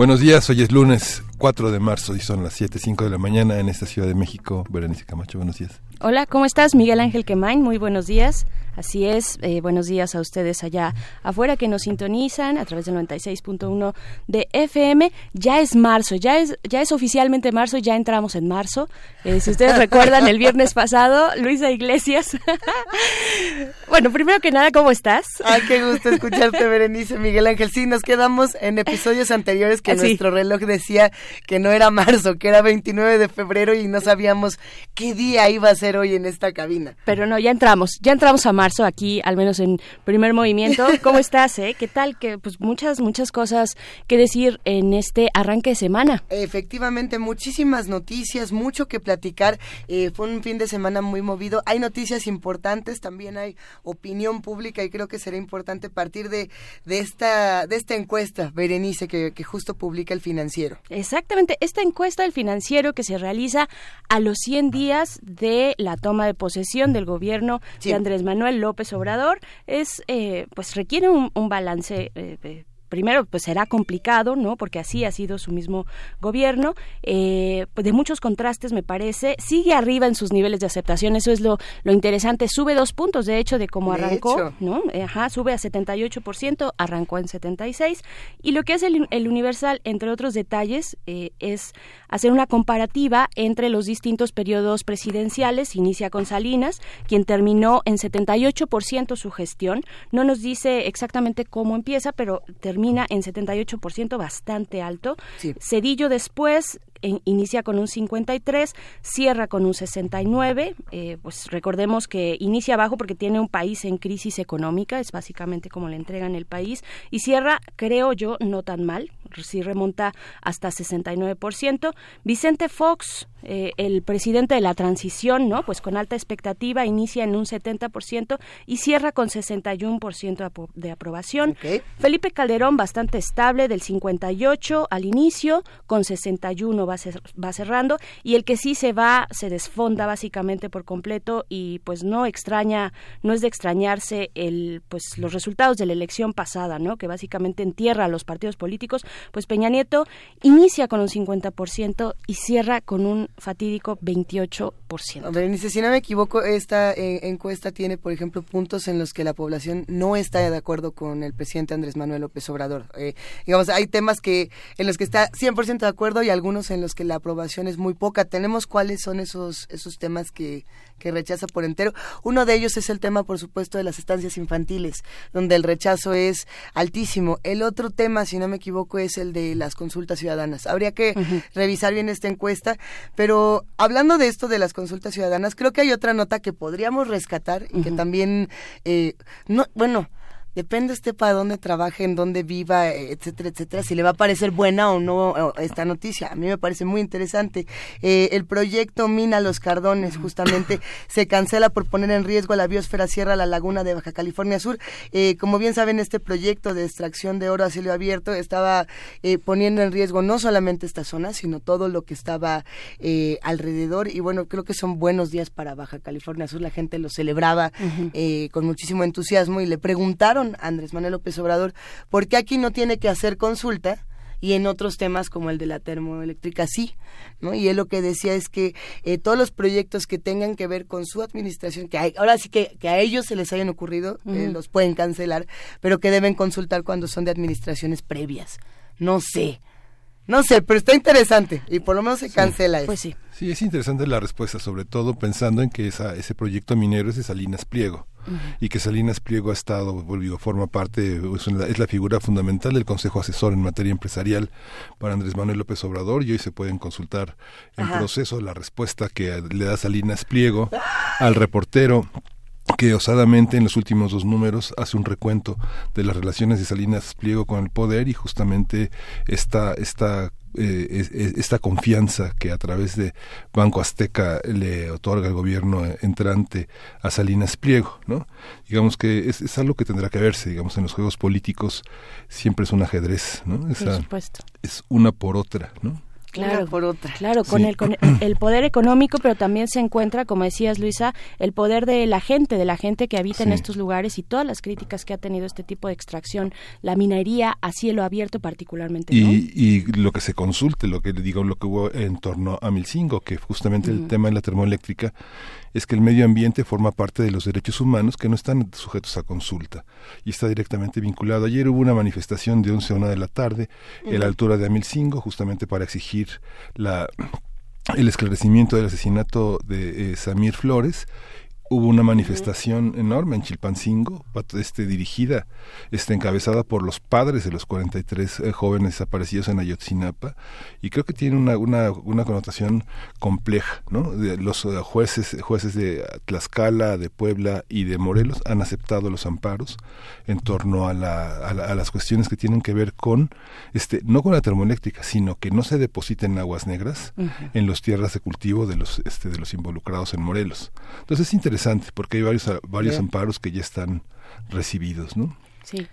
Buenos días, hoy es lunes 4 de marzo y son las 7.05 de la mañana en esta Ciudad de México. Berenice Camacho, buenos días. Hola, ¿cómo estás? Miguel Ángel Quemain, muy buenos días. Así es, eh, buenos días a ustedes allá afuera que nos sintonizan a través del 96.1 de FM. Ya es marzo, ya es, ya es oficialmente marzo, ya entramos en marzo. Eh, si ustedes recuerdan, el viernes pasado, Luisa Iglesias. bueno, primero que nada, ¿cómo estás? Ay, qué gusto escucharte, Berenice, Miguel Ángel. Sí, nos quedamos en episodios anteriores que nuestro reloj decía que no era marzo, que era 29 de febrero y no sabíamos qué día iba a ser hoy en esta cabina. Pero no, ya entramos, ya entramos a marzo aquí, al menos en primer movimiento. ¿Cómo estás? Eh? ¿Qué tal? Que pues muchas, muchas cosas que decir en este arranque de semana. Efectivamente, muchísimas noticias, mucho que platicar. Eh, fue un fin de semana muy movido. Hay noticias importantes, también hay opinión pública y creo que será importante partir de, de esta, de esta encuesta, Berenice, que, que justo publica el financiero. Exactamente, esta encuesta del financiero que se realiza a los 100 días de la toma de posesión del gobierno de Andrés Manuel López Obrador es eh, pues requiere un, balance eh, primero pues será complicado no porque así ha sido su mismo gobierno. Eh, pues, de muchos contrastes me parece. Sigue arriba en sus niveles de aceptación. Eso es lo, lo interesante. Sube dos puntos de hecho de cómo arrancó no ajá sube a 78% arrancó en 76 y lo que hace el, el Universal entre otros detalles eh, es hacer una comparativa entre los distintos periodos presidenciales. Inicia con Salinas quien terminó en 78% su gestión. No nos dice exactamente cómo empieza pero termina termina en 78%, bastante alto. Cedillo después inicia con un 53, cierra con un 69. Eh, pues recordemos que inicia abajo porque tiene un país en crisis económica, es básicamente como le entregan el país, y cierra, creo yo, no tan mal, si remonta hasta 69%. Vicente Fox, eh, el presidente de la transición, ¿no? Pues con alta expectativa, inicia en un 70% y cierra con 61% de aprobación. Felipe Calderón, bastante estable, del 58 al inicio, con 61 va, va cerrando, y el que sí se va, se desfonda básicamente por completo y pues no extraña, no es de extrañarse el, pues los resultados de la elección pasada, ¿no? Que básicamente entierra a los partidos políticos, pues Peña Nieto inicia con un 50% y cierra con un fatídico 28%. Berenice, si no me equivoco, esta eh, encuesta tiene, por ejemplo, puntos en los que la población no está de acuerdo con el presidente Andrés Manuel López Obrador. Eh, digamos, hay temas que en los que está 100% de acuerdo y algunos en los que la aprobación es muy poca. Tenemos cuáles son esos esos temas que que rechaza por entero. Uno de ellos es el tema, por supuesto, de las estancias infantiles, donde el rechazo es altísimo. El otro tema, si no me equivoco, es el de las consultas ciudadanas. Habría que revisar bien esta encuesta, pero hablando de esto de las consultas ciudadanas, creo que hay otra nota que podríamos rescatar y que también, eh, no, bueno, depende usted para dónde trabaje, en dónde viva, etcétera, etcétera, si le va a parecer buena o no esta noticia. A mí me parece muy interesante. Eh, el proyecto Mina Los Cardones justamente se cancela por poner en riesgo a la biosfera Sierra La Laguna de Baja California Sur. Eh, como bien saben, este proyecto de extracción de oro a cielo abierto estaba eh, poniendo en riesgo no solamente esta zona, sino todo lo que estaba alrededor. Y bueno, creo que son buenos días para Baja California Sur. La gente lo celebraba con muchísimo entusiasmo y le preguntaron Andrés Manuel López Obrador, porque aquí no tiene que hacer consulta y en otros temas como el de la termoeléctrica sí, ¿no? Y él lo que decía es que eh, todos los proyectos que tengan que ver con su administración, que hay, ahora sí que, que a ellos se les hayan ocurrido, eh, los pueden cancelar, pero que deben consultar cuando son de administraciones previas. No sé, no sé, pero está interesante y por lo menos se cancela Pues sí. Sí, es interesante la respuesta, sobre todo pensando en que esa, ese proyecto minero es de Salinas Pliego y que Salinas Pliego ha estado, volvido, forma parte, es, la figura fundamental del Consejo Asesor en materia empresarial para Andrés Manuel López Obrador y hoy se pueden consultar en proceso la respuesta que le da Salinas Pliego al reportero que osadamente en los últimos dos números hace un recuento de las relaciones de Salinas Pliego con el poder y justamente esta, esta eh, esta confianza que a través de Banco Azteca le otorga el gobierno entrante a Salinas Pliego, ¿no? Digamos que es, es, algo que tendrá que verse, digamos, en los juegos políticos siempre es un ajedrez, ¿no? Esa, Es una por otra, ¿no? Claro, por otra. Claro, con, el, con el poder económico, pero también se encuentra, como decías Luisa, el poder de la gente, de la gente que habita en estos lugares y todas las críticas que ha tenido este tipo de extracción, la minería a cielo abierto particularmente. Y, y lo que se consulte, lo que digo, lo que hubo en torno a Milcingo, que justamente el tema de la termoeléctrica es que el medio ambiente forma parte de los derechos humanos que no están sujetos a consulta y está directamente vinculado. Ayer hubo una manifestación de 11 a 1 de la tarde en la altura de Amilcingo justamente para exigir la el esclarecimiento del asesinato de eh, Samir Flores hubo una manifestación enorme en Chilpancingo, este, dirigida, este, encabezada por los padres de los 43 eh, jóvenes desaparecidos en Ayotzinapa, y creo que tiene una, una, una connotación compleja, ¿no? De los eh, jueces, jueces de Tlaxcala, de Puebla y de Morelos han aceptado los amparos en torno a, la, a, las cuestiones que tienen que ver con, este, no con la termoeléctrica, sino que no se depositen aguas negras en las tierras de cultivo de los, este, de los involucrados en Morelos. Entonces es interesante porque hay varios, varios amparos que ya están recibidos, ¿no? Sí.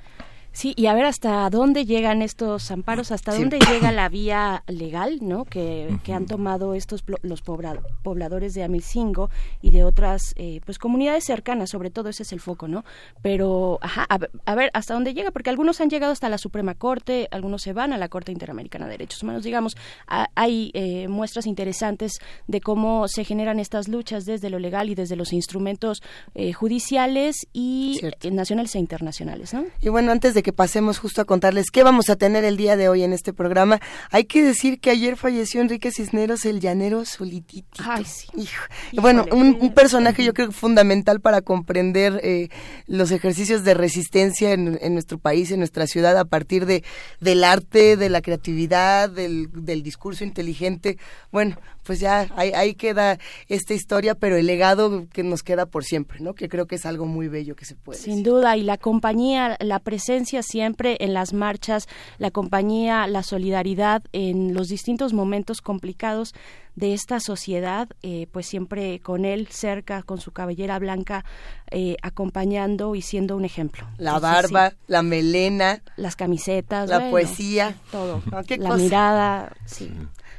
Sí, y a ver hasta dónde llegan estos amparos, hasta dónde llega la vía legal, ¿no? Que, que han tomado estos los pobladores de Amicingo y de otras eh, pues comunidades cercanas, sobre todo ese es el foco, ¿no? Pero, ajá, a, ver hasta dónde llega, porque algunos han llegado hasta la Suprema Corte, algunos se van a la Corte Interamericana de Derechos Humanos, digamos, hay eh, muestras interesantes de cómo se generan estas luchas desde lo legal y desde los instrumentos eh, judiciales y nacionales e internacionales, ¿no? Y bueno, antes de que pasemos justo a contarles qué vamos a tener el día de hoy en este programa, hay que decir que ayer falleció Enrique Cisneros, el llanero solitito. Ay, sí. Bueno, un, personaje yo creo fundamental para comprender eh, los ejercicios de resistencia en, nuestro país, en nuestra ciudad, a partir de del arte, de la creatividad, del, del discurso inteligente. Bueno, pues ya ahí, ahí, queda esta historia, pero el legado que nos queda por siempre, ¿no? Que creo que es algo muy bello que se puede. Sin duda, y la compañía, la presencia siempre en las marchas, la compañía, la solidaridad en los distintos momentos complicados de esta sociedad, eh, pues siempre con él cerca, con su cabellera blanca, eh, acompañando y siendo un ejemplo. La barba, la melena, las camisetas, la poesía, todo, la mirada, sí.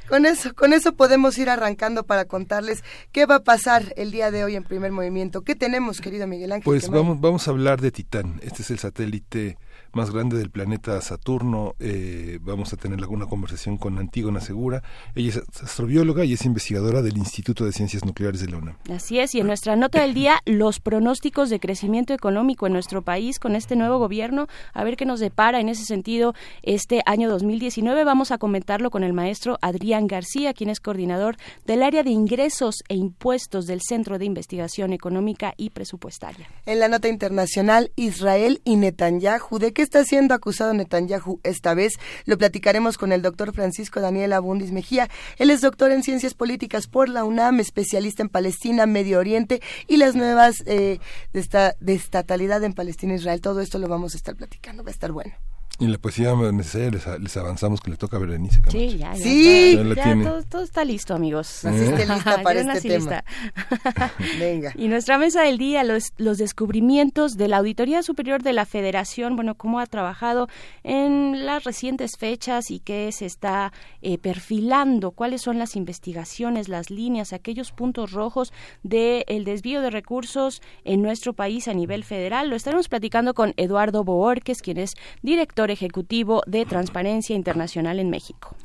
Con eso, con eso podemos ir arrancando para contarles qué va a pasar el día de hoy en primer movimiento. ¿Qué tenemos, querido Miguel Ángel? Pues vamos, vamos a hablar de Titán. Este es el satélite más grande del planeta Saturno. Eh, vamos a tener alguna conversación con Antígona Segura. Ella es astrobióloga y es investigadora del Instituto de Ciencias Nucleares de la UNAM. Así es, y en nuestra nota del día, los pronósticos de crecimiento económico en nuestro país con este nuevo gobierno. A ver qué nos depara en ese sentido este año 2019. Vamos a comentarlo con el maestro Adrián García, quien es coordinador del área de ingresos e impuestos del Centro de Investigación Económica y Presupuestaria. En la nota internacional, Israel y Netanyahu de qué está siendo acusado Netanyahu esta vez? Lo platicaremos con el doctor Francisco Daniel Abundis Mejía. Él es doctor en Ciencias Políticas por la UNAM, especialista en Palestina, Medio Oriente y las nuevas eh, de, esta, de estatalidad en Palestina e Israel. Todo esto lo vamos a estar platicando, va a estar bueno. Y en la poesía necesaria les, avanzamos que le toca a Berenice Sí, ya, sí. todo, está listo, amigos. Naciste lista para este tema. Venga. Y nuestra mesa del día, los, los descubrimientos de la Auditoría Superior de la Federación, bueno, cómo ha trabajado en las recientes fechas y qué se está eh, perfilando, cuáles son las investigaciones, las líneas, aquellos puntos rojos del el desvío de recursos en nuestro país a nivel federal. Lo estaremos platicando con Eduardo Boorques, quien es director ejecutivo de Transparencia Internacional en México.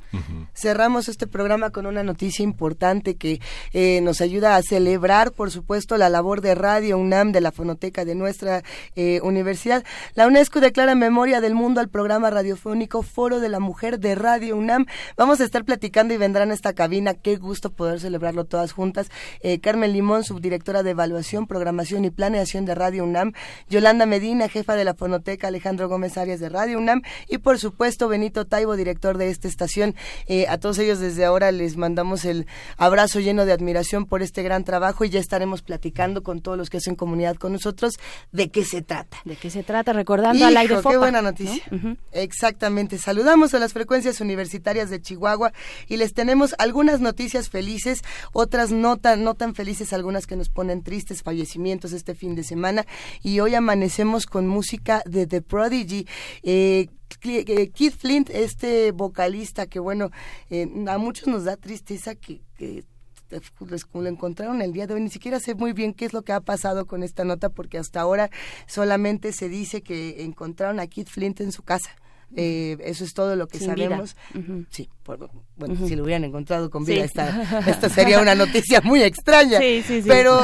Cerramos este programa con una noticia importante que eh, nos ayuda a celebrar, por supuesto, la labor de Radio UNAM de la fonoteca de nuestra eh, universidad. La UNESCO declara memoria del mundo al programa radiofónico Foro de la Mujer de Radio UNAM. Vamos a estar platicando y vendrán a esta cabina. Qué gusto poder celebrarlo todas juntas. Eh, Carmen Limón, subdirectora de Evaluación, Programación y Planeación de Radio UNAM. Yolanda Medina, jefa de la fonoteca. Alejandro Gómez Arias de Radio UNAM. Y por supuesto, Benito Taibo, director de esta estación Eh, a todos ellos desde ahora les mandamos el abrazo lleno de admiración por este gran trabajo y ya estaremos platicando con todos los que hacen comunidad con nosotros de qué se trata. De qué se trata, recordando al aire Qué buena noticia. Exactamente. Saludamos a las frecuencias universitarias de Chihuahua y les tenemos algunas noticias felices, otras no tan, no tan felices, algunas que nos ponen tristes, fallecimientos este fin de semana y hoy amanecemos con música de The Prodigy. Eh, eh, Keith Flint, este vocalista que bueno, eh, a muchos nos da tristeza que, que lo encontraron el día de hoy. Ni siquiera sé muy bien qué es lo que ha pasado con esta nota porque hasta ahora solamente se dice que encontraron a Keith Flint en su casa. Eh, eso es todo lo que sabemos. Sí, bueno, si lo hubieran encontrado con vida, esta, sería una noticia muy extraña. Sí, sí, sí. Pero,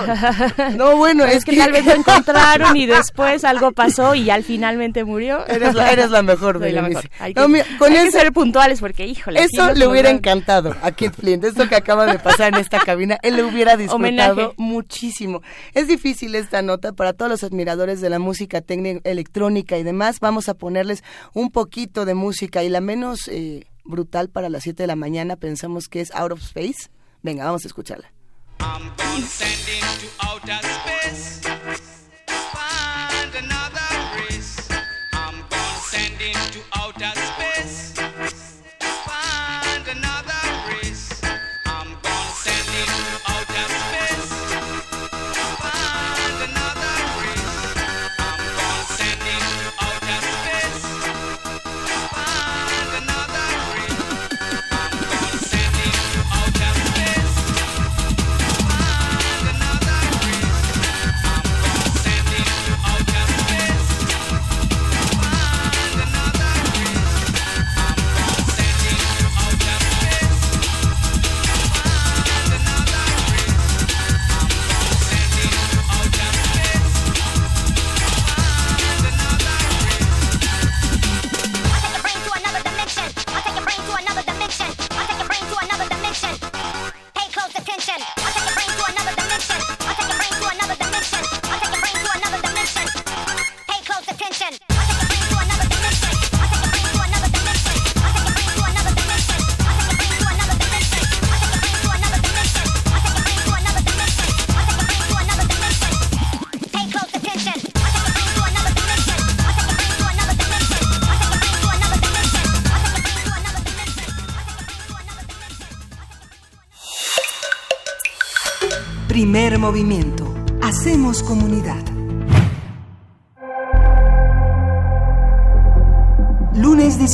no, bueno, es, que, tal vez lo encontraron y después algo pasó y ya finalmente murió. Eres la, eres la mejor, la mejor. Hay, que, ser puntuales porque, híjole. Eso le hubiera encantado a Kit Flint. Esto que acaba de pasar en esta cabina, él le hubiera disfrutado muchísimo. Es difícil esta nota para todos los admiradores de la música técnica electrónica y demás. Vamos a ponerles un poquito de música y la menos... Eh, brutal para las 7 de la mañana, pensamos que es Out of Space. Venga, vamos a escucharla. Primer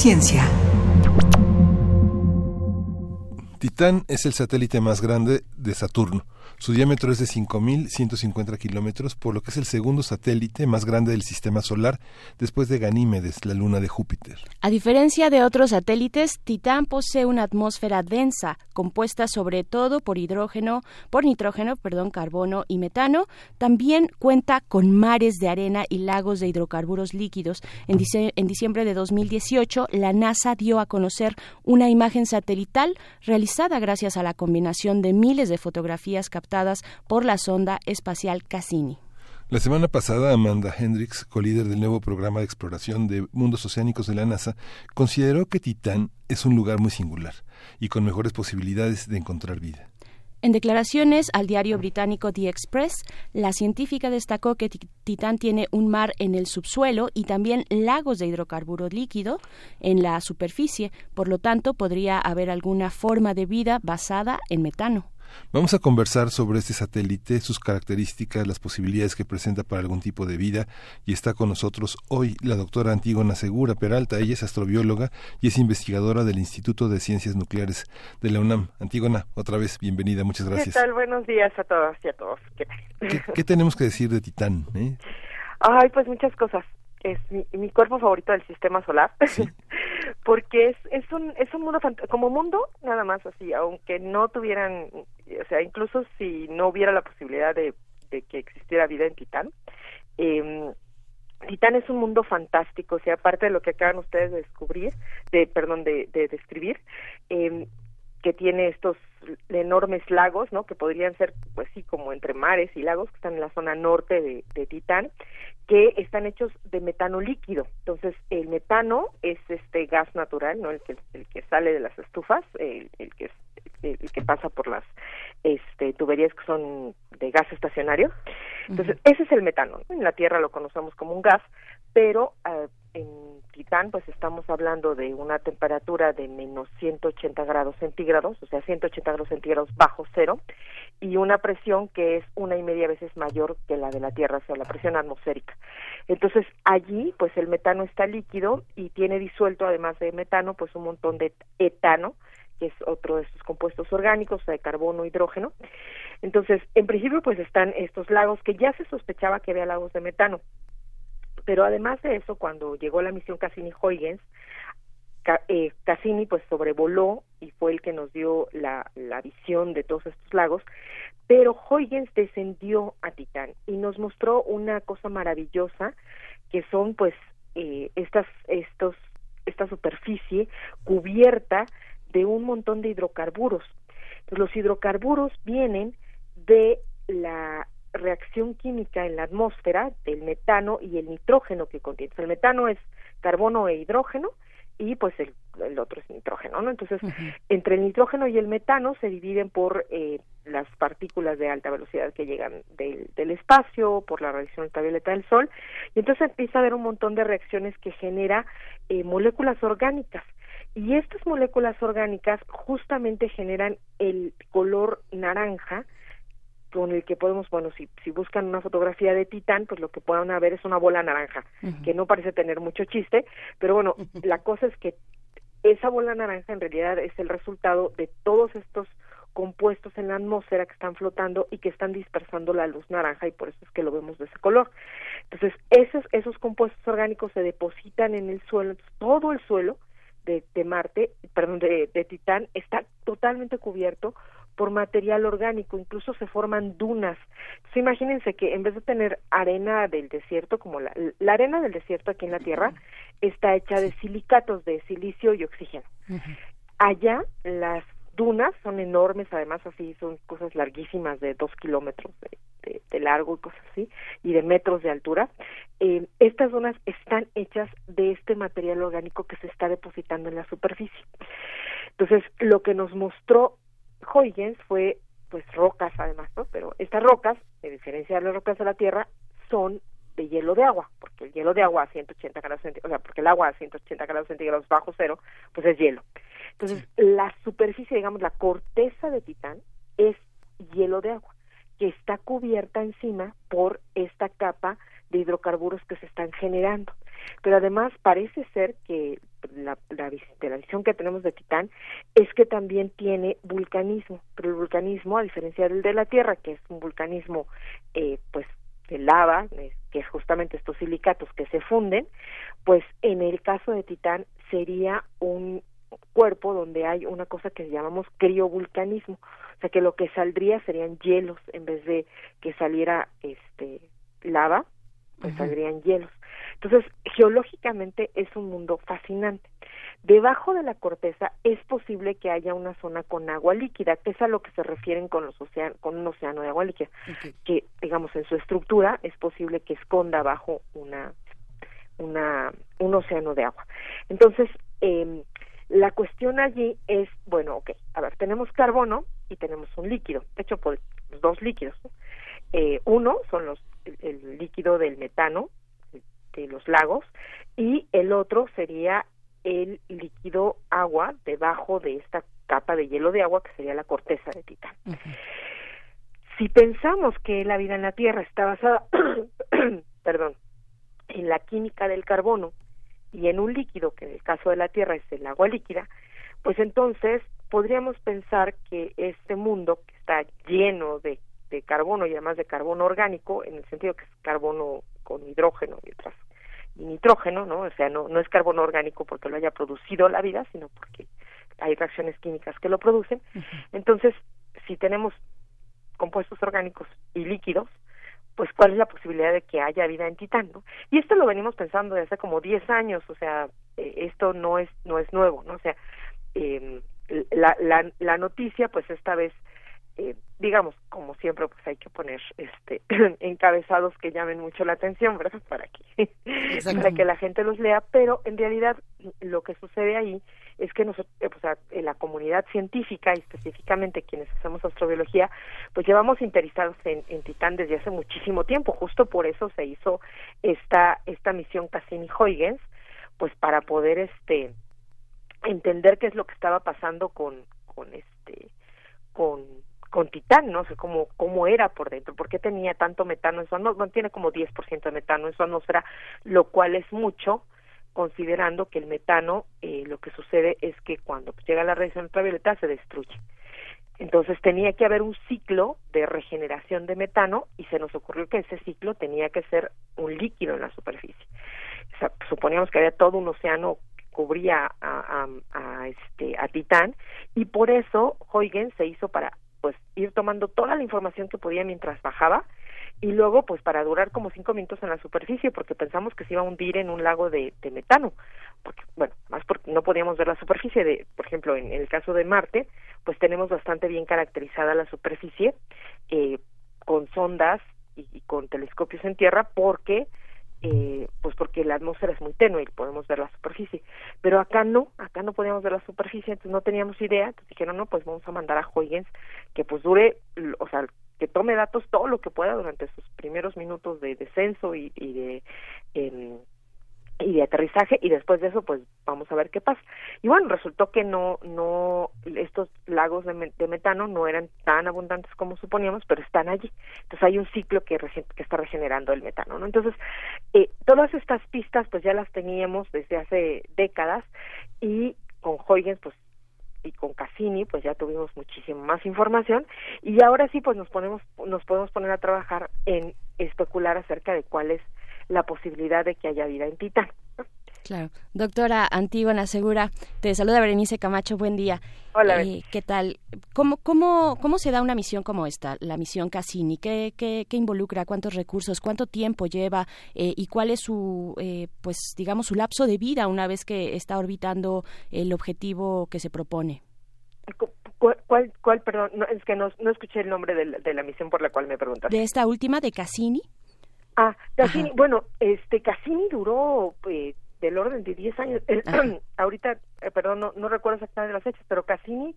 Lunes Titán es el satélite más grande de Saturno su diámetro es de 5.150 kilómetros, por lo que es el segundo satélite más grande del sistema solar después de Ganímedes, la luna de Júpiter. A diferencia de otros satélites, Titán posee una atmósfera densa, compuesta sobre todo por hidrógeno, por nitrógeno, perdón, carbono y metano. También cuenta con mares de arena y lagos de hidrocarburos líquidos. En, en diciembre de 2018, la NASA dio a conocer una imagen satelital realizada gracias a la combinación de miles de fotografías captadas por la sonda espacial Cassini. La semana pasada, Amanda Hendricks, colíder del nuevo programa de exploración de mundos oceánicos de la NASA, consideró que Titán es un lugar muy singular y con mejores posibilidades de encontrar vida. En declaraciones al diario británico The Express, la científica destacó que Titán tiene un mar en el subsuelo y también lagos de hidrocarburo líquido en la superficie, por lo tanto podría haber alguna forma de vida basada en metano. Vamos a conversar sobre este satélite, sus características, las posibilidades que presenta para algún tipo de vida y está con nosotros hoy la doctora Antígona Segura Peralta. Ella es astrobióloga y es investigadora del Instituto de Ciencias Nucleares de la UNAM. Antígona, otra vez bienvenida, muchas gracias. ¿Qué tal? Buenos días a todas y a todos. ¿Qué ¿Qué, tenemos que decir de Titán? Eh? Ay, pues muchas cosas. Es mi, cuerpo favorito del sistema solar. porque es, es un es un mundo como mundo nada más así aunque no tuvieran o sea incluso si no hubiera la posibilidad de, que existiera vida en Titán eh, Titán es un mundo fantástico o sea aparte de lo que acaban ustedes de descubrir de perdón de, de describir eh, que tiene estos enormes lagos, ¿no? Que podrían ser, pues sí, como entre mares y lagos que están en la zona norte de, de Titán, que están hechos de metano líquido. Entonces, el metano es este gas natural, ¿no? El que, el que sale de las estufas, el, el que el, que pasa por las este, tuberías que son de gas estacionario. Entonces, ese es el metano. En la Tierra lo conocemos como un gas, pero uh, en Titán pues estamos hablando de una temperatura de menos 180 grados centígrados, o sea, 180 grados centígrados bajo cero, y una presión que es una y media veces mayor que la de la Tierra, o sea, la presión atmosférica. Entonces, allí pues el metano está líquido y tiene disuelto, además de metano, pues un montón de etano, que es otro de estos compuestos orgánicos, o sea, de carbono, hidrógeno. Entonces, en principio, pues están estos lagos que ya se sospechaba que había lagos de metano pero además de eso, cuando llegó la misión Cassini-Huygens, eh, Cassini pues sobrevoló y fue el que nos dio la, visión de todos estos lagos, pero Huygens descendió a Titán y nos mostró una cosa maravillosa que son pues eh, estas estos esta superficie cubierta de un montón de hidrocarburos. los hidrocarburos vienen de la reacción química en la atmósfera del metano y el nitrógeno que contiene. El metano es carbono e hidrógeno y pues el, el otro es nitrógeno, ¿no? Entonces, entre el nitrógeno y el metano se dividen por eh, las partículas de alta velocidad que llegan del, del espacio, por la radiación ultravioleta del sol, y entonces empieza a haber un montón de reacciones que genera eh, moléculas orgánicas. Y estas moléculas orgánicas justamente generan el color naranja con el que podemos, bueno, si, si buscan una fotografía de Titán, pues lo que puedan ver es una bola naranja, que no parece tener mucho chiste, pero bueno, la cosa es que esa bola naranja en realidad es el resultado de todos estos compuestos en la atmósfera que están flotando y que están dispersando la luz naranja y por eso es que lo vemos de ese color. Entonces, esos, esos compuestos orgánicos se depositan en el suelo, todo el suelo de, de Marte, perdón, de, de Titán está totalmente cubierto por material orgánico, incluso se forman dunas. Entonces, imagínense que en vez de tener arena del desierto, como la, la arena del desierto aquí en la Tierra, está hecha de silicatos de silicio y oxígeno. Allá las dunas son enormes, además así son cosas larguísimas de dos kilómetros de, de, largo y cosas así, y de metros de altura. Eh, estas dunas están hechas de este material orgánico que se está depositando en la superficie. Entonces, lo que nos mostró Huygens fue pues rocas además, ¿no? Pero estas rocas, a diferencia de las rocas de la Tierra, son de hielo de agua, porque el hielo de agua a 180 grados centígrados, o sea, porque el agua a 180 grados centígrados bajo cero, pues es hielo. Entonces, la superficie, digamos, la corteza de Titán es hielo de agua, que está cubierta encima por esta capa de hidrocarburos que se están generando. Pero además parece ser que la, la, de la visión que tenemos de Titán es que también tiene vulcanismo, pero el vulcanismo, a diferencia del de la Tierra, que es un vulcanismo eh, pues de lava, que es justamente estos silicatos que se funden, pues en el caso de Titán sería un cuerpo donde hay una cosa que llamamos criovulcanismo, o sea que lo que saldría serían hielos en vez de que saliera este lava, pues saldrían hielos. Entonces, geológicamente es un mundo fascinante. Debajo de la corteza es posible que haya una zona con agua líquida, que es a lo que se refieren con los con un océano de agua líquida, que digamos en su estructura es posible que esconda bajo una una un océano de agua. Entonces, eh, la cuestión allí es, bueno, ok, a ver, tenemos carbono y tenemos un líquido, hecho por dos líquidos. Eh, uno son los el líquido del metano, de los lagos y el otro sería el líquido agua debajo de esta capa de hielo de agua que sería la corteza de titán. Si pensamos que la vida en la Tierra está basada, perdón, en la química del carbono y en un líquido que en el caso de la Tierra es el agua líquida, pues entonces podríamos pensar que este mundo que está lleno de, de carbono y además de carbono orgánico, en el sentido que es carbono con hidrógeno y otras nitrógeno, ¿no? O sea, no, no es carbono orgánico porque lo haya producido la vida, sino porque hay reacciones químicas que lo producen. Entonces, si tenemos compuestos orgánicos y líquidos, pues cuál es la posibilidad de que haya vida en Titán, ¿no? Y esto lo venimos pensando desde hace como 10 años, o sea, eh, esto no es no es nuevo, ¿no? O sea, eh, la, la, la noticia, pues esta vez eh, digamos, como siempre, pues hay que poner este encabezados que llamen mucho la atención, ¿verdad? Para que, para que la gente los lea, pero en realidad lo que sucede ahí es que nosotros, eh, o sea, en la comunidad científica y específicamente quienes hacemos astrobiología, pues llevamos interesados en, en Titán desde hace muchísimo tiempo, justo por eso se hizo esta, esta misión Cassini-Huygens, pues para poder este entender qué es lo que estaba pasando con, con este con con Titán, no sé cómo, cómo era por dentro, por qué tenía tanto metano en su atmósfera, tiene como 10% de metano en su atmósfera, lo cual es mucho, considerando que el metano, eh, lo que sucede es que cuando llega la radiación ultravioleta se destruye. Entonces tenía que haber un ciclo de regeneración de metano y se nos ocurrió que ese ciclo tenía que ser un líquido en la superficie. O sea, suponíamos que había todo un océano que cubría a, este a Titán y por eso Huygens se hizo para pues ir tomando toda la información que podía mientras bajaba y luego pues para durar como cinco minutos en la superficie porque pensamos que se iba a hundir en un lago de, metano porque bueno más porque no podíamos ver la superficie de por ejemplo en, el caso de Marte pues tenemos bastante bien caracterizada la superficie eh, con sondas y, con telescopios en tierra porque eh, pues porque la atmósfera es muy tenue y podemos ver la superficie. Pero acá no, acá no podíamos ver la superficie, entonces no teníamos idea, entonces dijeron, no, pues vamos a mandar a Huygens que pues dure, o sea, que tome datos todo lo que pueda durante sus primeros minutos de descenso y, de y de aterrizaje y después de eso pues vamos a ver qué pasa. Y bueno resultó que no no estos lagos de, metano no eran tan abundantes como suponíamos pero están allí. Entonces hay un ciclo que, que está regenerando el metano no entonces eh, todas estas pistas pues ya las teníamos desde hace décadas y con Huygens pues y con Cassini pues ya tuvimos muchísima más información y ahora sí pues nos ponemos nos podemos poner a trabajar en especular acerca de cuál es la posibilidad de que haya vida en Titán. Claro. Doctora Antígona Segura, te saluda Berenice Camacho, buen día. Hola. Eh, ¿Qué tal? ¿Cómo, cómo, ¿Cómo se da una misión como esta, la misión Cassini? ¿Qué, qué, qué involucra? ¿Cuántos recursos? ¿Cuánto tiempo lleva? Eh, ¿Y cuál es su, eh, pues, digamos, su lapso de vida una vez que está orbitando el objetivo que se propone? ¿Cuál, cuál, perdón? es que no, no escuché el nombre de de la misión por la cual me preguntaste. ¿De esta última, de Cassini? Ah, Cassini, bueno, este Cassini duró eh, del orden de 10 años. ahorita, eh, perdón, no, no recuerdo exactamente las fechas, pero Cassini,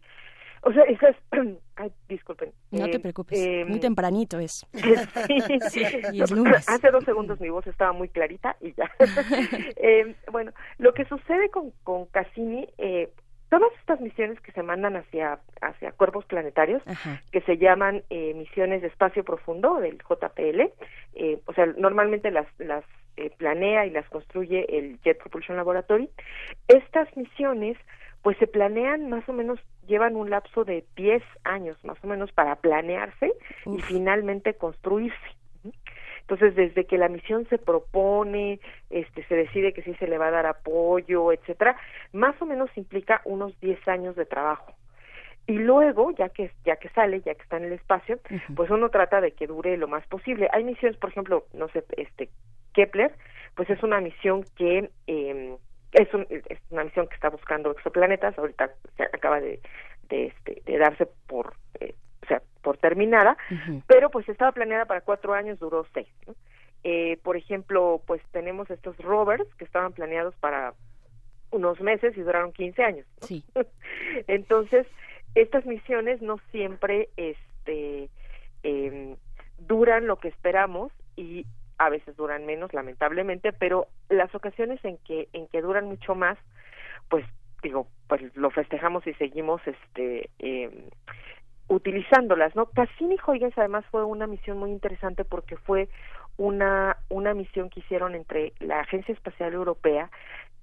o sea, esas, ay, disculpen. No te eh, preocupes, muy em, tempranito es. sí, y es lunes. Hace dos segundos mi voz estaba muy clarita y ya. eh, bueno, lo que sucede con, con Cassini, eh, todas estas misiones que se mandan hacia hacia cuerpos planetarios que se llaman eh, misiones de espacio profundo del JPL eh, o sea normalmente las las eh, planea y las construye el Jet Propulsion Laboratory estas misiones pues se planean más o menos llevan un lapso de 10 años más o menos para planearse y finalmente construirse entonces, desde que la misión se propone, este, se decide que sí se le va a dar apoyo, etcétera, más o menos implica unos 10 años de trabajo. Y luego, ya que ya que sale, ya que está en el espacio, pues uno trata de que dure lo más posible. Hay misiones, por ejemplo, no sé, este Kepler, pues es una misión que eh, es, es una misión que está buscando exoplanetas. Ahorita se acaba de, de, este, de darse por eh, por terminada, pero pues estaba planeada para cuatro años, duró seis. Eh, por ejemplo, pues tenemos estos rovers que estaban planeados para unos meses y duraron 15 años. Sí. Entonces, estas misiones no siempre este, eh, duran lo que esperamos y a veces duran menos, lamentablemente, pero las ocasiones en que en que duran mucho más, pues digo, pues lo festejamos y seguimos este eh, utilizándolas, ¿no? Cassini Huygens además fue una misión muy interesante porque fue una, una misión que hicieron entre la Agencia Espacial Europea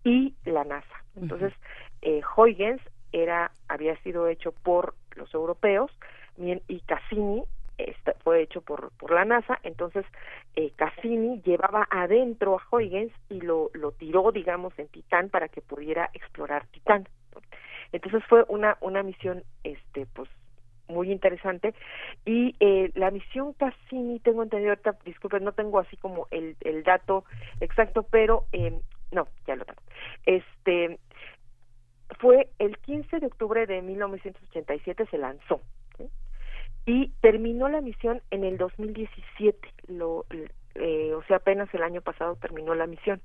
y la NASA. Entonces, eh, Huygens era, había sido hecho por los europeos y Cassini fue hecho por, por la NASA, entonces eh, Cassini llevaba adentro a Huygens y lo, lo tiró, digamos, en Titán para que pudiera explorar Titán. Entonces fue una, una misión, este, pues, muy interesante. Y eh, la misión Cassini tengo entendido ahorita disculpen no tengo así como el, el dato exacto pero eh, no ya lo tengo. Este fue el 15 de octubre de 1987 se lanzó y terminó la misión en el 2017 lo eh, o sea apenas el año pasado terminó la misión.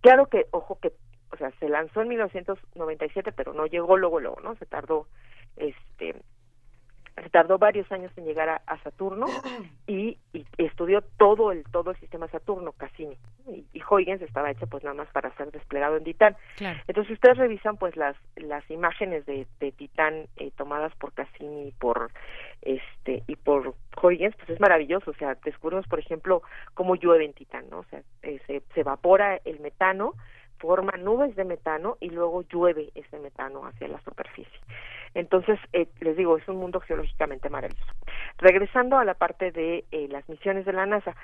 Claro que ojo que o sea se lanzó en 1997 pero no llegó luego luego no se tardó este se tardó varios años en llegar a, Saturno y, estudió todo el todo el sistema Saturno Cassini. Y, y, Huygens estaba hecho pues nada más para ser desplegado en Titán. Entonces si ustedes revisan pues las las imágenes de, de Titán eh, tomadas por Cassini y por este y por Huygens pues es maravilloso. O sea descubrimos por ejemplo cómo llueve en Titán no o sea eh, se, se evapora el metano forma nubes de metano y luego llueve ese metano hacia la superficie entonces, eh, les digo, es un mundo geológicamente maravilloso. Regresando a la parte de eh, las misiones de la NASA,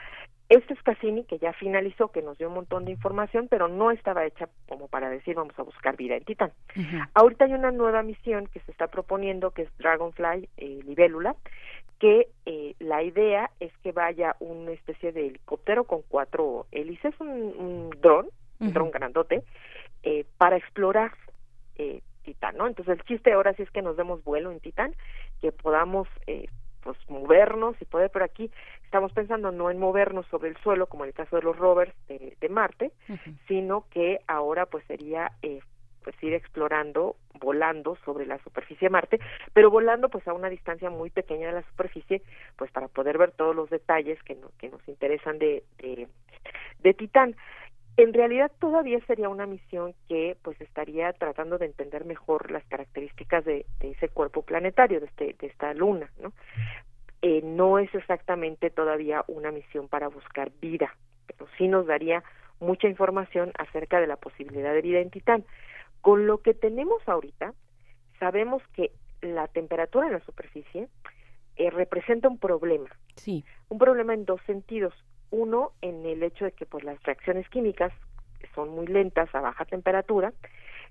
este es Cassini, que ya finalizó, que nos dio un montón de información, pero no estaba hecha como para decir vamos a buscar vida en Titán. Ahorita hay una nueva misión que se está proponiendo, que es Dragonfly eh, Libélula, que eh, la idea es que vaya una especie de helicóptero con cuatro hélices, un, dron, un dron grandote, eh, para explorar eh, Titán, ¿no? Entonces el chiste ahora sí es que nos demos vuelo en Titán, que podamos eh, pues movernos y poder, pero aquí estamos pensando no en movernos sobre el suelo como en el caso de los rovers de, Marte, sino que ahora pues sería eh, pues ir explorando, volando sobre la superficie de Marte, pero volando pues a una distancia muy pequeña de la superficie, pues para poder ver todos los detalles que, que nos interesan de, de, de Titán en realidad todavía sería una misión que pues estaría tratando de entender mejor las características de, ese cuerpo planetario, de, este, de esta luna, ¿no? Eh, no es exactamente todavía una misión para buscar vida, pero sí nos daría mucha información acerca de la posibilidad de vida en Titán. Con lo que tenemos ahorita, sabemos que la temperatura en la superficie eh, representa un problema. Sí. Un problema en dos sentidos. Uno, en el hecho de que pues las reacciones químicas son muy lentas a baja temperatura,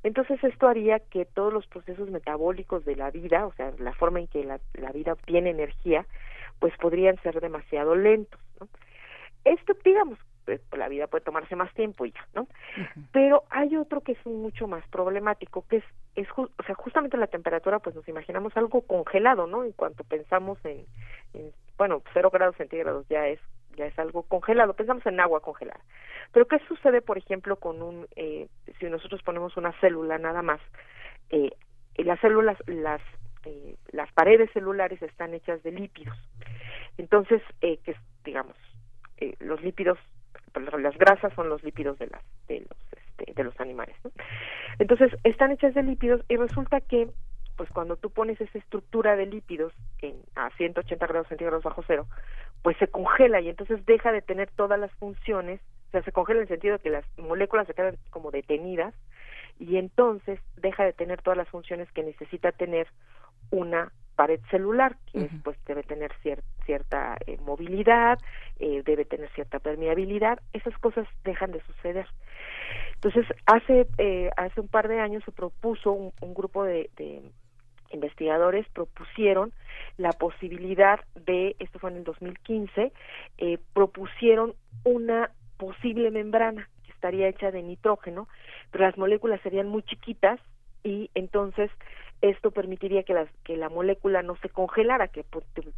entonces esto haría que todos los procesos metabólicos de la vida, o sea, la forma en que la, vida obtiene energía, pues podrían ser demasiado lentos, ¿no? Esto, digamos, pues, la vida puede tomarse más tiempo y ya, ¿no? Pero hay otro que es mucho más problemático, que es, es o sea, justamente la temperatura, pues nos imaginamos algo congelado, ¿no? En cuanto pensamos en, en bueno, cero grados centígrados ya es ya es algo congelado, pensamos en agua congelada. Pero ¿qué sucede, por ejemplo, con un, eh, si nosotros ponemos una célula nada más? Eh, las células, las, eh, las paredes celulares están hechas de lípidos. Entonces, eh, que digamos, eh, los lípidos, las grasas son los lípidos de las, de los, este, de los animales. Entonces, están hechas de lípidos y resulta que pues cuando tú pones esa estructura de lípidos en, a 180 grados centígrados bajo cero, pues se congela y entonces deja de tener todas las funciones, o sea, se congela en el sentido de que las moléculas se quedan como detenidas y entonces deja de tener todas las funciones que necesita tener una pared celular, que es, pues debe tener cierta eh, movilidad, eh, debe tener cierta permeabilidad, esas cosas dejan de suceder. Entonces, hace, eh, hace un par de años se propuso un, grupo de, investigadores propusieron la posibilidad de, esto fue en el 2015, eh, propusieron una posible membrana que estaría hecha de nitrógeno, pero las moléculas serían muy chiquitas y entonces esto permitiría que, las, que la molécula no se congelara, que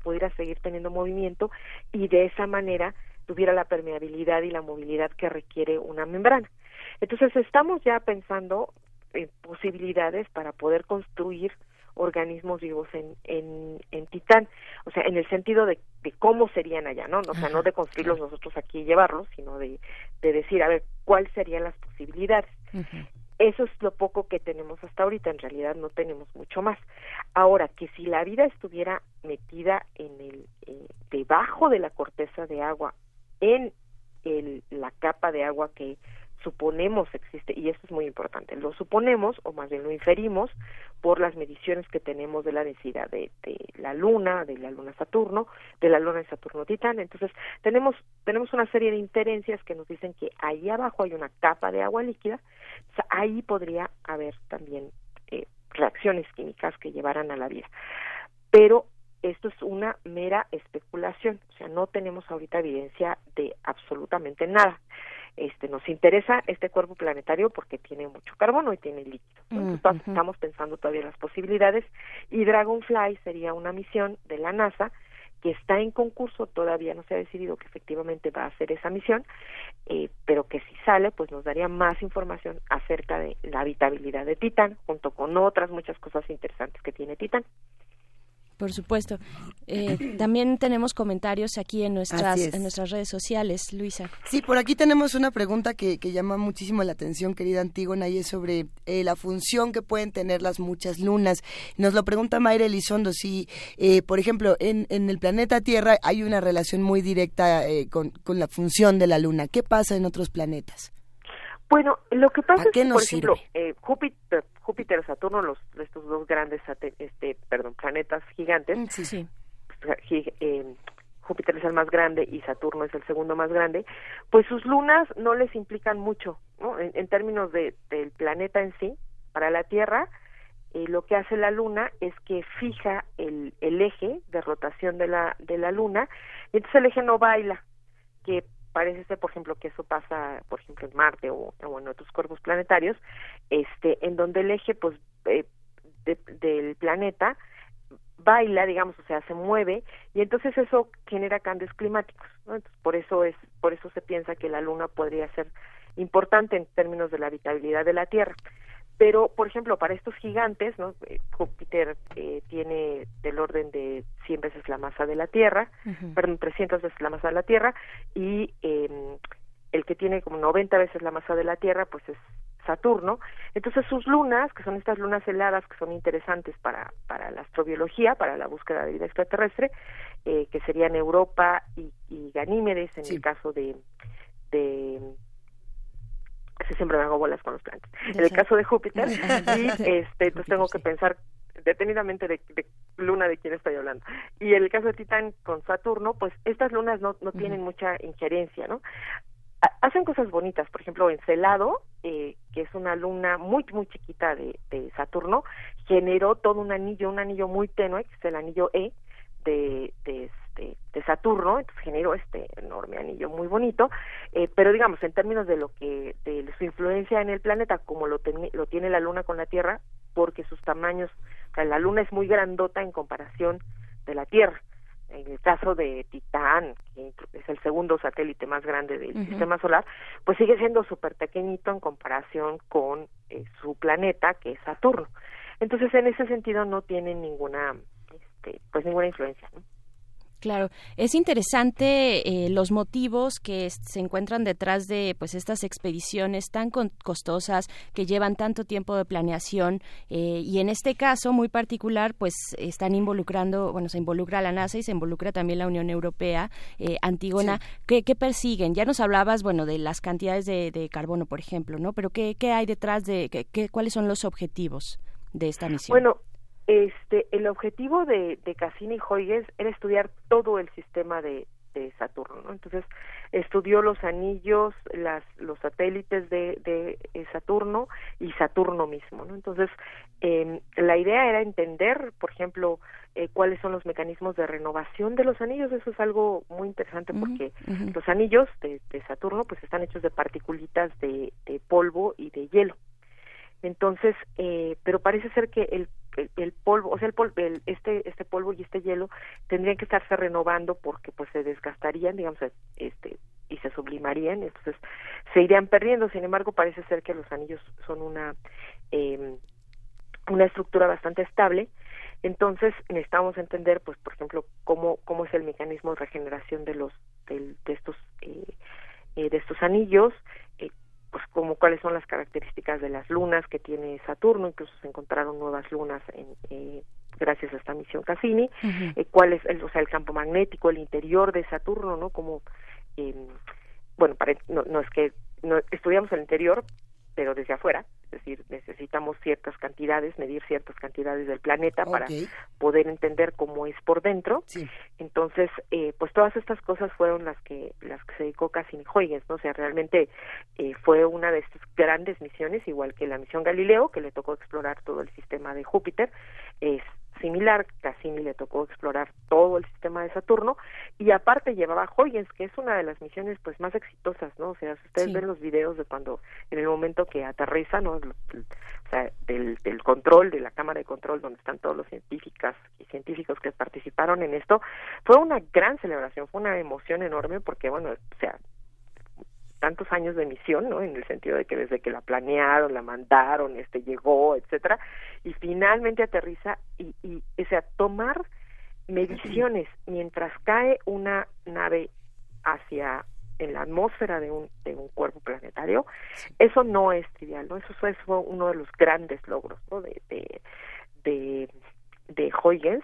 pudiera seguir teniendo movimiento y de esa manera tuviera la permeabilidad y la movilidad que requiere una membrana. Entonces estamos ya pensando en posibilidades para poder construir organismos vivos en, en, en Titán, o sea, en el sentido de, de cómo serían allá, ¿no? O sea, no de construirlos nosotros aquí y llevarlos, sino de, de decir, a ver, cuáles serían las posibilidades. Eso es lo poco que tenemos hasta ahorita, en realidad no tenemos mucho más. Ahora, que si la vida estuviera metida en el, eh, debajo de la corteza de agua, en el, la capa de agua que suponemos existe, y esto es muy importante, lo suponemos, o más bien lo inferimos, por las mediciones que tenemos de la densidad de, la Luna, de la Luna Saturno, de la Luna de Saturno Titán. Entonces, tenemos, tenemos una serie de inferencias que nos dicen que ahí abajo hay una capa de agua líquida, ahí podría haber también eh, reacciones químicas que llevaran a la vida. Pero esto es una mera especulación, o sea, no tenemos ahorita evidencia de absolutamente nada. este nos interesa este cuerpo planetario porque tiene mucho carbono y tiene líquido. Mm, estamos pensando todavía las posibilidades y Dragonfly sería una misión de la NASA que está en concurso, todavía no se ha decidido que efectivamente va a hacer esa misión, eh, pero que si sale, pues nos daría más información acerca de la habitabilidad de Titán, junto con otras muchas cosas interesantes que tiene Titán. Por supuesto. Eh, también tenemos comentarios aquí en nuestras, en nuestras redes sociales, Luisa. Sí, por aquí tenemos una pregunta que, que llama muchísimo la atención, querida Antígona, y es sobre eh, la función que pueden tener las muchas lunas. Nos lo pregunta Mayra Elizondo, si, eh, por ejemplo, en, en, el planeta Tierra hay una relación muy directa con, con la función de la luna. ¿Qué pasa en otros planetas? Bueno, lo que pasa es que, por ejemplo, eh, Júpiter, Júpiter, Saturno, los estos dos grandes, este, perdón, planetas gigantes. Mm, sí, sí. Pues, eh, Júpiter es el más grande y Saturno es el segundo más grande, pues sus lunas no les implican mucho, ¿no? En, términos de, del planeta en sí, para la Tierra, eh, lo que hace la Luna es que fija el, el eje de rotación de la, de la Luna, y entonces el eje no baila, que parece ser, por ejemplo, que eso pasa, por ejemplo, en Marte o, en otros cuerpos planetarios, este, en donde el eje, pues, eh, del planeta baila, digamos, o sea, se mueve y entonces eso genera cambios climáticos, por eso es, por eso se piensa que la Luna podría ser importante en términos de la habitabilidad de la Tierra. Pero, por ejemplo, para estos gigantes, ¿no? Eh, Júpiter eh, tiene del orden de 100 veces la masa de la Tierra, perdón, 300 veces la masa de la Tierra, y eh, el que tiene como 90 veces la masa de la Tierra, pues es Saturno. Entonces sus lunas, que son estas lunas heladas que son interesantes para, para la astrobiología, para la búsqueda de vida extraterrestre, eh, que serían Europa y, y Ganímedes en el caso de, de siempre me hago bolas con los planetas. En el caso de Júpiter, y este, entonces tengo que pensar detenidamente de, luna de quién estoy hablando. Y en el caso de Titán con Saturno, pues estas lunas no, no tienen mucha injerencia, ¿no? hacen cosas bonitas, por ejemplo, Encelado, eh, que es una luna muy, muy chiquita de, de Saturno, generó todo un anillo, un anillo muy tenue, que es el anillo E, de, de, este, de Saturno, entonces generó este enorme anillo muy bonito, eh, pero digamos, en términos de lo que, de su influencia en el planeta, como lo, lo tiene la Luna con la Tierra, porque sus tamaños, o sea, la Luna es muy grandota en comparación de la Tierra. En el caso de Titán, que es el segundo satélite más grande del sistema solar, pues sigue siendo súper pequeñito en comparación con eh, su planeta, que es Saturno. Entonces, en ese sentido, no tiene ninguna este, pues ninguna influencia. Claro, es interesante eh, los motivos que se encuentran detrás de pues estas expediciones tan costosas que llevan tanto tiempo de planeación eh, y en este caso muy particular pues están involucrando bueno se involucra la NASA y se involucra también la Unión Europea eh, Antígona. ¿qué, persiguen ya nos hablabas bueno de las cantidades de, carbono por ejemplo no pero qué, qué hay detrás de qué, cuáles son los objetivos de esta misión bueno este, el objetivo de, de Cassini y Huygens era estudiar todo el sistema de, de Saturno, ¿no? Entonces estudió los anillos, las, los satélites de, de eh, Saturno y Saturno mismo, ¿no? Entonces eh, la idea era entender, por ejemplo, eh, cuáles son los mecanismos de renovación de los anillos. Eso es algo muy interesante porque los anillos de, de, Saturno pues están hechos de particulitas de, de polvo y de hielo. Entonces, eh, pero parece ser que el, el, polvo, o sea, el, polvo, este, este polvo y este hielo tendrían que estarse renovando porque pues se desgastarían, digamos, este, y se sublimarían, entonces se irían perdiendo. Sin embargo, parece ser que los anillos son una, eh, una estructura bastante estable. Entonces necesitamos entender, pues, por ejemplo, cómo, cómo es el mecanismo de regeneración de los, de, de estos, eh, eh, de estos anillos, pues como cuáles son las características de las lunas que tiene Saturno, incluso se encontraron nuevas lunas en, eh, gracias a esta misión Cassini, eh, cuál es el, o sea, el campo magnético, el interior de Saturno, ¿no? Como, eh, bueno, no, no es que no, estudiamos el interior, pero desde afuera, es decir, necesitamos ciertas cantidades, medir ciertas cantidades del planeta para poder entender cómo es por dentro. Entonces, eh, pues todas estas cosas fueron las que las que se dedicó Cassini Huygens, ¿no? O sea, realmente eh, fue una de estas grandes misiones, igual que la misión Galileo, que le tocó explorar todo el sistema de Júpiter, es similar, Cassini le tocó explorar todo el sistema de Saturno, y aparte llevaba Huygens, que es una de las misiones pues más exitosas, ¿no? O sea, si ustedes ven los videos de cuando, en el momento que aterriza, ¿no? O sea, del, del control, de la cámara de control, donde están todos los científicas y científicos que participaron en esto, fue una gran celebración, fue una emoción enorme, porque bueno, o sea, tantos años de misión, ¿no? En el sentido de que desde que la planearon, la mandaron, este llegó, etcétera, y finalmente aterriza y, y o sea, tomar mediciones mientras cae una nave hacia en la atmósfera de un, de un cuerpo planetario, eso no es trivial, ¿no? Eso fue, uno de los grandes logros, ¿no? De, de, de, de Huygens,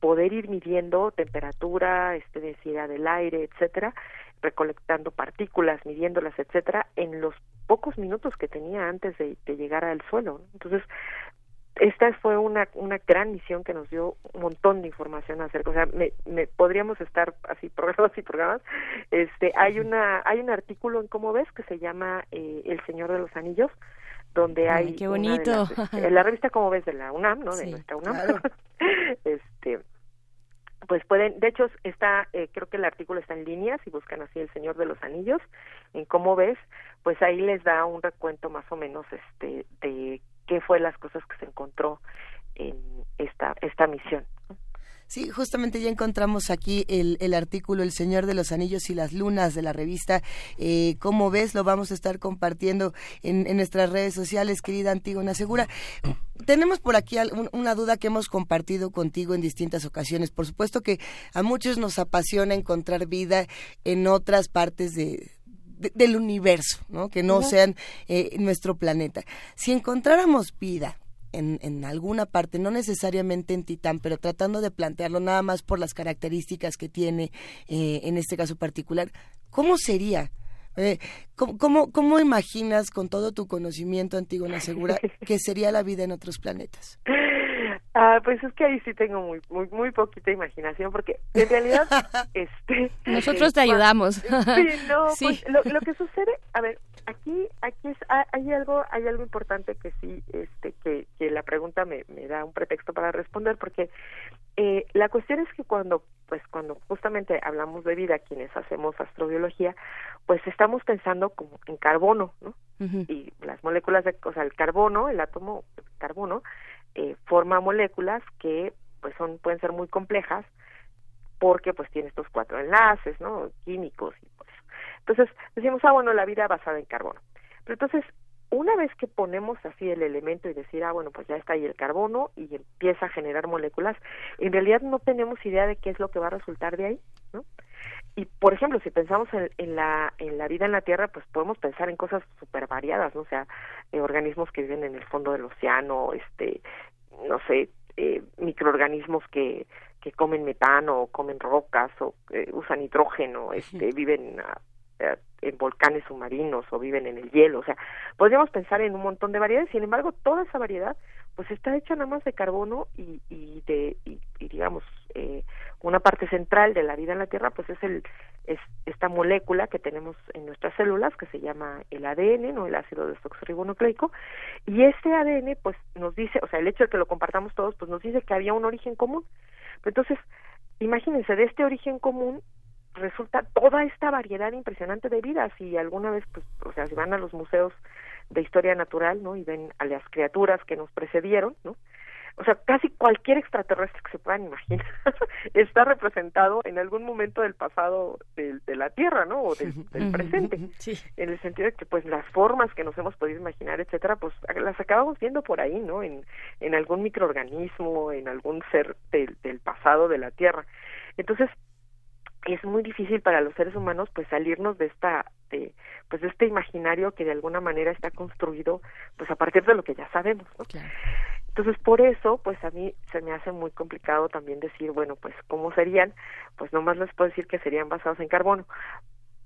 poder ir midiendo temperatura, este, densidad del aire, etcétera, recolectando partículas, midiéndolas, etcétera, en los pocos minutos que tenía antes de, de llegar al suelo. Entonces, esta fue una, una gran misión que nos dio un montón de información acerca, o sea, me, me podríamos estar así programas y programas. Este, hay una hay un artículo en cómo ves que se llama eh, El Señor de los Anillos, donde hay qué bonito. Este, la revista como ves de la UNAM, ¿no? De nuestra UNAM. este pues pueden, de hecho está, eh, creo que el artículo está en línea, si buscan así El Señor de los Anillos, en cómo ves, pues ahí les da un recuento más o menos este de qué fue las cosas que se encontró en esta, esta misión. Sí, justamente ya encontramos aquí el, el, artículo El Señor de los Anillos y las Lunas de la revista. Eh, como ves, lo vamos a estar compartiendo en, en nuestras redes sociales, querida Antígona Segura. Tenemos por aquí una duda que hemos compartido contigo en distintas ocasiones. Por supuesto que a muchos nos apasiona encontrar vida en otras partes de, del universo, ¿no? que no sean eh, nuestro planeta. Si encontráramos vida en, en, alguna parte, no necesariamente en Titán, pero tratando de plantearlo nada más por las características que tiene eh, en este caso particular, ¿cómo sería? Eh, ¿cómo, cómo, cómo, imaginas, con todo tu conocimiento, Antígona Segura, que sería la vida en otros planetas? Ah, pues es que ahí sí tengo muy muy muy poquita imaginación porque en realidad este nosotros te ayudamos. Sí, no, Pues, lo, lo, que sucede, a ver, aquí aquí es, hay algo hay algo importante que sí este que, que la pregunta me, me da un pretexto para responder porque eh, la cuestión es que cuando pues cuando justamente hablamos de vida quienes hacemos astrobiología pues estamos pensando como en carbono, ¿no? Y las moléculas de, o sea, el carbono, el átomo carbono eh, forma moléculas que pues son pueden ser muy complejas porque pues tiene estos cuatro enlaces no químicos y entonces decimos ah bueno la vida basada en carbono pero entonces una vez que ponemos así el elemento y decir ah bueno pues ya está ahí el carbono y empieza a generar moléculas en realidad no tenemos idea de qué es lo que va a resultar de ahí no y por ejemplo si pensamos en, en la en la vida en la tierra pues podemos pensar en cosas súper variadas no o sea eh, organismos que viven en el fondo del océano este no sé eh, microorganismos que que comen metano o comen rocas o eh, usan nitrógeno este viven a, a, en volcanes submarinos o viven en el hielo o sea podríamos pensar en un montón de variedades sin embargo toda esa variedad pues está hecha nada más de carbono y, y de y, y digamos eh, una parte central de la vida en la Tierra pues es el es esta molécula que tenemos en nuestras células que se llama el ADN no el ácido desoxirribonucleico y este ADN pues nos dice o sea el hecho de que lo compartamos todos pues nos dice que había un origen común. Entonces imagínense de este origen común resulta toda esta variedad impresionante de vida si alguna vez pues o sea si van a los museos de historia natural, ¿no? Y ven a las criaturas que nos precedieron, ¿no? O sea, casi cualquier extraterrestre que se puedan imaginar está representado en algún momento del pasado de, de la Tierra, ¿no? O del, del presente. Sí. En el sentido de que, pues, las formas que nos hemos podido imaginar, etcétera, pues, las acabamos viendo por ahí, ¿no? En, en algún microorganismo, en algún ser del, del pasado de la Tierra. Entonces, es muy difícil para los seres humanos pues salirnos de esta de pues de este imaginario que de alguna manera está construido pues a partir de lo que ya sabemos ¿no? Claro. entonces por eso pues a mí se me hace muy complicado también decir bueno pues cómo serían pues nomás les puedo decir que serían basados en carbono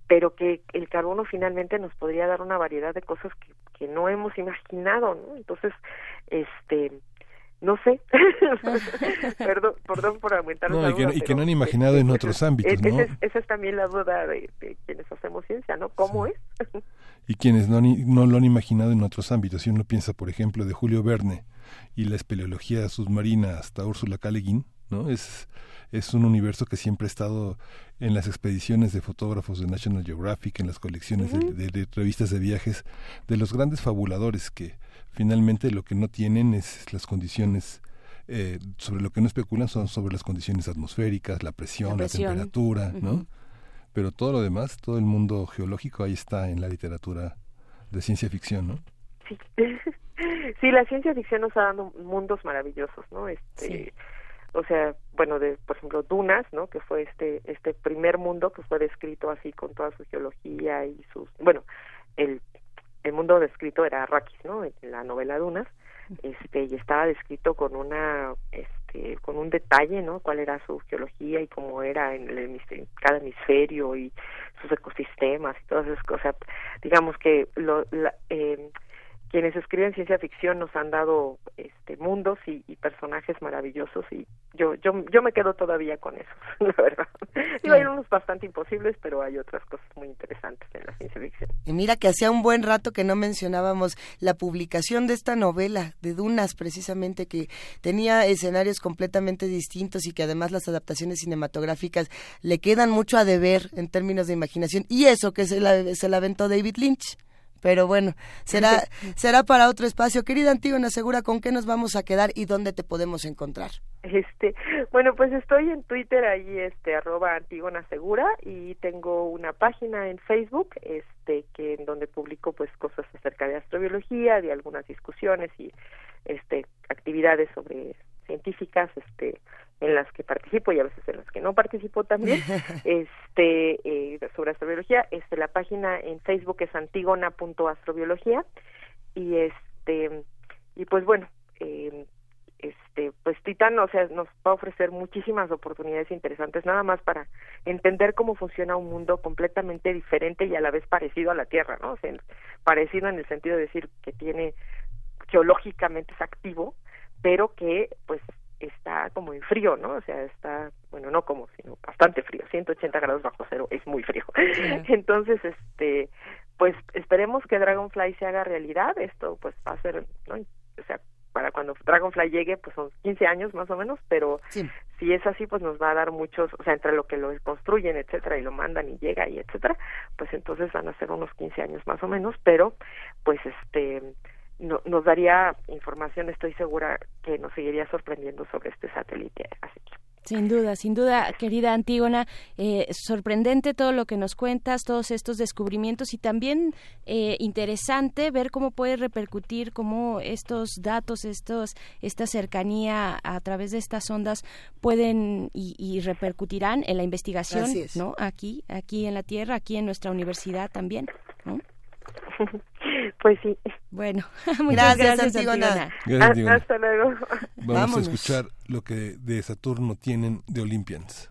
pero que el carbono finalmente nos podría dar una variedad de cosas que, que no hemos imaginado no entonces este no sé, perdón, perdón por aumentar no, y, que, duda, y que no han imaginado en otros ámbitos, ¿no? Esa es, esa es también la duda de, de, quienes hacemos ciencia, ¿no? ¿Cómo sí. es? y quienes no, no lo han imaginado en otros ámbitos. Si uno piensa, por ejemplo, de Julio Verne y la espeleología submarina hasta Úrsula K. Le Guin, ¿no? Es, es un universo que siempre ha estado en las expediciones de fotógrafos de National Geographic, en las colecciones de, revistas de viajes, de los grandes fabuladores que finalmente lo que no tienen es las condiciones eh, sobre lo que no especulan son sobre las condiciones atmosféricas, la presión, la, temperatura, ¿no? Pero todo lo demás, todo el mundo geológico ahí está en la literatura de ciencia ficción, ¿no? Sí. sí, la ciencia ficción nos ha dado mundos maravillosos, ¿no? Este, o sea, bueno, de, por ejemplo, Dunas, ¿no? Que fue este este primer mundo que fue descrito así con toda su geología y sus, bueno, el el mundo descrito era Arrakis, ¿no? En la novela Dunas, este y estaba descrito con una este con un detalle, ¿no? Cuál era su geología y cómo era en el hemisferio, cada hemisferio y sus ecosistemas y todas esas cosas. Digamos que lo la, eh, quienes escriben ciencia ficción nos han dado este mundos y, personajes maravillosos y yo yo yo me quedo todavía con esos la verdad. Hay unos bastante imposibles pero hay otras cosas muy interesantes en la ciencia ficción. Y mira que hacía un buen rato que no mencionábamos la publicación de esta novela de Dunas precisamente que tenía escenarios completamente distintos y que además las adaptaciones cinematográficas le quedan mucho a deber en términos de imaginación. Y eso que se la, se la aventó David Lynch pero bueno, será, será para otro espacio. Querida Antígona Segura, ¿con qué nos vamos a quedar y dónde te podemos encontrar? Este, bueno, pues estoy en Twitter ahí, este, arroba Antígona Segura y tengo una página en Facebook, este, que en donde publico pues cosas acerca de astrobiología, de algunas discusiones y este actividades sobre científicas, este, en las que participo y a veces en las que no participo también, este, eh, sobre astrobiología, este, la página en Facebook es antigona.astrobiología y este, y pues bueno, eh, este, pues Titán, o sea, nos va a ofrecer muchísimas oportunidades interesantes, nada más para entender cómo funciona un mundo completamente diferente y a la vez parecido a la Tierra, ¿no? O sea, parecido en el sentido de decir que tiene geológicamente es activo, pero que pues está como en frío, ¿no? O sea, está, bueno, no como, sino bastante frío, 180 grados bajo cero, es muy frío. Entonces, este, pues esperemos que Dragonfly se haga realidad, esto pues va a ser, ¿no? O sea, para cuando Dragonfly llegue, pues son 15 años más o menos, pero si es así, pues nos va a dar muchos, o sea, entre lo que lo construyen, etcétera, y lo mandan y llega y etcétera, pues entonces van a ser unos 15 años más o menos, pero pues este no, nos daría información, estoy segura que nos seguiría sorprendiendo sobre este satélite. Así Sin duda, sin duda, querida Antígona, eh, sorprendente todo lo que nos cuentas, todos estos descubrimientos y también eh, interesante ver cómo puede repercutir, cómo estos datos, estos, esta cercanía a través de estas ondas pueden y, repercutirán en la investigación, ¿no? Aquí, aquí en la Tierra, aquí en nuestra universidad también, ¿no? Pues sí. Bueno, muchas gracias, Antigona. hasta luego. Vamos a escuchar lo que de Saturno tienen de Olympians.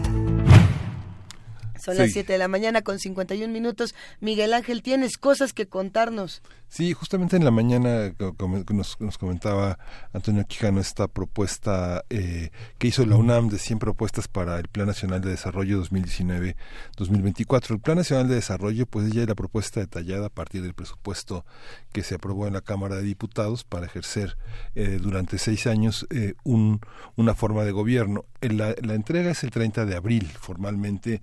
Son las 7 de la mañana con 51 minutos. Miguel Ángel, tienes cosas que contarnos. Sí, justamente en la mañana nos, nos comentaba Antonio Quijano esta propuesta eh, que hizo la UNAM de 100 propuestas para el Plan Nacional de Desarrollo 2019-2024. El Plan Nacional de Desarrollo, pues ya es la propuesta detallada a partir del presupuesto que se aprobó en la Cámara de Diputados para ejercer eh, durante seis años eh, un, una forma de gobierno. La, la entrega es el 30 de abril, formalmente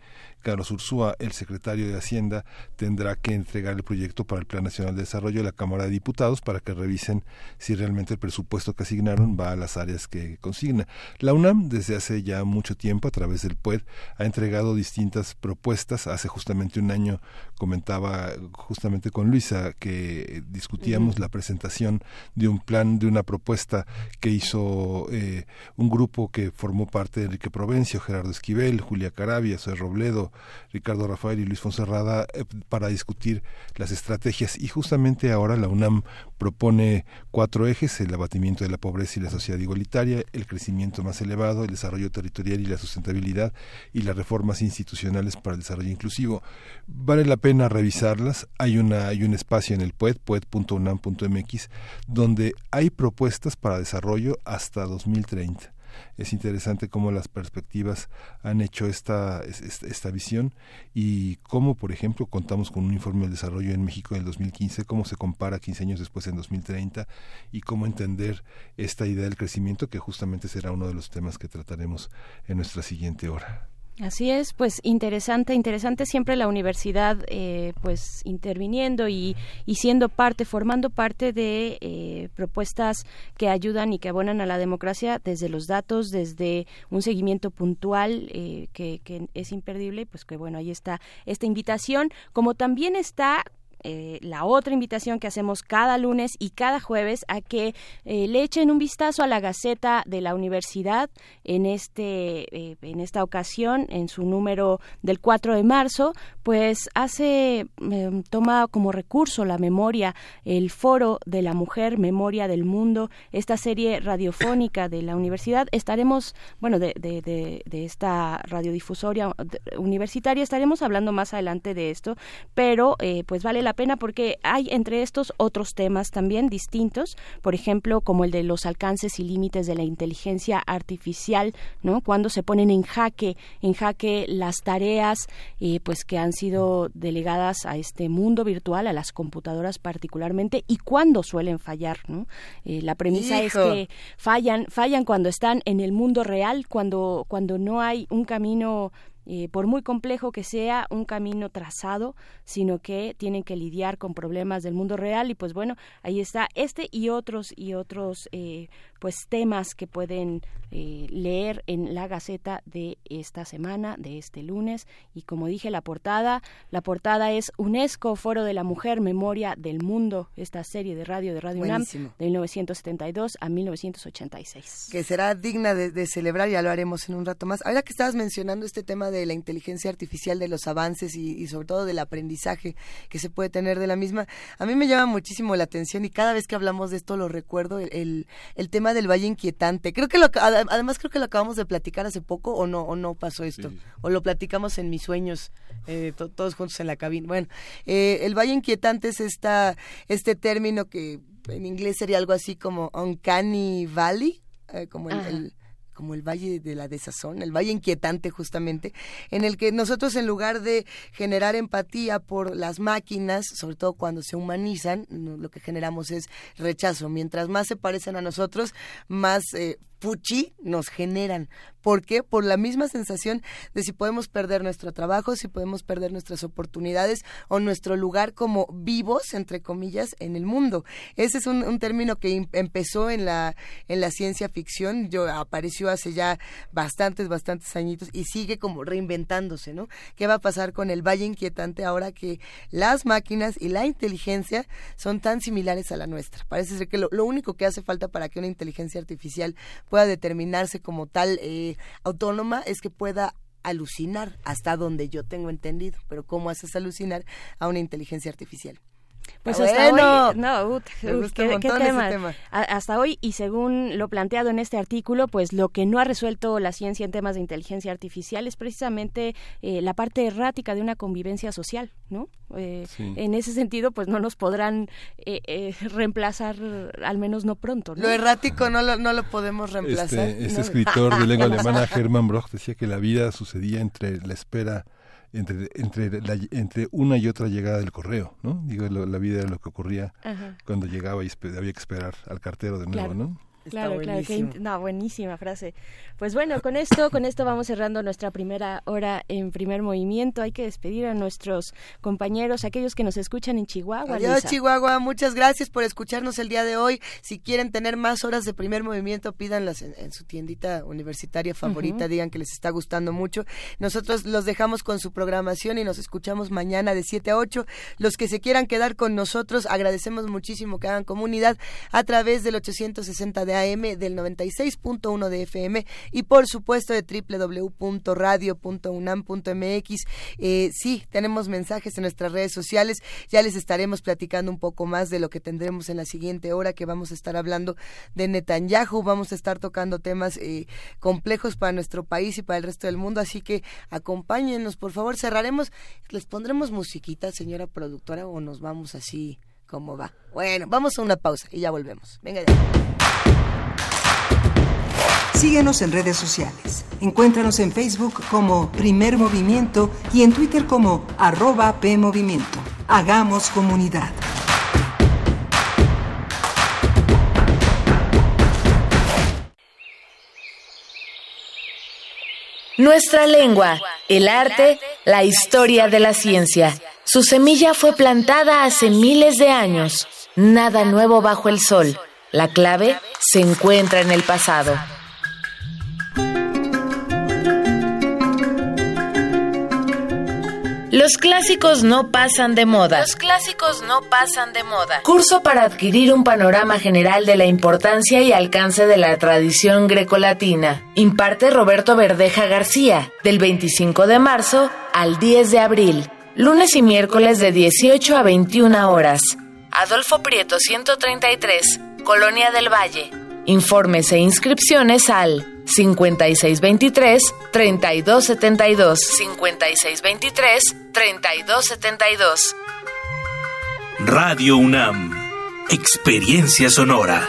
Carlos Ursúa, el secretario de Hacienda, tendrá que entregar el proyecto para el Plan Nacional de Desarrollo a la Cámara de Diputados para que revisen si realmente el presupuesto que asignaron va a las áreas que consigna. La UNAM, desde hace ya mucho tiempo, a través del PUED, ha entregado distintas propuestas. Hace justamente un año comentaba justamente con Luisa que discutíamos la presentación de un plan, de una propuesta que hizo eh, un grupo que formó parte de Enrique Provencio, Gerardo Esquivel, Julia Carabia, Soy Robledo, Ricardo Rafael y Luis Fonserrada eh, para discutir las estrategias. Y justamente ahora la UNAM propone cuatro ejes, el abatimiento de la pobreza y la sociedad igualitaria, el crecimiento más elevado, el desarrollo territorial y la sustentabilidad y las reformas institucionales para el desarrollo inclusivo. Vale la pena revisarlas. Hay, una, hay un espacio en el PUED, pued.unam.mx, donde hay propuestas para desarrollo hasta 2030 es interesante cómo las perspectivas han hecho esta, esta, visión y cómo, por ejemplo, contamos con un informe del desarrollo en México del 2015, cómo se compara 15 años después en 2030 y cómo entender esta idea del crecimiento que justamente será uno de los temas que trataremos en nuestra siguiente hora. Así es, pues interesante, interesante siempre la universidad, eh, pues interviniendo y, y, siendo parte, formando parte de eh, propuestas que ayudan y que abonan a la democracia desde los datos, desde un seguimiento puntual eh, que, que es imperdible, pues que bueno, ahí está esta invitación, como también está eh, la otra invitación que hacemos cada lunes y cada jueves a que eh, le echen un vistazo a la Gaceta de la Universidad en este eh, en esta ocasión en su número del 4 de marzo pues hace em, toma como recurso la memoria el foro de la mujer memoria del mundo esta serie radiofónica de la universidad. Estaremos bueno de, de, de, de esta radiodifusoria universitaria estaremos hablando más adelante de esto pero pues vale la la pena porque hay entre estos otros temas también distintos, por ejemplo, como el de los alcances y límites de la inteligencia artificial, ¿no? Cuando se ponen en jaque, en jaque las tareas, eh, pues que han sido delegadas a este mundo virtual, a las computadoras particularmente, y cuándo suelen fallar, ¿no? Eh, la premisa es que fallan, fallan cuando están en el mundo real, cuando, cuando no hay un camino eh, por muy complejo que sea, un camino trazado, sino que tienen que lidiar con problemas del mundo real y pues bueno, ahí está este y otros y otros eh, pues temas que pueden eh, leer en la Gaceta de esta semana, de este lunes. Y como dije, la portada, la portada es UNESCO, Foro de la Mujer, Memoria del Mundo, esta serie de radio de Radio UNAM de 1972 a 1986. Que será digna de, celebrar, ya lo haremos en un rato más. Ahora que estabas mencionando este tema de la inteligencia artificial, de los avances y, sobre todo del aprendizaje que se puede tener de la misma, a mí me llama muchísimo la atención y cada vez que hablamos de esto lo recuerdo, el, el, tema del Valle Inquietante. Creo que lo, además creo que lo acabamos de platicar hace poco o no o no pasó esto o lo platicamos en mis sueños eh, todos juntos en la cabina. Bueno eh, el valle inquietante es esta este término que en inglés sería algo así como uncanny valley eh, como el, como el Valle de la Desazón, el Valle Inquietante justamente, en el que nosotros en lugar de generar empatía por las máquinas, sobre todo cuando se humanizan, lo que generamos es rechazo. Mientras más se parecen a nosotros, más eh, fuchi nos generan. ¿Por qué? Por la misma sensación de si podemos perder nuestro trabajo, si podemos perder nuestras oportunidades o nuestro lugar como vivos, entre comillas, en el mundo. Ese es un, término que empezó en la, en la ciencia ficción, yo apareció hace ya bastantes, bastantes añitos y sigue como reinventándose, ¿no? ¿Qué va a pasar con el valle inquietante ahora que las máquinas y la inteligencia son tan similares a la nuestra? Parece ser que lo, lo único que hace falta para que una inteligencia artificial pueda determinarse como tal eh, autónoma es que pueda alucinar hasta donde yo tengo entendido. Pero ¿cómo haces alucinar a una inteligencia artificial? Pues hasta hoy, no, qué, tema. Hasta hoy, y según lo planteado en este artículo, pues lo que no ha resuelto la ciencia en temas de inteligencia artificial es precisamente eh, la parte errática de una convivencia social, ¿no? Eh, en ese sentido, pues no nos podrán eh, reemplazar, al menos no pronto. Lo errático no lo, no lo podemos reemplazar. Este, este escritor de lengua alemana, Hermann Broch, decía que la vida sucedía entre la espera entre, entre, entre una y otra llegada del correo, ¿no? Digo, la vida era lo que ocurría cuando llegaba y había que esperar al cartero de nuevo, ¿no? Claro, claro, no, buenísima frase. Pues bueno, con esto, con esto vamos cerrando nuestra primera hora en primer movimiento. Hay que despedir a nuestros compañeros, aquellos que nos escuchan en Chihuahua. Adiós, Chihuahua, muchas gracias por escucharnos el día de hoy. Si quieren tener más horas de primer movimiento, pídanlas en, su tiendita universitaria favorita, digan que les está gustando mucho. Nosotros los dejamos con su programación y nos escuchamos mañana de 7 a 8. Los que se quieran quedar con nosotros, agradecemos muchísimo que hagan comunidad a través del 860 de AM, del 96.1 de FM y por supuesto de www.radio.unam.mx. Eh, sí, tenemos mensajes en nuestras redes sociales. Ya les estaremos platicando un poco más de lo que tendremos en la siguiente hora, que vamos a estar hablando de Netanyahu. Vamos a estar tocando temas eh, complejos para nuestro país y para el resto del mundo. Así que acompáñenos, por favor. Cerraremos, les pondremos musiquita, señora productora, o nos vamos así como va. Bueno, vamos a una pausa y ya volvemos. Venga ya. Síguenos en redes sociales. Encuéntranos en Facebook como Primer Movimiento y en Twitter como arroba PMovimiento. Hagamos comunidad. Nuestra lengua, el arte, la historia de la ciencia. Su semilla fue plantada hace miles de años. Nada nuevo bajo el sol. La clave se encuentra en el pasado. Los clásicos no pasan de moda. Los clásicos no pasan de moda. Curso para adquirir un panorama general de la importancia y alcance de la tradición grecolatina. Imparte Roberto Verdeja García, del 25 de marzo al 10 de abril. Lunes y miércoles de 18 a 21 horas. Adolfo Prieto 133, Colonia del Valle. Informes e inscripciones al 5623-3272. 5623-3272. Radio UNAM. Experiencia sonora.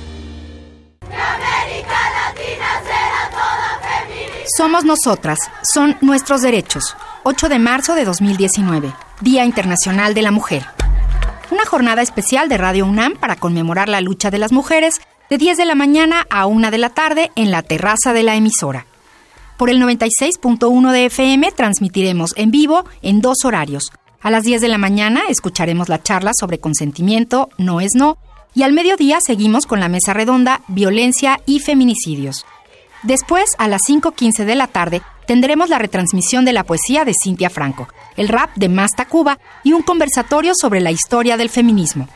Somos nosotras, son nuestros derechos. 8 de marzo de 2019, Día Internacional de la Mujer. Una jornada especial de Radio UNAM para conmemorar la lucha de las mujeres de 10 de la mañana a 1 de la tarde en la terraza de la emisora. Por el 96.1 de FM transmitiremos en vivo en dos horarios. A las 10 de la mañana escucharemos la charla sobre consentimiento, no es no, y al mediodía seguimos con la mesa redonda Violencia y Feminicidios. Después, a las 5.15 de la tarde, tendremos la retransmisión de la poesía de Cintia Franco, el rap de Masta Cuba y un conversatorio sobre la historia del feminismo.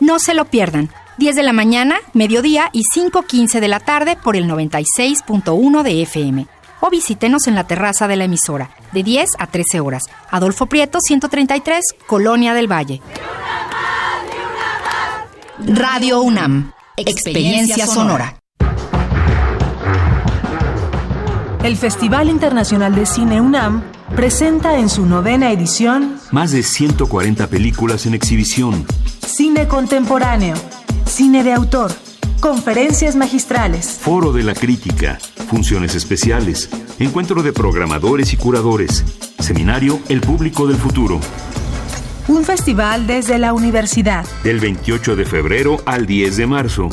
No se lo pierdan. 10 de la mañana, mediodía y 5.15 de la tarde por el 96.1 de FM. O visítenos en la terraza de la emisora, de 10 a 13 horas. Adolfo Prieto, 133, Colonia del Valle. Radio UNAM. Experiencia sonora. El Festival Internacional de Cine UNAM presenta en su novena edición más de 140 películas en exhibición. Cine contemporáneo, cine de autor, conferencias magistrales, foro de la crítica, funciones especiales, encuentro de programadores y curadores, seminario El público del futuro. Un festival desde la universidad. Del 28 de febrero al 10 de marzo.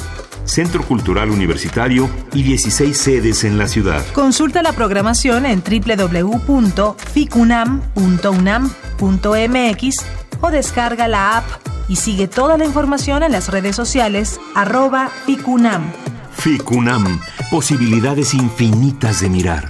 Centro Cultural Universitario y 16 sedes en la ciudad. Consulta la programación en www.ficunam.unam.mx o descarga la app y sigue toda la información en las redes sociales arroba Ficunam. Ficunam, posibilidades infinitas de mirar.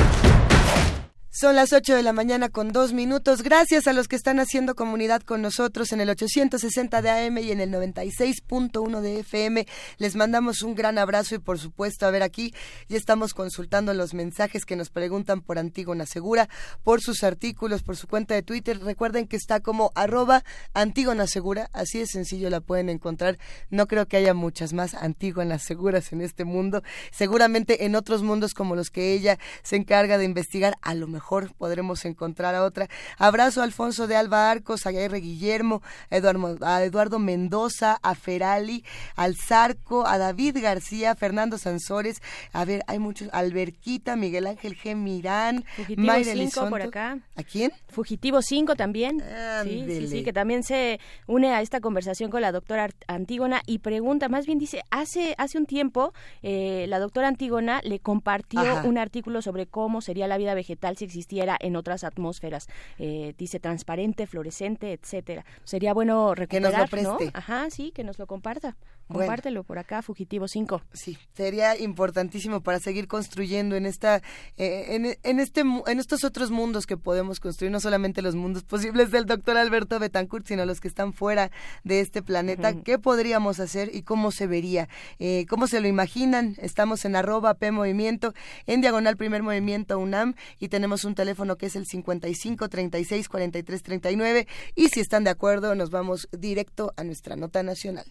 Son las 8 de la mañana con dos minutos. Gracias a los que están haciendo comunidad con nosotros en el 860 de AM y en el 96.1 de FM. Les mandamos un gran abrazo y por supuesto, a ver aquí, ya estamos consultando los mensajes que nos preguntan por Antígona Segura, por sus artículos, por su cuenta de Twitter. Recuerden que está como arroba Antígona Segura, así de sencillo la pueden encontrar. No creo que haya muchas más Antígonas Seguras en este mundo. Seguramente en otros mundos como los que ella se encarga de investigar, a lo mejor podremos encontrar a otra. Abrazo a Alfonso de Alba Arcos, a R. Guillermo, a Eduardo, a Eduardo Mendoza, a Ferali, al Zarco, a David García, Fernando Sansores, a ver, hay muchos, Alberquita, Miguel Ángel G. Mirán, Fugitivo 5 por acá. ¿A quién? Fugitivo 5 también. Sí, sí, sí, que también se une a esta conversación con la doctora Antígona y pregunta, más bien dice, hace, hace un tiempo eh, la doctora Antígona le compartió un artículo sobre cómo sería la vida vegetal si existiera en otras atmósferas. Eh, dice transparente, fluorescente, etcétera. Sería bueno recuperar, que nos lo preste. Ajá, sí, que nos lo comparta. Compártelo por acá, Fugitivo 5. Sí, sería importantísimo para seguir construyendo en esta eh, en, este en estos otros mundos que podemos construir, no solamente los mundos posibles del doctor Alberto Betancourt, sino los que están fuera de este planeta. ¿Qué podríamos hacer y cómo se vería? Eh, ¿Cómo se lo imaginan? Estamos en arroba P Movimiento, en diagonal Primer Movimiento UNAM y tenemos un teléfono que es el 55 36 43 39 y si están de acuerdo nos vamos directo a nuestra nota nacional.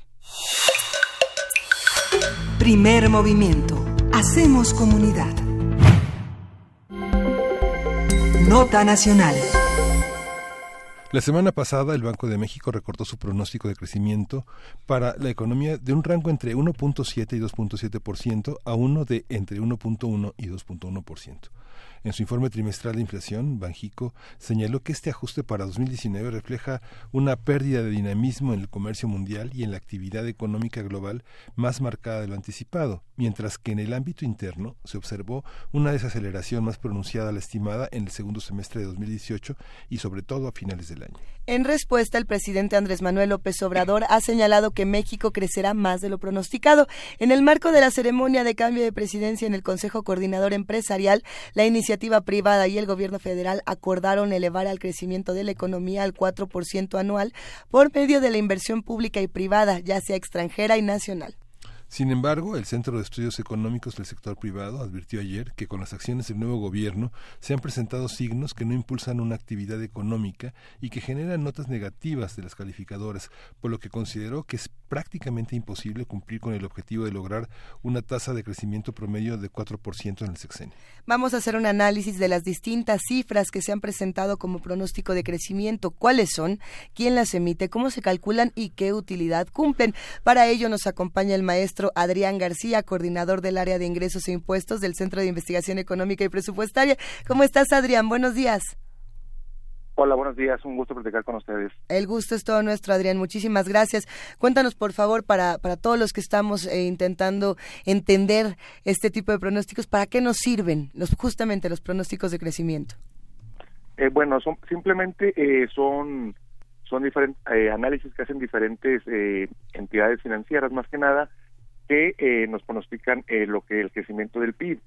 Primer movimiento. Hacemos comunidad. Nota nacional. La semana pasada el Banco de México recortó su pronóstico de crecimiento para la economía de un rango entre 1.7 y 2.7% a uno de entre 1.1 y 2.1%. En su informe trimestral de inflación, Banjico señaló que este ajuste para 2019 refleja una pérdida de dinamismo en el comercio mundial y en la actividad económica global más marcada de lo anticipado, mientras que en el ámbito interno se observó una desaceleración más pronunciada a la estimada en el segundo semestre de 2018 y sobre todo a finales del año. En respuesta, el presidente Andrés Manuel López Obrador ha señalado que México crecerá más de lo pronosticado. En el marco de la ceremonia de cambio de presidencia en el Consejo Coordinador Empresarial, la iniciativa privada y el gobierno federal acordaron elevar al crecimiento de la economía al 4% anual por medio de la inversión pública y privada, ya sea extranjera y nacional. Sin embargo, el Centro de Estudios Económicos del Sector Privado advirtió ayer que con las acciones del nuevo gobierno se han presentado signos que no impulsan una actividad económica y que generan notas negativas de las calificadoras, por lo que consideró que es prácticamente imposible cumplir con el objetivo de lograr una tasa de crecimiento promedio de 4% en el sexenio. Vamos a hacer un análisis de las distintas cifras que se han presentado como pronóstico de crecimiento, cuáles son, quién las emite, cómo se calculan y qué utilidad cumplen. Para ello nos acompaña el maestro Adrián García, coordinador del área de ingresos e impuestos del Centro de Investigación Económica y Presupuestaria. ¿Cómo estás, Adrián? Buenos días. Hola, buenos días. Un gusto platicar con ustedes. El gusto es todo nuestro, Adrián. Muchísimas gracias. Cuéntanos, por favor, para, para todos los que estamos eh, intentando entender este tipo de pronósticos, ¿para qué nos sirven los justamente los pronósticos de crecimiento? Eh, bueno, son, simplemente eh, son, son diferentes análisis que hacen diferentes entidades financieras, más que nada, que nos pronostican lo que el crecimiento del PIB.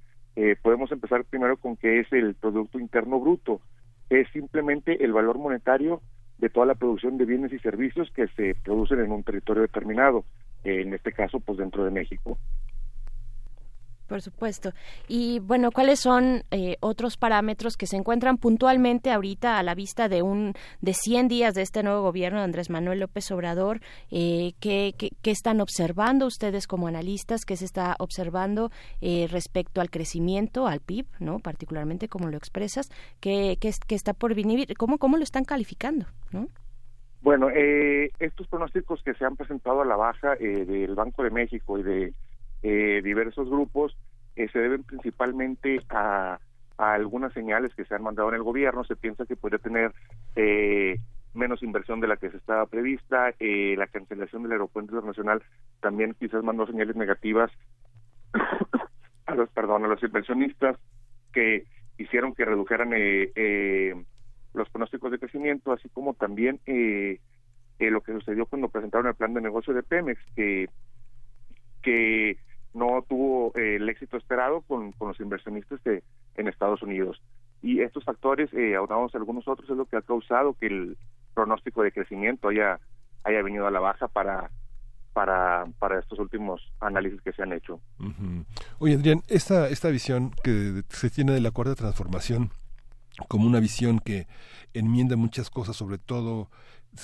podemos empezar primero con qué es el Producto Interno Bruto es simplemente el valor monetario de toda la producción de bienes y servicios que se producen en un territorio determinado, en este caso, pues dentro de México. Por supuesto. Y bueno, ¿cuáles son eh, otros parámetros que se encuentran puntualmente ahorita a la vista de un de 100 días de este nuevo gobierno de Andrés Manuel López Obrador? Eh, ¿qué, qué, están observando ustedes como analistas? ¿Qué se está observando eh, respecto al crecimiento, al PIB, no? Particularmente como lo expresas, ¿qué, qué, qué está por venir? ¿Cómo, ¿Cómo lo están calificando? ¿no? Bueno, eh, estos pronósticos que se han presentado a la baja eh, del Banco de México y de eh, diversos grupos eh, se deben principalmente a, algunas señales que se han mandado en el gobierno. Se piensa que podría tener eh, menos inversión de la que se estaba prevista. Eh, la cancelación del aeropuerto internacional también quizás mandó señales negativas a los, perdón, a los inversionistas que hicieron que redujeran los pronósticos de crecimiento, así como también lo que sucedió cuando presentaron el plan de negocio de Pemex, que que no tuvo eh, el éxito esperado con, con los inversionistas de, en Estados Unidos. Y estos factores, eh, a algunos otros, es lo que ha causado que el pronóstico de crecimiento haya, haya venido a la baja para, para, para estos últimos análisis que se han hecho. Oye, Adrián, esta, esta visión que se tiene de la cuarta transformación como una visión que enmienda muchas cosas, sobre todo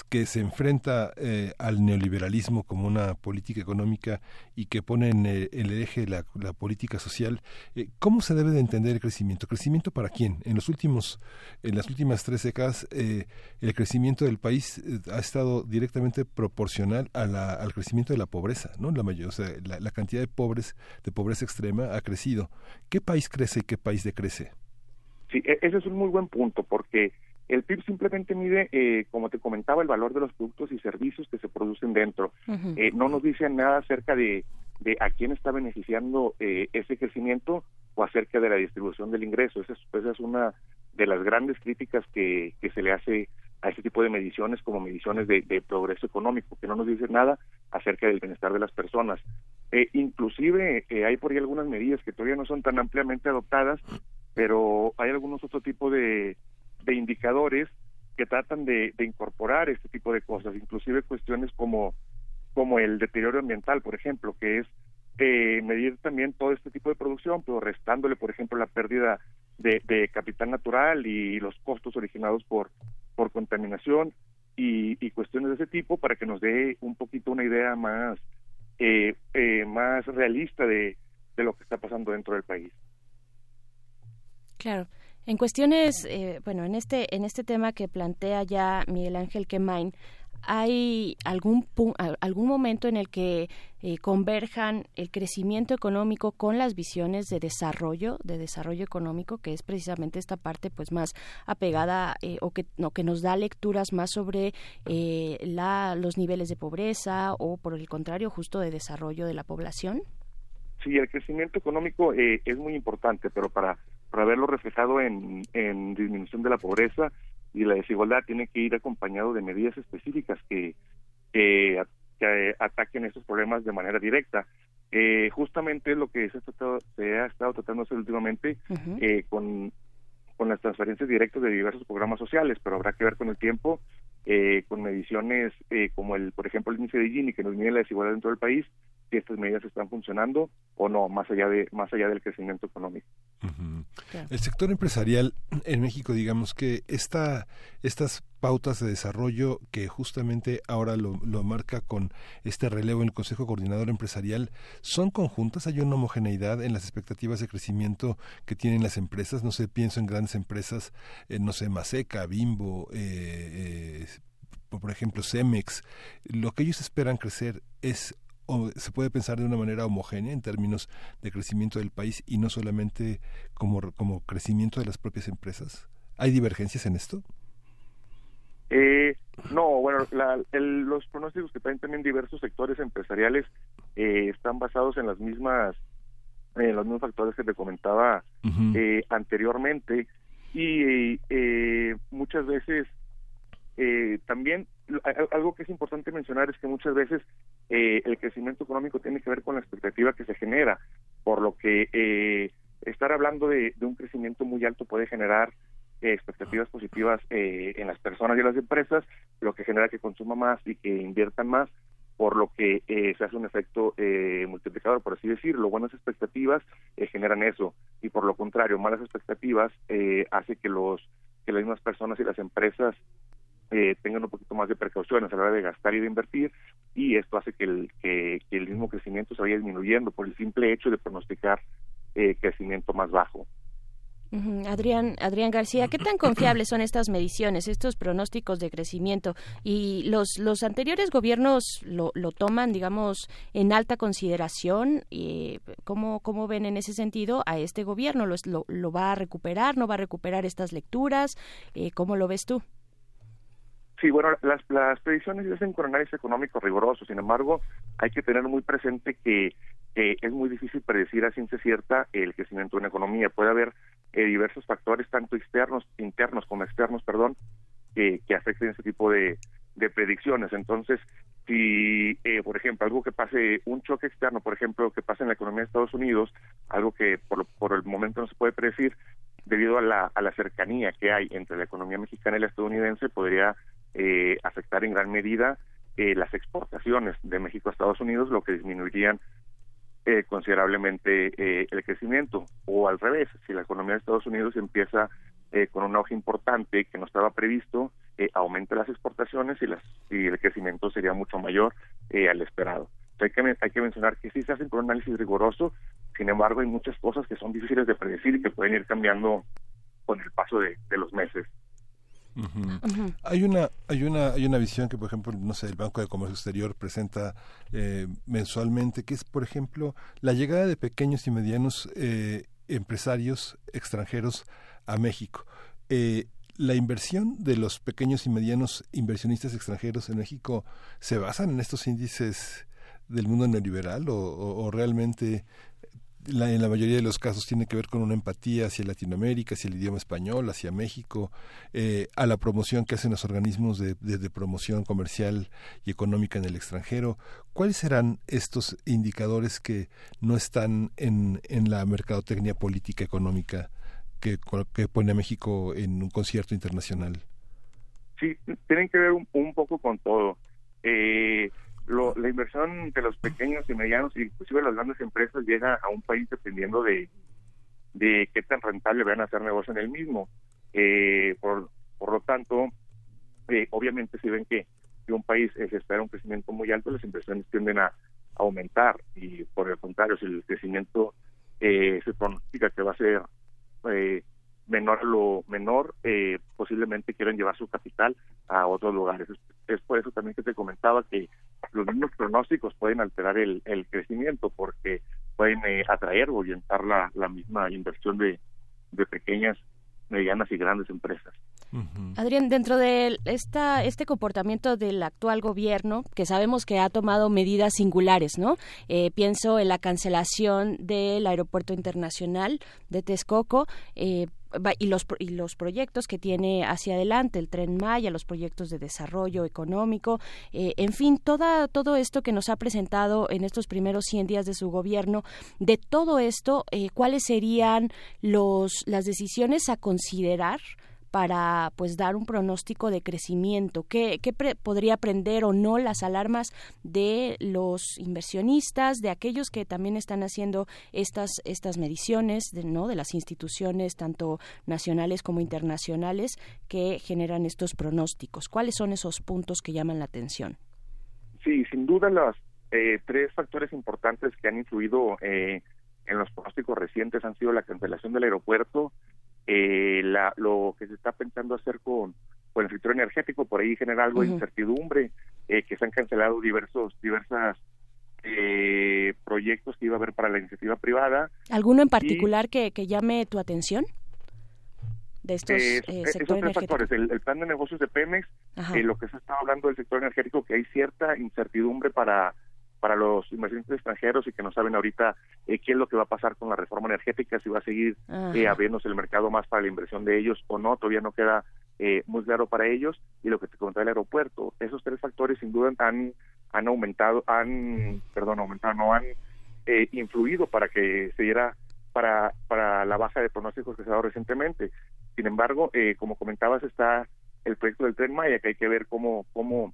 que se enfrenta eh, al neoliberalismo como una política económica y que pone en eh, el, eje la, política social. Eh, ¿Cómo se debe de entender el crecimiento? ¿Crecimiento para quién? En los últimos, en las últimas tres décadas, el crecimiento del país ha estado directamente proporcional a la, al crecimiento de la pobreza, ¿no? La mayor, o sea, la, la cantidad de pobres, de pobreza extrema ha crecido. ¿Qué país crece y qué país decrece? Sí, e, ese es un muy buen punto porque el PIB simplemente mide, eh, como te comentaba, el valor de los productos y servicios que se producen dentro. eh, no nos dice nada acerca de, de a quién está beneficiando eh, ese crecimiento o acerca de la distribución del ingreso. Esa es, esa es una de las grandes críticas que, que se le hace a este tipo de mediciones como mediciones de, de progreso económico, que no nos dice nada acerca del bienestar de las personas. Eh, inclusive eh, hay por ahí algunas medidas que todavía no son tan ampliamente adoptadas, pero hay algunos otro tipo de, de indicadores que tratan de, incorporar este tipo de cosas, inclusive cuestiones como, como el deterioro ambiental, por ejemplo, que es eh, medir también todo este tipo de producción, pero restándole, por ejemplo, la pérdida de, de capital natural y los costos originados por, por contaminación y, y, cuestiones de ese tipo para que nos dé un poquito una idea más, eh, eh, más realista de, de lo que está pasando dentro del país. Claro. En cuestiones, eh, bueno, en este, en este tema que plantea ya Miguel Ángel Quemain, ¿hay algún, algún momento en el que eh, converjan el crecimiento económico con las visiones de desarrollo, de desarrollo económico, que es precisamente esta parte pues más apegada eh, o, que, no, que nos da lecturas más sobre la, los niveles de pobreza o por el contrario justo de desarrollo de la población? Sí, el crecimiento económico es muy importante, pero para para verlo reflejado en, en disminución de la pobreza y la desigualdad tiene que ir acompañado de medidas específicas que, que, ataquen estos problemas de manera directa. Eh, justamente lo que se ha, tratado, se ha estado tratando últimamente eh, con, con las transferencias directas de diversos programas sociales, pero habrá que ver con el tiempo, eh, con mediciones eh, como el, por ejemplo, el índice de Gini que nos mide la desigualdad dentro del país, si estas medidas están funcionando o no, más allá de más allá del crecimiento económico. El sector empresarial en México, digamos que esta, estas pautas de desarrollo que justamente ahora lo, lo, marca con este relevo en el Consejo Coordinador Empresarial, ¿son conjuntas? ¿Hay una homogeneidad en las expectativas de crecimiento que tienen las empresas? No sé, pienso en grandes empresas, eh, no sé, Maseca, Bimbo, eh, eh, por ejemplo, Cemex. Lo que ellos esperan crecer es o se puede pensar de una manera homogénea en términos de crecimiento del país y no solamente como, como crecimiento de las propias empresas? ¿Hay divergencias en esto? Eh, no, bueno, los pronósticos que traen también diversos sectores empresariales eh, están basados en las mismas, en los mismos factores que te comentaba eh, anteriormente y eh, muchas veces también algo que es importante mencionar es que muchas veces el crecimiento económico tiene que ver con la expectativa que se genera, por lo que estar hablando de un crecimiento muy alto puede generar expectativas positivas eh, en las personas y en las empresas, lo que genera que consuma más y que inviertan más, por lo que eh, se hace un efecto eh, multiplicador, por así decirlo. Buenas expectativas generan eso y por lo contrario, malas expectativas hace que los que las mismas personas y las empresas tengan un poquito más de precauciones a la hora de gastar y de invertir y esto hace que el, que el mismo crecimiento se vaya disminuyendo por el simple hecho de pronosticar crecimiento más bajo. Adrián, Adrián García, ¿qué tan confiables son estas mediciones, estos pronósticos de crecimiento? ¿Y los, los anteriores gobiernos lo, lo toman, digamos, en alta consideración? ¿cómo, ¿Cómo ven en ese sentido a este gobierno? ¿Lo, lo, lo va a recuperar? ¿No va a recuperar estas lecturas? Eh, ¿Cómo lo ves tú? Sí, bueno, las, las predicciones se hacen con análisis económico riguroso, sin embargo, hay que tener muy presente que es muy difícil predecir a ciencia cierta el crecimiento de una economía. Puede haber eh, diversos factores, tanto externos, internos como externos, perdón, que, que afecten ese tipo de, predicciones. Entonces, si, eh, por ejemplo, algo que pase, un choque externo, por ejemplo, que pase en la economía de Estados Unidos, algo que por, por el momento no se puede predecir, debido a la, a la cercanía que hay entre la economía mexicana y la estadounidense, podría eh, afectar en gran medida eh, las exportaciones de México a Estados Unidos, lo que disminuirían eh, considerablemente eh, el crecimiento. O al revés, si la economía de Estados Unidos empieza eh, con un auge importante que no estaba previsto, aumenta las exportaciones y, las, y el crecimiento sería mucho mayor al esperado. hay, que, hay que mencionar que sí se hacen un análisis riguroso, sin embargo hay muchas cosas que son difíciles de predecir y que pueden ir cambiando con el paso de los meses. Hay una hay una hay una visión que por ejemplo no sé el Banco de Comercio Exterior presenta eh, mensualmente que es por ejemplo la llegada de pequeños y medianos eh, empresarios extranjeros a México. Eh, la inversión de los pequeños y medianos inversionistas extranjeros en México se basan en estos índices del mundo neoliberal o realmente en la mayoría de los casos tiene que ver con una empatía hacia Latinoamérica, hacia el idioma español, hacia México, eh, a la promoción que hacen los organismos de, promoción comercial y económica en el extranjero. ¿Cuáles serán estos indicadores que no están en, la mercadotecnia política económica que, pone a México en un concierto internacional? Sí, tienen que ver un, un poco con todo. Eh, la inversión de los pequeños y medianos inclusive las grandes empresas llega a un país dependiendo de, de qué tan rentable van a hacer negocio en el mismo. Eh, por, por lo tanto, eh, obviamente si ven que, que un país se espera un crecimiento muy alto, las inversiones tienden a aumentar y por el contrario, si el crecimiento eh, se pronostica que va a ser eh, menor a lo menor, eh, posiblemente quieren llevar su capital a otros lugares. Es, por eso también que te comentaba que los mismos pronósticos pueden alterar el, el crecimiento porque pueden eh, atraer o orientar la, la misma inversión de, de pequeñas, medianas y grandes empresas. Adrián, dentro de esta, este comportamiento del actual gobierno, que sabemos que ha tomado medidas singulares, ¿no? Eh, pienso en la cancelación del aeropuerto internacional de Texcoco, eh, y los, y los proyectos que tiene hacia adelante, el tren Maya, los proyectos de desarrollo económico, eh, en fin, toda, todo esto que nos ha presentado en estos primeros 100 días de su gobierno, de todo esto, eh, ¿cuáles serían los, las decisiones a considerar? Para pues dar un pronóstico de crecimiento qué, qué podría prender o no las alarmas de los inversionistas de aquellos que también están haciendo estas estas mediciones de, no de las instituciones tanto nacionales como internacionales que generan estos pronósticos cuáles son esos puntos que llaman la atención sí sin duda los eh, tres factores importantes que han influido eh, en los pronósticos recientes han sido la cancelación del aeropuerto eh, la, lo que se está pensando hacer con, con el sector energético, por ahí genera algo de incertidumbre, eh, que se han cancelado diversos, diversas eh, proyectos que iba a haber para la iniciativa privada. ¿Alguno en particular que, que llame tu atención? de estos eh, tres factores. El, plan de negocios de Pemex, lo que se estaba hablando del sector energético, que hay cierta incertidumbre para para los inversionistas extranjeros y que no saben ahorita qué es lo que va a pasar con la reforma energética, si va a seguir abriéndose el mercado más para la inversión de ellos o no, todavía no queda muy claro para ellos. Y lo que te contaba el aeropuerto, esos tres factores sin duda han, han aumentado, han, perdón, aumentado, no han influido para que se diera para, para la baja de pronósticos que se ha dado recientemente. Sin embargo, eh, como comentabas, está el proyecto del Tren Maya, que hay que ver cómo, cómo,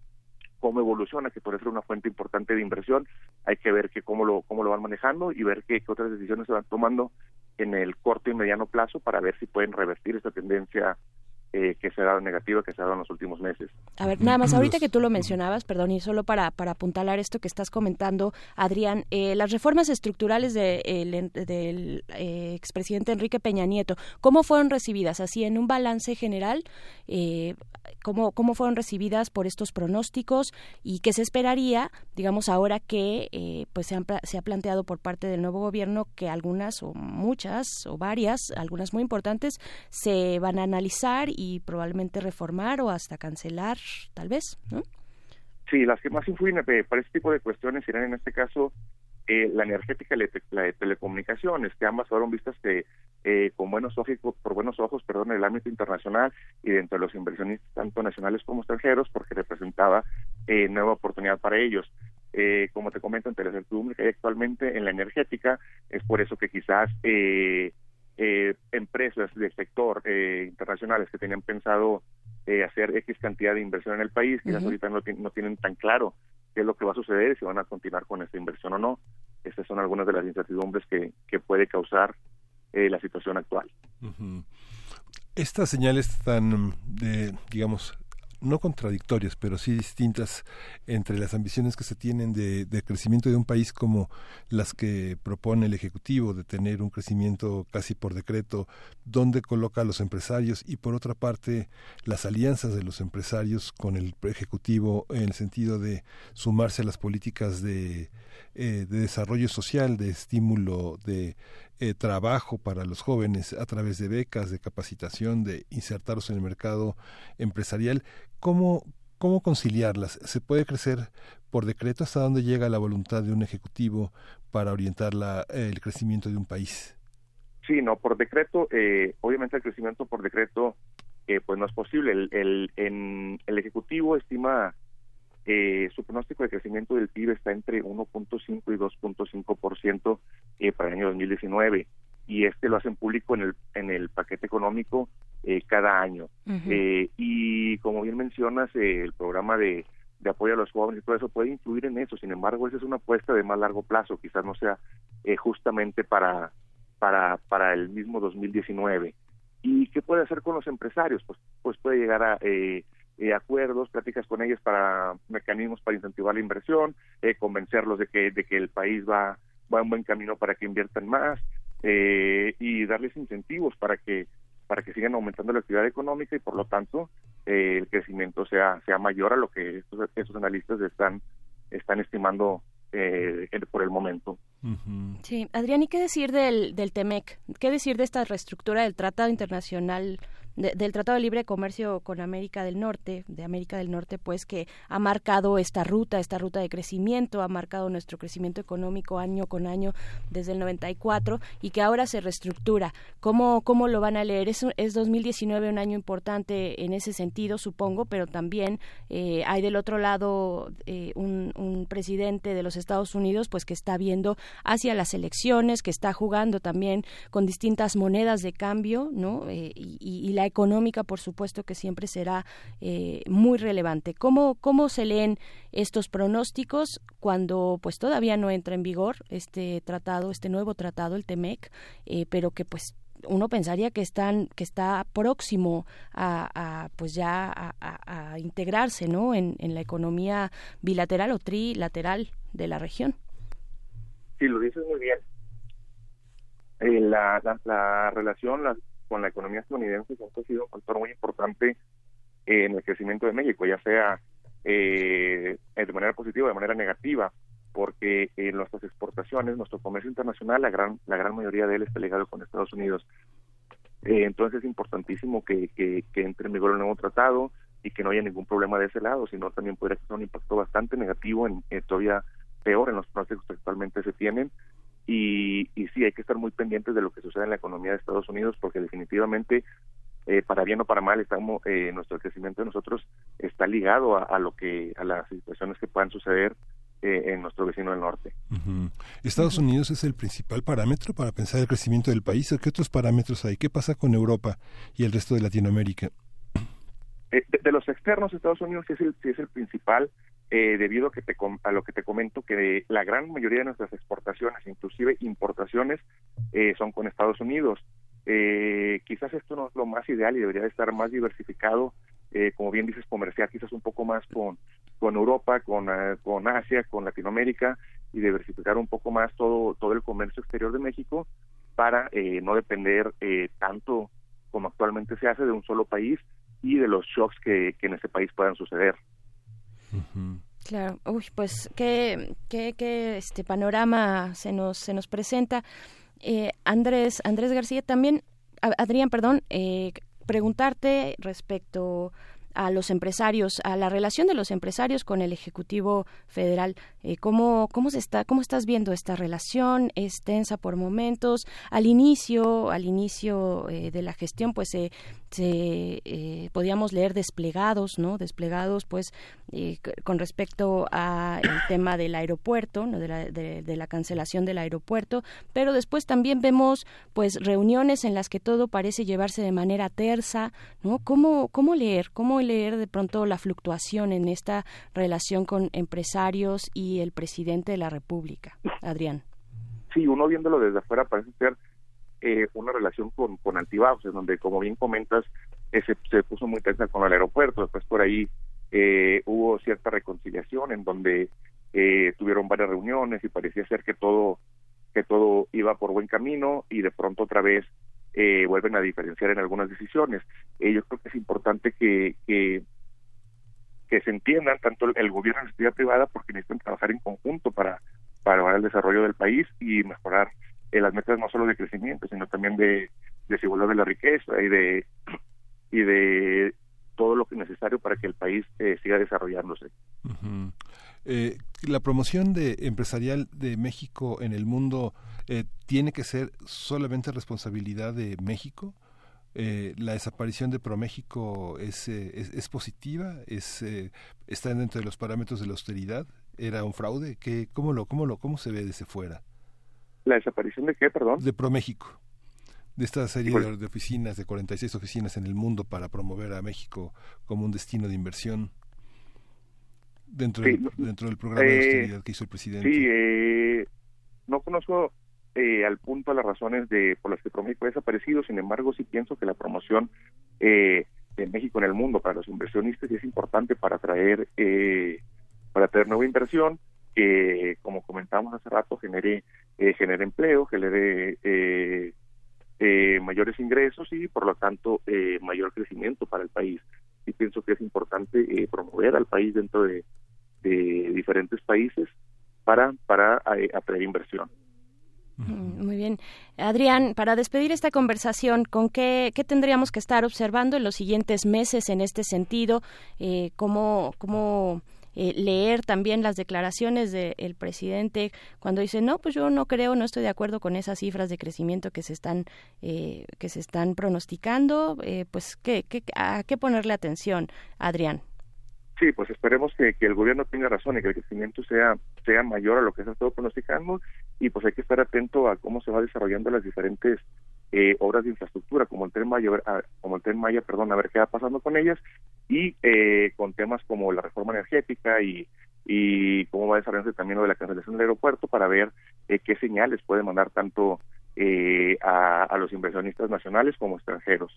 cómo evoluciona, que puede ser una fuente importante de inversión. Hay que ver que cómo lo, cómo lo van manejando y ver qué, qué otras decisiones se van tomando en el corto y mediano plazo para ver si pueden revertir esta tendencia eh, que se ha dado negativa, que se ha dado en los últimos meses. A ver, nada más, ahorita que tú lo mencionabas, perdón, y solo para, para apuntalar esto que estás comentando, Adrián, eh, las reformas estructurales de, del eh, expresidente Enrique Peña Nieto, ¿cómo fueron recibidas? Así, en un balance general, ¿cómo, ¿cómo fueron recibidas por estos pronósticos y qué se esperaría, digamos, ahora que pues se, se ha planteado por parte del nuevo gobierno que algunas o muchas o varias, algunas muy importantes, se van a analizar y y probablemente reformar o hasta cancelar, tal vez, ¿no? Sí, las que más influyen eh, para este tipo de cuestiones serán en este caso eh, la energética y la de telecomunicaciones, que ambas fueron vistas que eh, con buenos ojos, por buenos ojos, perdón, en el ámbito internacional y dentro de los inversionistas tanto nacionales como extranjeros, porque representaba nueva oportunidad para ellos. como te comento, entre la incertidumbre que hay actualmente en la energética, es por eso que quizás eh, empresas del sector eh, internacionales que tenían pensado eh, hacer X cantidad de inversión en el país, quizás ahorita no, no, tienen tan claro qué es lo que va a suceder, si van a continuar con esta inversión o no. Estas son algunas de las incertidumbres que, que puede causar eh, la situación actual. Estas señales están, de, digamos, no contradictorias, pero sí distintas entre las ambiciones que se tienen de, crecimiento de un país como las que propone el Ejecutivo, de tener un crecimiento casi por decreto, donde coloca a los empresarios y por otra parte las alianzas de los empresarios con el Ejecutivo en el sentido de sumarse a las políticas de, eh, de desarrollo social, de estímulo, de eh, trabajo para los jóvenes a través de becas, de capacitación, de insertarlos en el mercado empresarial. ¿Cómo, cómo conciliarlas? ¿Se puede crecer por decreto hasta dónde llega la voluntad de un ejecutivo para orientar la, el crecimiento de un país? Sí, no, por decreto, eh, obviamente el crecimiento por decreto eh, pues no es posible. El, el, en, el Ejecutivo estima eh, su pronóstico de crecimiento del PIB está entre 1.5 y 2.5% eh, para el año 2019 y este lo hacen público en el en el paquete económico eh, cada año. Eh, y como bien mencionas eh, el programa de, de apoyo a los jóvenes y todo eso puede influir en eso sin embargo esa es una apuesta de más largo plazo quizás no sea eh, justamente para para para el mismo 2019 y qué puede hacer con los empresarios pues pues puede llegar a eh, eh, acuerdos, pláticas con ellos para mecanismos para incentivar la inversión, eh, convencerlos de que de que el país va va un buen camino para que inviertan más eh, y darles incentivos para que para que sigan aumentando la actividad económica y por lo tanto eh, el crecimiento sea sea mayor a lo que estos, estos analistas están están estimando eh, por el momento. Sí, Adrián, ¿y qué decir del, del TEMEC? ¿Qué decir de esta reestructura del Tratado Internacional del Tratado de Libre Comercio con América del Norte, de América del Norte, pues que ha marcado esta ruta, esta ruta de crecimiento, ha marcado nuestro crecimiento económico año con año desde el 94 y que ahora se reestructura. ¿Cómo, cómo lo van a leer? Es, es 2019 un año importante en ese sentido, supongo, pero también eh, hay del otro lado eh, un, presidente de los Estados Unidos, pues que está viendo hacia las elecciones, que está jugando también con distintas monedas de cambio, ¿no? Eh, y la económica, por supuesto, que siempre será eh, muy relevante. ¿Cómo, ¿Cómo se leen estos pronósticos cuando pues todavía no entra en vigor este tratado, este nuevo tratado, el TEMEC, eh, pero que pues uno pensaría que están que está próximo a, pues ya a, integrarse no en, la economía bilateral o trilateral de la región. Sí lo dices muy bien. Eh, la, la, la, relación la con la economía estadounidense siempre ha sido un factor muy importante en el crecimiento de México, ya sea eh, de manera positiva o de manera negativa, porque en nuestras exportaciones, nuestro comercio internacional, la gran, la gran mayoría de él está ligado con Estados Unidos. Eh, entonces es importantísimo que, que, entre en vigor el nuevo tratado y que no haya ningún problema de ese lado, sino también podría ser un impacto bastante negativo, en, todavía peor en los procesos que actualmente se tienen. Y, y sí, hay que estar muy pendientes de lo que sucede en la economía de Estados Unidos, porque definitivamente eh, para bien o para mal estamos eh, nuestro crecimiento de nosotros está ligado a, lo que a las situaciones que puedan suceder eh, en nuestro vecino del norte. Estados Unidos es el principal parámetro para pensar el crecimiento del país. ¿Qué otros parámetros hay? ¿Qué pasa con Europa y el resto de Latinoamérica? De, los externos, Estados Unidos sí es el, es el principal, debido a, que te, a lo que te comento, que la gran mayoría de nuestras exportaciones, inclusive importaciones, son con Estados Unidos. Eh, quizás esto no es lo más ideal y debería estar más diversificado, eh, como bien dices, comercial quizás un poco más con, con Europa, con, eh, con Asia, con Latinoamérica y diversificar un poco más todo, todo el comercio exterior de México para eh, no depender tanto como actualmente se hace de un solo país y de los shocks que, que en ese país puedan suceder. Claro, uy, pues qué, qué, qué este panorama se nos, se nos presenta. Eh, Andrés, Andrés García, también, Adrián, perdón, eh, preguntarte respecto a los empresarios, a la relación de los empresarios con el Ejecutivo Federal. Eh, ¿cómo, ¿Cómo se está, cómo estás viendo esta relación? ¿Es tensa por momentos? Al inicio, al inicio eh, de la gestión, pues se, eh, podíamos leer desplegados, ¿no? Desplegados, pues, con respecto al tema del aeropuerto, ¿no? De la, de, la cancelación del aeropuerto, pero después también vemos, pues, reuniones en las que todo parece llevarse de manera tersa, ¿no? ¿Cómo, cómo leer? ¿Cómo leer de pronto la fluctuación en esta relación con empresarios y el presidente de la República? Adrián. Sí, uno viéndolo desde afuera parece ser eh, una relación con, con en donde, como bien comentas, ese, se puso muy tensa con el aeropuerto, después por ahí eh, hubo cierta reconciliación en donde eh, tuvieron varias reuniones y parecía ser que todo que todo iba por buen camino y de pronto otra vez eh, vuelven a diferenciar en algunas decisiones. Eh, yo creo que es importante que, que, se entiendan tanto el gobierno y la sociedad privada porque necesitan trabajar en conjunto para, para el desarrollo del país y mejorar eh, las metas no solo de crecimiento, sino también de desigualdad de la riqueza y de y de todo lo que es necesario para que el país eh, siga desarrollándose. Eh, la promoción de empresarial de México en el mundo eh, tiene que ser solamente responsabilidad de México. La desaparición de ProMéxico es, es, es positiva, es está dentro de los parámetros de la austeridad. Era un fraude. ¿Qué, cómo lo cómo lo cómo se ve desde fuera? La desaparición de qué, perdón? De ProMéxico de esta serie de, oficinas, de 46 oficinas en el mundo para promover a México como un destino de inversión dentro, del, dentro del programa de eh, austeridad que hizo el presidente. Sí, eh, no conozco eh, al punto las razones de por las que ProMéxico ha desaparecido, sin embargo sí pienso que la promoción de México en el mundo para los inversionistas es importante para atraer para traer nueva inversión que como comentábamos hace rato genere genere empleo genere eh, mayores ingresos y por lo tanto eh, mayor crecimiento para el país. Y pienso que es importante eh, promover al país dentro de, diferentes países para, para atraer inversión. Muy bien. Adrián, para despedir esta conversación, ¿con qué, qué, tendríamos que estar observando en los siguientes meses en este sentido? Eh, ¿Cómo, cómo eh, leer también las declaraciones del presidente cuando dice no pues yo no creo no estoy de acuerdo con esas cifras de crecimiento que se están eh, que se están pronosticando eh, pues ¿qué, qué, a qué ponerle atención Adrián Sí, pues esperemos que, que, el gobierno tenga razón y que el crecimiento sea sea mayor a lo que se ha estado pronosticando y pues hay que estar atento a cómo se va desarrollando las diferentes eh, obras de infraestructura como el tren Maya, como el tren Maya, perdón, a ver qué va pasando con ellas y eh, con temas como la reforma energética y y cómo va a desarrollarse también lo de la cancelación del aeropuerto para ver eh, qué señales puede mandar tanto eh, a los inversionistas nacionales como extranjeros.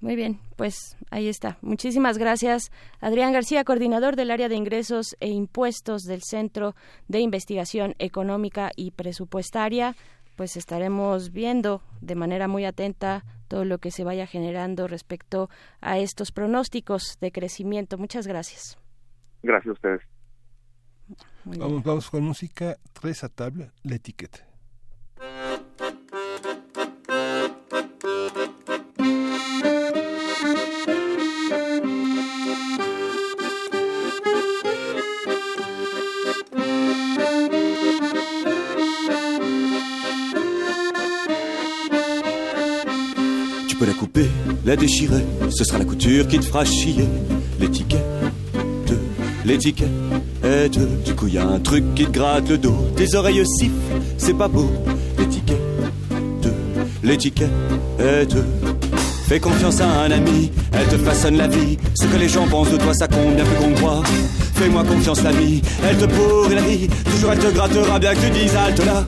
Muy bien, pues ahí está. Muchísimas gracias, Adrián García, coordinador del área de ingresos e impuestos del Centro de Investigación Económica y Presupuestaria. Pues estaremos viendo de manera muy atenta todo lo que se vaya generando respecto a estos pronósticos de crecimiento. Muchas gracias. Gracias a ustedes. Vamos, vamos con música. Tres a tabla, la etiqueta. Couper, la déchirer, ce sera la couture qui te fera chier. L'étiquette, l'étiquette, du coup y a un truc qui te gratte le dos. Tes oreilles sifflent, c'est pas beau. L'étiquette, l'étiquette, Fais confiance à un ami, elle te façonne la vie. Ce que les gens pensent de toi, ça compte bien plus qu'on croit. Fais-moi confiance, l'ami, elle te pourrit la vie. Toujours elle te grattera bien que tu dises halte là.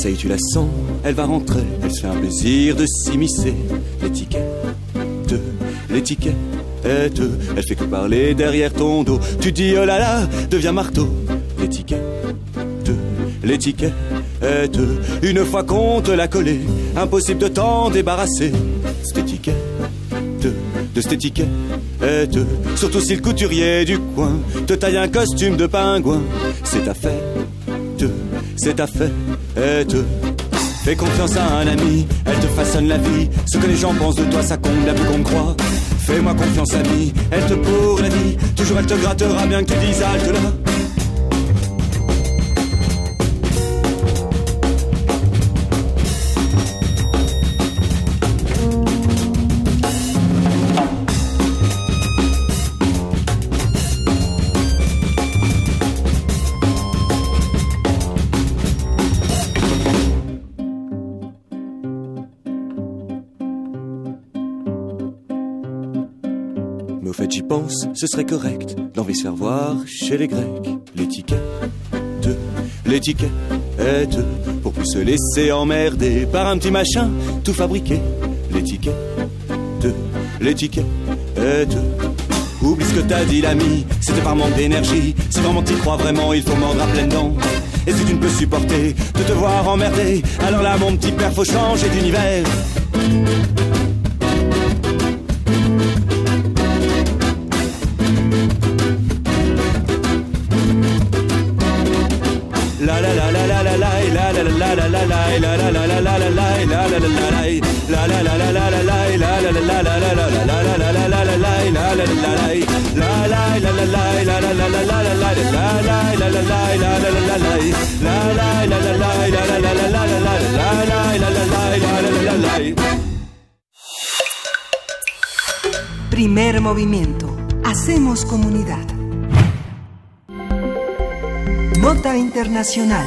Sais, tu la sens, elle va rentrer, elle se fait un plaisir de s'immiscer. L'étiquette, l'étiquette, elle fait que parler derrière ton dos. Tu dis oh là là, deviens marteau. L'étiquette, l'étiquette, une fois qu'on te l'a collé, impossible de t'en débarrasser. Cette étiquette, de cette étiquette, surtout si le couturier du coin te taille un costume de pingouin. C'est ta fête, c'est ta fête. Fais confiance à un ami, elle te façonne la vie. Ce que les gens pensent de toi, ça compte la plus qu'on croit. Fais-moi confiance, ami, elle te pour la vie. Toujours elle te grattera bien que tu dises halte là. Ce serait correct d'envie se faire voir chez les Grecs. L'étiquette, l'étiquette, pour plus se laisser emmerder par un petit machin tout fabriqué. L'étiquette, l'étiquette, oublie ce que t'as dit l'ami, c'était par manque d'énergie. Si vraiment t'y crois vraiment, il faut mordre à pleines dents. Et si tu ne peux supporter de te voir emmerder, alors là mon petit père faut changer d'univers. Internacional.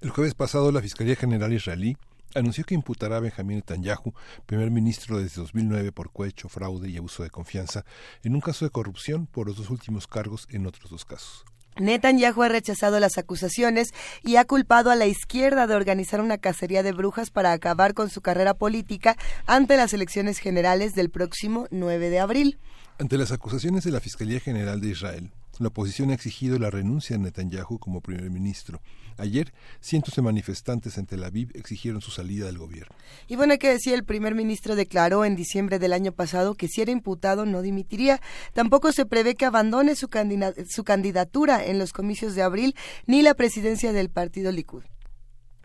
El jueves pasado, la Fiscalía General israelí anunció que imputará a Benjamín Netanyahu, primer ministro desde 2009 por cohecho, fraude y abuso de confianza, en un caso de corrupción por los dos últimos cargos en otros dos casos. Netanyahu ha rechazado las acusaciones y ha culpado a la izquierda de organizar una cacería de brujas para acabar con su carrera política ante las elecciones generales del próximo 9 de abril. Ante las acusaciones de la Fiscalía General de Israel, la oposición ha exigido la renuncia de Netanyahu como primer ministro. Ayer, cientos de manifestantes en Tel Aviv exigieron su salida del gobierno. Y bueno, hay que decir, el primer ministro declaró en diciembre del año pasado que si era imputado no dimitiría. Tampoco se prevé que abandone su, su candidatura en los comicios de abril ni la presidencia del partido Likud.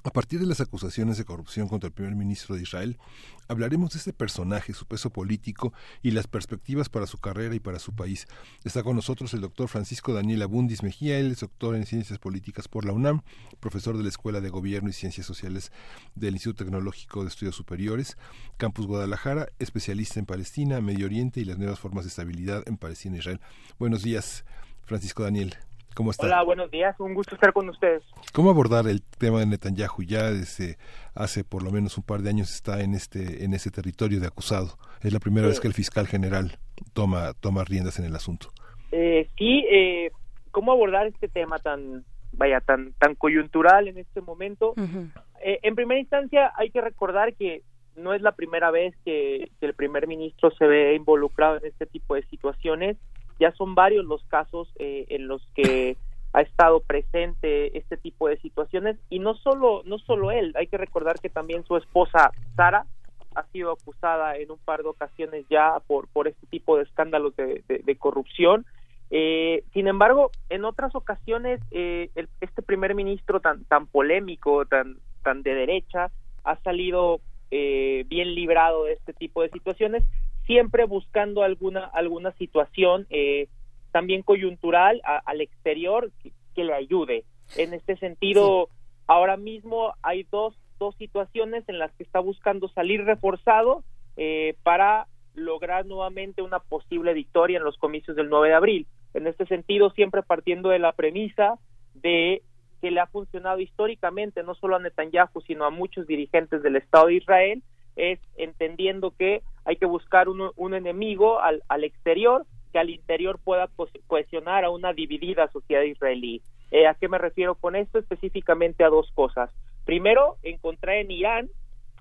A partir de las acusaciones de corrupción contra el primer ministro de Israel, hablaremos de este personaje, su peso político y las perspectivas para su carrera y para su país. Está con nosotros el doctor Francisco Daniel Abundis Mejía, él es doctor en Ciencias Políticas por la UNAM, profesor de la Escuela de Gobierno y Ciencias Sociales del Instituto Tecnológico de Estudios Superiores, Campus Guadalajara, especialista en Palestina, Medio Oriente y las nuevas formas de estabilidad en Palestina e Israel. Buenos días, Francisco Daniel. ¿Cómo está? Hola, buenos días. Un gusto estar con ustedes. ¿Cómo abordar el tema de Netanyahu? Ya desde hace por lo menos un par de años está en este en ese territorio de acusado. Es la primera vez que el fiscal general toma toma riendas en el asunto. Eh, sí, eh, ¿cómo abordar este tema tan vaya tan tan coyuntural en este momento? Eh, en primera instancia hay que recordar que no es la primera vez que el primer ministro se ve involucrado en este tipo de situaciones ya son varios los casos eh, en los que ha estado presente este tipo de situaciones. Y no solo no solo él hay que recordar que también su esposa Sara ha sido acusada en un par de ocasiones ya por por este tipo de escándalos de, corrupción. Eh, sin embargo en otras ocasiones eh, este primer ministro tan tan polémico tan tan de derecha, ha salido eh, bien librado de este tipo de situaciones, siempre buscando alguna alguna situación eh, también coyuntural al exterior que, le ayude. En este sentido, ahora mismo hay dos dos situaciones en las que está buscando salir reforzado eh, para lograr nuevamente una posible victoria en los comicios del 9 de abril. En este sentido, siempre partiendo de la premisa de que le ha funcionado históricamente no solo a Netanyahu, sino a muchos dirigentes del Estado de Israel, es entendiendo que hay que buscar un, enemigo al, al, exterior que al interior pueda cohesionar a una dividida sociedad israelí. Eh, ¿A qué me refiero con esto? Específicamente a dos cosas. Primero, encontrar en Irán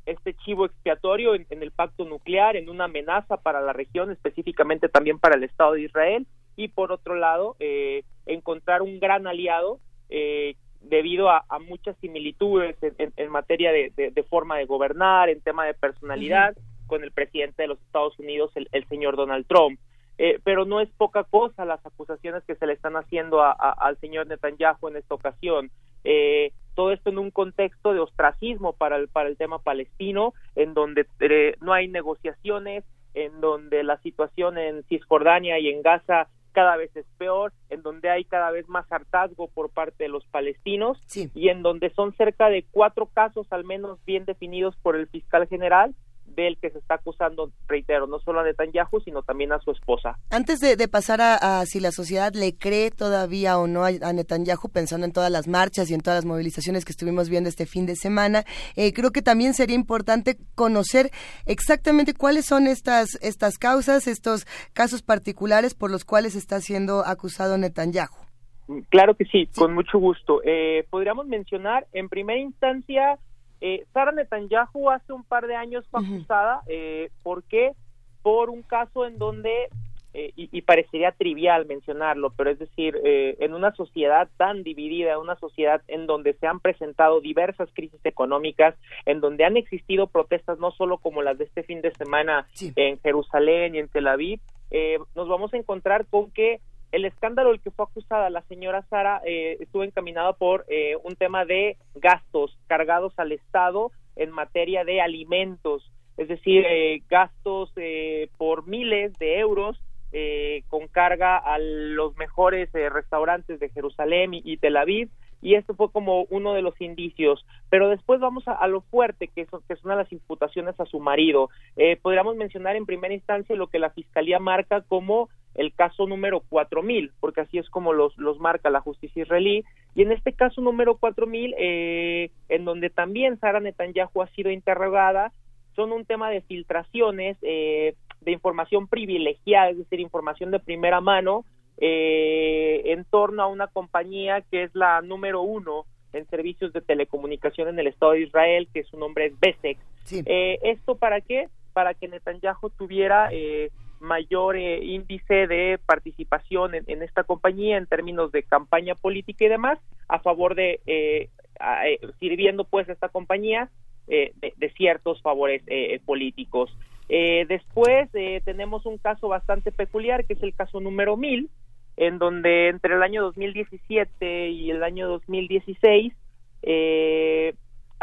este chivo expiatorio en, el pacto nuclear, en una amenaza para la región, específicamente también para el Estado de Israel, y por otro lado, eh, encontrar un gran aliado eh, debido a, muchas similitudes en, materia de, forma de gobernar, en tema de personalidad, con el presidente de los Estados Unidos, el, señor Donald Trump. Eh, pero no es poca cosa las acusaciones que se le están haciendo al señor Netanyahu en esta ocasión. Eh, todo esto en un contexto de ostracismo para el, para el tema palestino, en donde eh, no hay negociaciones, en donde la situación en Cisjordania y en Gaza cada vez es peor, en donde hay cada vez más hartazgo por parte de los palestinos y en donde son cerca de cuatro casos al menos bien definidos por el fiscal general del que se está acusando, reitero, no solo a Netanyahu, sino también a su esposa. Antes de, pasar a, si la sociedad le cree todavía o no a, Netanyahu, pensando en todas las marchas y en todas las movilizaciones que estuvimos viendo este fin de semana, eh, creo que también sería importante conocer exactamente cuáles son estas, estas causas, estos casos particulares por los cuales está siendo acusado Netanyahu. Claro que sí, con mucho gusto. Eh, podríamos mencionar, en primera instancia, eh, Sara Netanyahu hace un par de años fue acusada, eh, ¿por qué? Por un caso en donde, eh, y, parecería trivial mencionarlo, pero es decir, eh, en una sociedad tan dividida, una sociedad en donde se han presentado diversas crisis económicas, en donde han existido protestas no solo como las de este fin de semana en Jerusalén y en Tel Aviv, nos vamos a encontrar con que el escándalo el que fue acusada la señora Sara eh, estuvo encaminado por eh, un tema de gastos cargados al Estado en materia de alimentos, es decir, eh, gastos eh, por miles de euros con carga a los mejores restaurantes de Jerusalén y, Tel Aviv, y esto fue como uno de los indicios. Pero después vamos a, lo fuerte, que, son, que son las imputaciones a su marido. podríamos mencionar en primera instancia lo que la Fiscalía marca como el caso número 4000, porque así es como los, los marca la justicia israelí, y en este caso número 4000, eh, en donde también Sara Netanyahu ha sido interrogada, son un tema de filtraciones, eh, de información privilegiada, es decir, información de primera mano, eh, en torno a una compañía que es la número uno en servicios de telecomunicación en el Estado de Israel, que su nombre es Besex. Eh, ¿Esto para qué? Para que Netanyahu tuviera eh, mayor eh, índice de participación en, esta compañía en términos de campaña política y demás a favor de eh, eh, sirviendo pues esta compañía de, ciertos favores políticos. Después tenemos un caso bastante peculiar que es el caso número 1000 en donde entre el año 2017 y el año 2016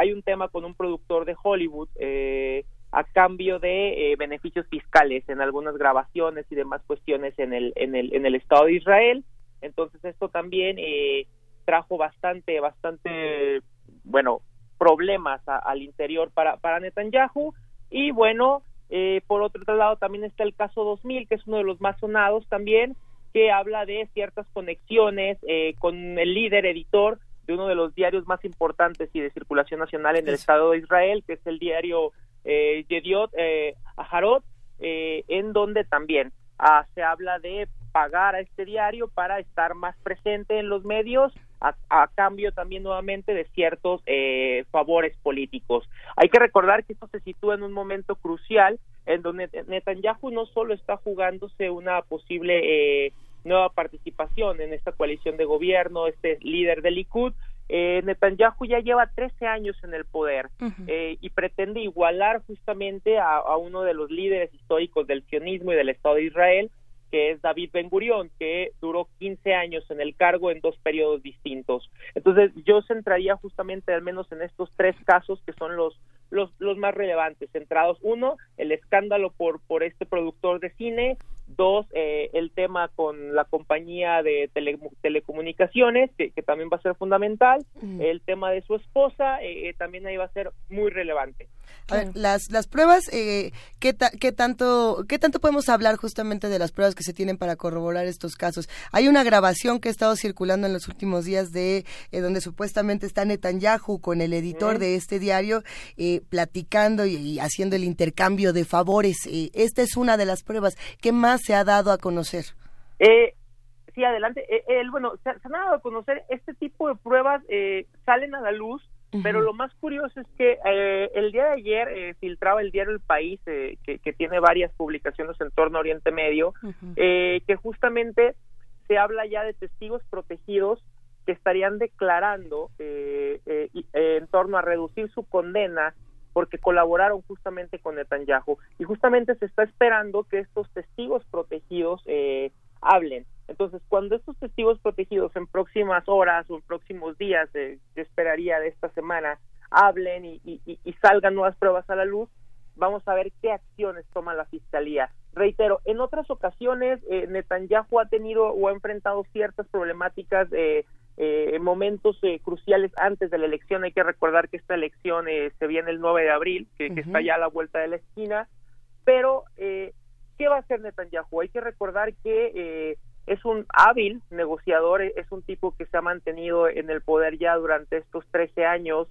hay un tema con un productor de Hollywood eh, a cambio de eh, beneficios fiscales en algunas grabaciones y demás cuestiones en el, en el, en el Estado de Israel. Entonces esto también eh, trajo bastante, bastante, bueno, problemas al interior para, para Netanyahu. Y bueno, eh, por otro lado también está el caso 2000, que es uno de los más sonados también, que habla de ciertas conexiones con el líder editor de uno de los diarios más importantes y de circulación nacional en el Estado de Israel, que es el diario eh, Yediot eh, Aharot, eh, en donde también ah, se habla de pagar a este diario para estar más presente en los medios a, cambio también nuevamente de ciertos eh, favores políticos. Hay que recordar que esto se sitúa en un momento crucial en donde Netanyahu no solo está jugándose una posible eh, nueva participación en esta coalición de gobierno, este líder del Likud, eh, Netanyahu ya lleva 13 años en el poder eh, y pretende igualar justamente a, uno de los líderes históricos del sionismo y del Estado de Israel, que es David Ben Gurión, que duró 15 años en el cargo en dos periodos distintos. Entonces, yo centraría justamente al menos en estos tres casos que son los los, los más relevantes, centrados uno, el escándalo por por este productor de cine, Dos, eh, el tema con la compañía de telecomunicaciones, que, también va a ser fundamental. Mm. El tema de su esposa, eh, eh, también ahí va a ser muy relevante. A ver, las, las pruebas, eh, ¿qué, ¿qué, tanto, ¿qué tanto podemos hablar justamente de las pruebas que se tienen para corroborar estos casos? Hay una grabación que ha estado circulando en los últimos días de donde supuestamente está Netanyahu con el editor de este diario platicando y, y, haciendo el intercambio de favores. esta es una de las pruebas. ¿Qué más se ha dado a conocer? Eh, sí, adelante. Eh, bueno, se, han dado a conocer este tipo de pruebas, eh, salen a la luz, pero lo más curioso es que eh, el día de ayer filtraba el diario El País, que, que, tiene varias publicaciones en torno a Oriente Medio, que justamente se habla ya de testigos protegidos que estarían declarando en torno a reducir su condena porque colaboraron justamente con Netanyahu. Y justamente se está esperando que estos testigos protegidos eh, hablen. Entonces, cuando estos testigos protegidos en próximas horas o en próximos días, eh, yo esperaría de esta semana, hablen y, y, salgan nuevas pruebas a la luz, vamos a ver qué acciones toma la fiscalía. Reitero, en otras ocasiones eh, Netanyahu ha tenido o ha enfrentado ciertas problemáticas eh, eh, momentos eh, cruciales antes de la elección. Hay que recordar que esta elección eh, se viene el 9 de abril, que, está ya a la vuelta de la esquina. Pero, eh, ¿qué va a hacer Netanyahu? Hay que recordar que es un hábil negociador, es un tipo que se ha mantenido en el poder ya durante estos 13 años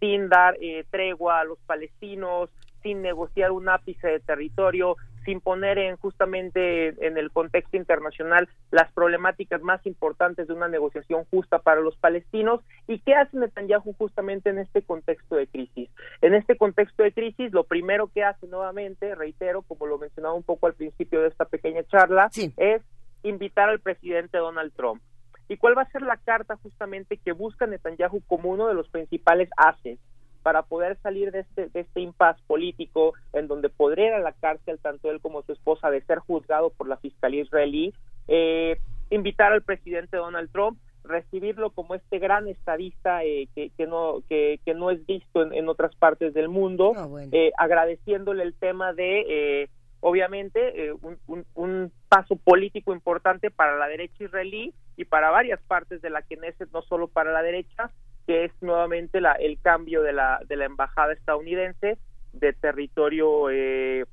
sin dar tregua a los palestinos, sin negociar un ápice de territorio, sin poner en justamente en el contexto internacional las problemáticas más importantes de una negociación justa para los palestinos y qué hace Netanyahu justamente en este contexto de crisis. En este contexto de crisis, lo primero que hace nuevamente, reitero, como lo mencionaba un poco al principio de esta pequeña charla, es invitar al presidente Donald Trump. ¿Y cuál va a ser la carta justamente que busca Netanyahu como uno de los principales haces para poder salir de este, de este impasse político en donde podría ir a la cárcel tanto él como su esposa de ser juzgado por la fiscalía israelí, eh, invitar al presidente Donald Trump, recibirlo como este gran estadista eh, que, que, no, que, que, no es visto en, otras partes del mundo, ah, eh, agradeciéndole el tema de, obviamente, un, un, un, paso político importante para la derecha israelí y para varias partes de la Knesset, no solo para la derecha, que es nuevamente la, el cambio de la, de la embajada estadounidense de territorio eh,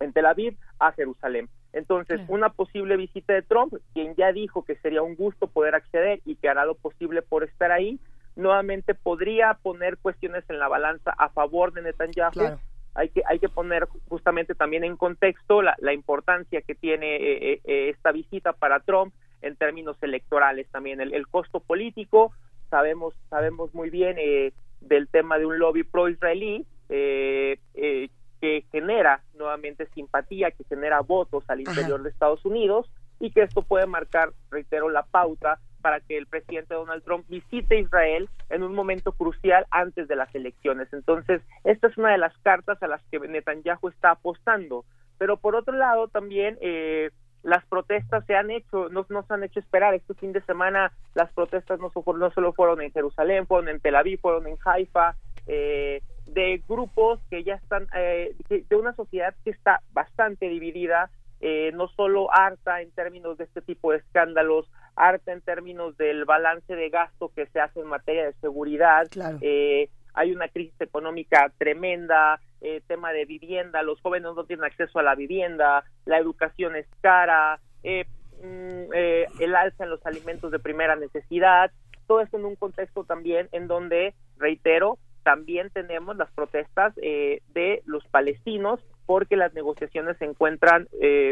en Tel Aviv a Jerusalén. Entonces, una posible visita de Trump, quien ya dijo que sería un gusto poder acceder y que hará lo posible por estar ahí, nuevamente podría poner cuestiones en la balanza a favor de Netanyahu. Hay que, hay que poner justamente también en contexto la, la importancia que tiene eh, eh, esta visita para Trump en términos electorales también, el, el costo político, sabemos sabemos muy bien eh, del tema de un lobby pro-israelí eh, eh, que genera nuevamente simpatía, que genera votos al interior de Estados Unidos y que esto puede marcar, reitero, la pauta para que el presidente Donald Trump visite Israel en un momento crucial antes de las elecciones. Entonces, esta es una de las cartas a las que Netanyahu está apostando. Pero por otro lado, también eh, las protestas se han hecho, no nos han hecho esperar. Este fin de semana las protestas no, no solo fueron en Jerusalén, fueron en Tel Aviv, fueron en Haifa, eh, de grupos que ya están, eh, de, una sociedad que está bastante dividida, eh, no solo harta en términos de este tipo de escándalos, harta en términos del balance de gasto que se hace en materia de seguridad. Eh, hay una crisis económica tremenda, eh, tema de vivienda, los jóvenes no tienen acceso a la vivienda, la educación es cara, eh, mm, eh, el alza en los alimentos de primera necesidad, todo esto en un contexto también en donde, reitero, también tenemos las protestas de los palestinos porque las negociaciones se encuentran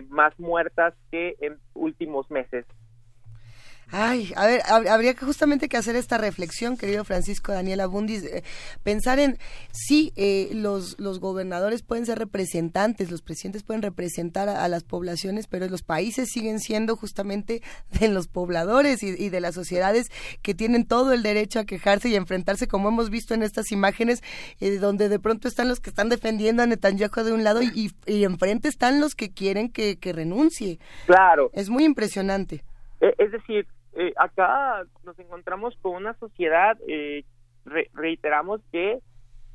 más muertas que en últimos meses. Ay, a ver, habría que justamente que hacer esta reflexión, querido Francisco Daniel Abundis, eh, pensar en, sí, eh, los, los gobernadores pueden ser representantes, los presidentes pueden representar a, las poblaciones, pero los países siguen siendo justamente de los pobladores y, de las sociedades que tienen todo el derecho a quejarse y enfrentarse, como hemos visto en estas imágenes, eh, donde de pronto están los que están defendiendo a Netanyahu de un lado y, y enfrente están los que quieren que, que renuncie. Claro. Es muy impresionante. E, es decir, eh, acá nos encontramos con una sociedad, eh, reiteramos que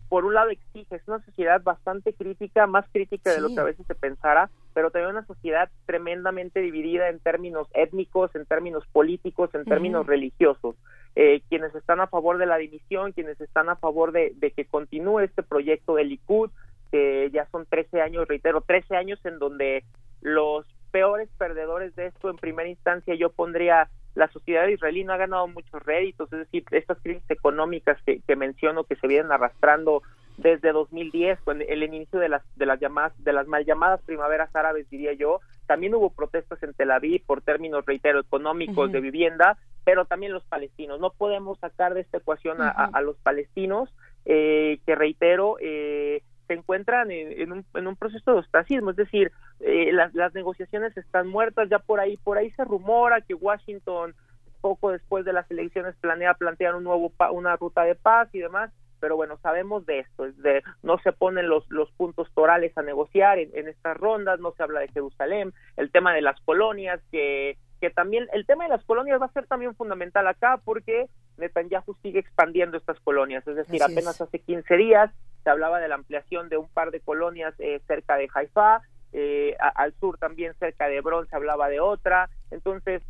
por un lado exige, es una sociedad bastante crítica, más crítica de lo que a veces se pensara, pero también una sociedad tremendamente dividida en términos étnicos, en términos políticos, en términos religiosos. Eh, quienes están a favor de la dimisión, quienes están a favor de, de que continúe este proyecto de Likud, que ya son 13 años, reitero, 13 años en donde los peores perdedores de esto en primera instancia yo pondría la sociedad israelí no ha ganado muchos réditos, es decir, estas crisis económicas que, menciono que se vienen arrastrando desde 2010, con el inicio de las de las llamadas de las mal llamadas primaveras árabes, diría yo, también hubo protestas en Tel Aviv por términos, reitero, económicos de vivienda, pero también los palestinos. No podemos sacar de esta ecuación a, los palestinos, eh, que reitero, eh, se encuentran en, un, en un proceso de ostracismo, es decir, eh, las, las negociaciones están muertas, ya por ahí, por ahí se rumora que Washington poco después de las elecciones planea plantear un nuevo una ruta de paz y demás, pero bueno, sabemos de esto, es de no se ponen los, los puntos torales a negociar en, en estas rondas, no se habla de Jerusalén, el tema de las colonias, que que también el tema de las colonias va a ser también fundamental acá porque Netanyahu sigue expandiendo estas colonias, es decir, apenas hace 15 días se hablaba de la ampliación de un par de colonias eh, cerca de Haifa, eh, al sur también cerca de Hebrón se hablaba de otra, entonces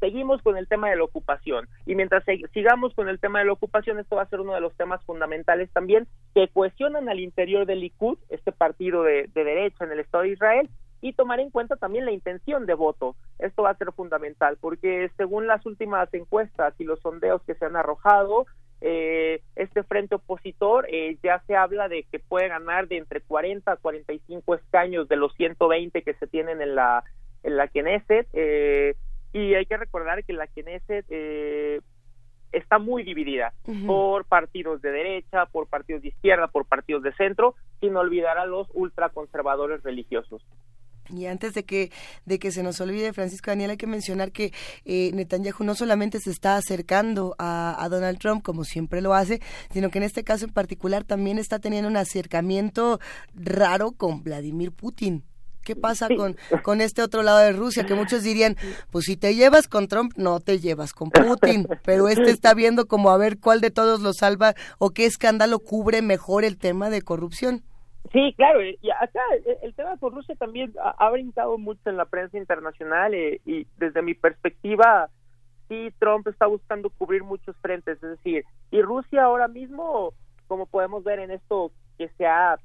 seguimos con el tema de la ocupación y mientras sigamos con el tema de la ocupación esto va a ser uno de los temas fundamentales también que cohesionan al interior del Likud, este partido de derecha en el Estado de Israel y tomar en cuenta también la intención de voto. Esto va a ser fundamental porque según las últimas encuestas y los sondeos que se han arrojado, eh, este frente opositor eh, ya se habla de que puede ganar de entre 40 a 45 escaños de los 120 que se tienen en la en la Knesset eh, y hay que recordar que la Knesset está muy dividida por partidos de derecha, por partidos de izquierda, por partidos de centro, sin olvidar a los ultraconservadores religiosos. Y antes de que, de que se nos olvide, Francisco Daniel, hay que mencionar que eh, Netanyahu no solamente se está acercando a, Donald Trump, como siempre lo hace, sino que en este caso en particular también está teniendo un acercamiento raro con Vladimir Putin. ¿Qué pasa con, con este otro lado de Rusia? Que muchos dirían, pues si te llevas con Trump, no te llevas con Putin. Pero este está viendo como a ver cuál de todos lo salva o qué escándalo cubre mejor el tema de corrupción. Sí, claro, y acá el, tema con Rusia también ha, brincado mucho en la prensa internacional eh, y desde mi perspectiva, sí, Trump está buscando cubrir muchos frentes, es decir, y Rusia ahora mismo, como podemos ver en esto que se ha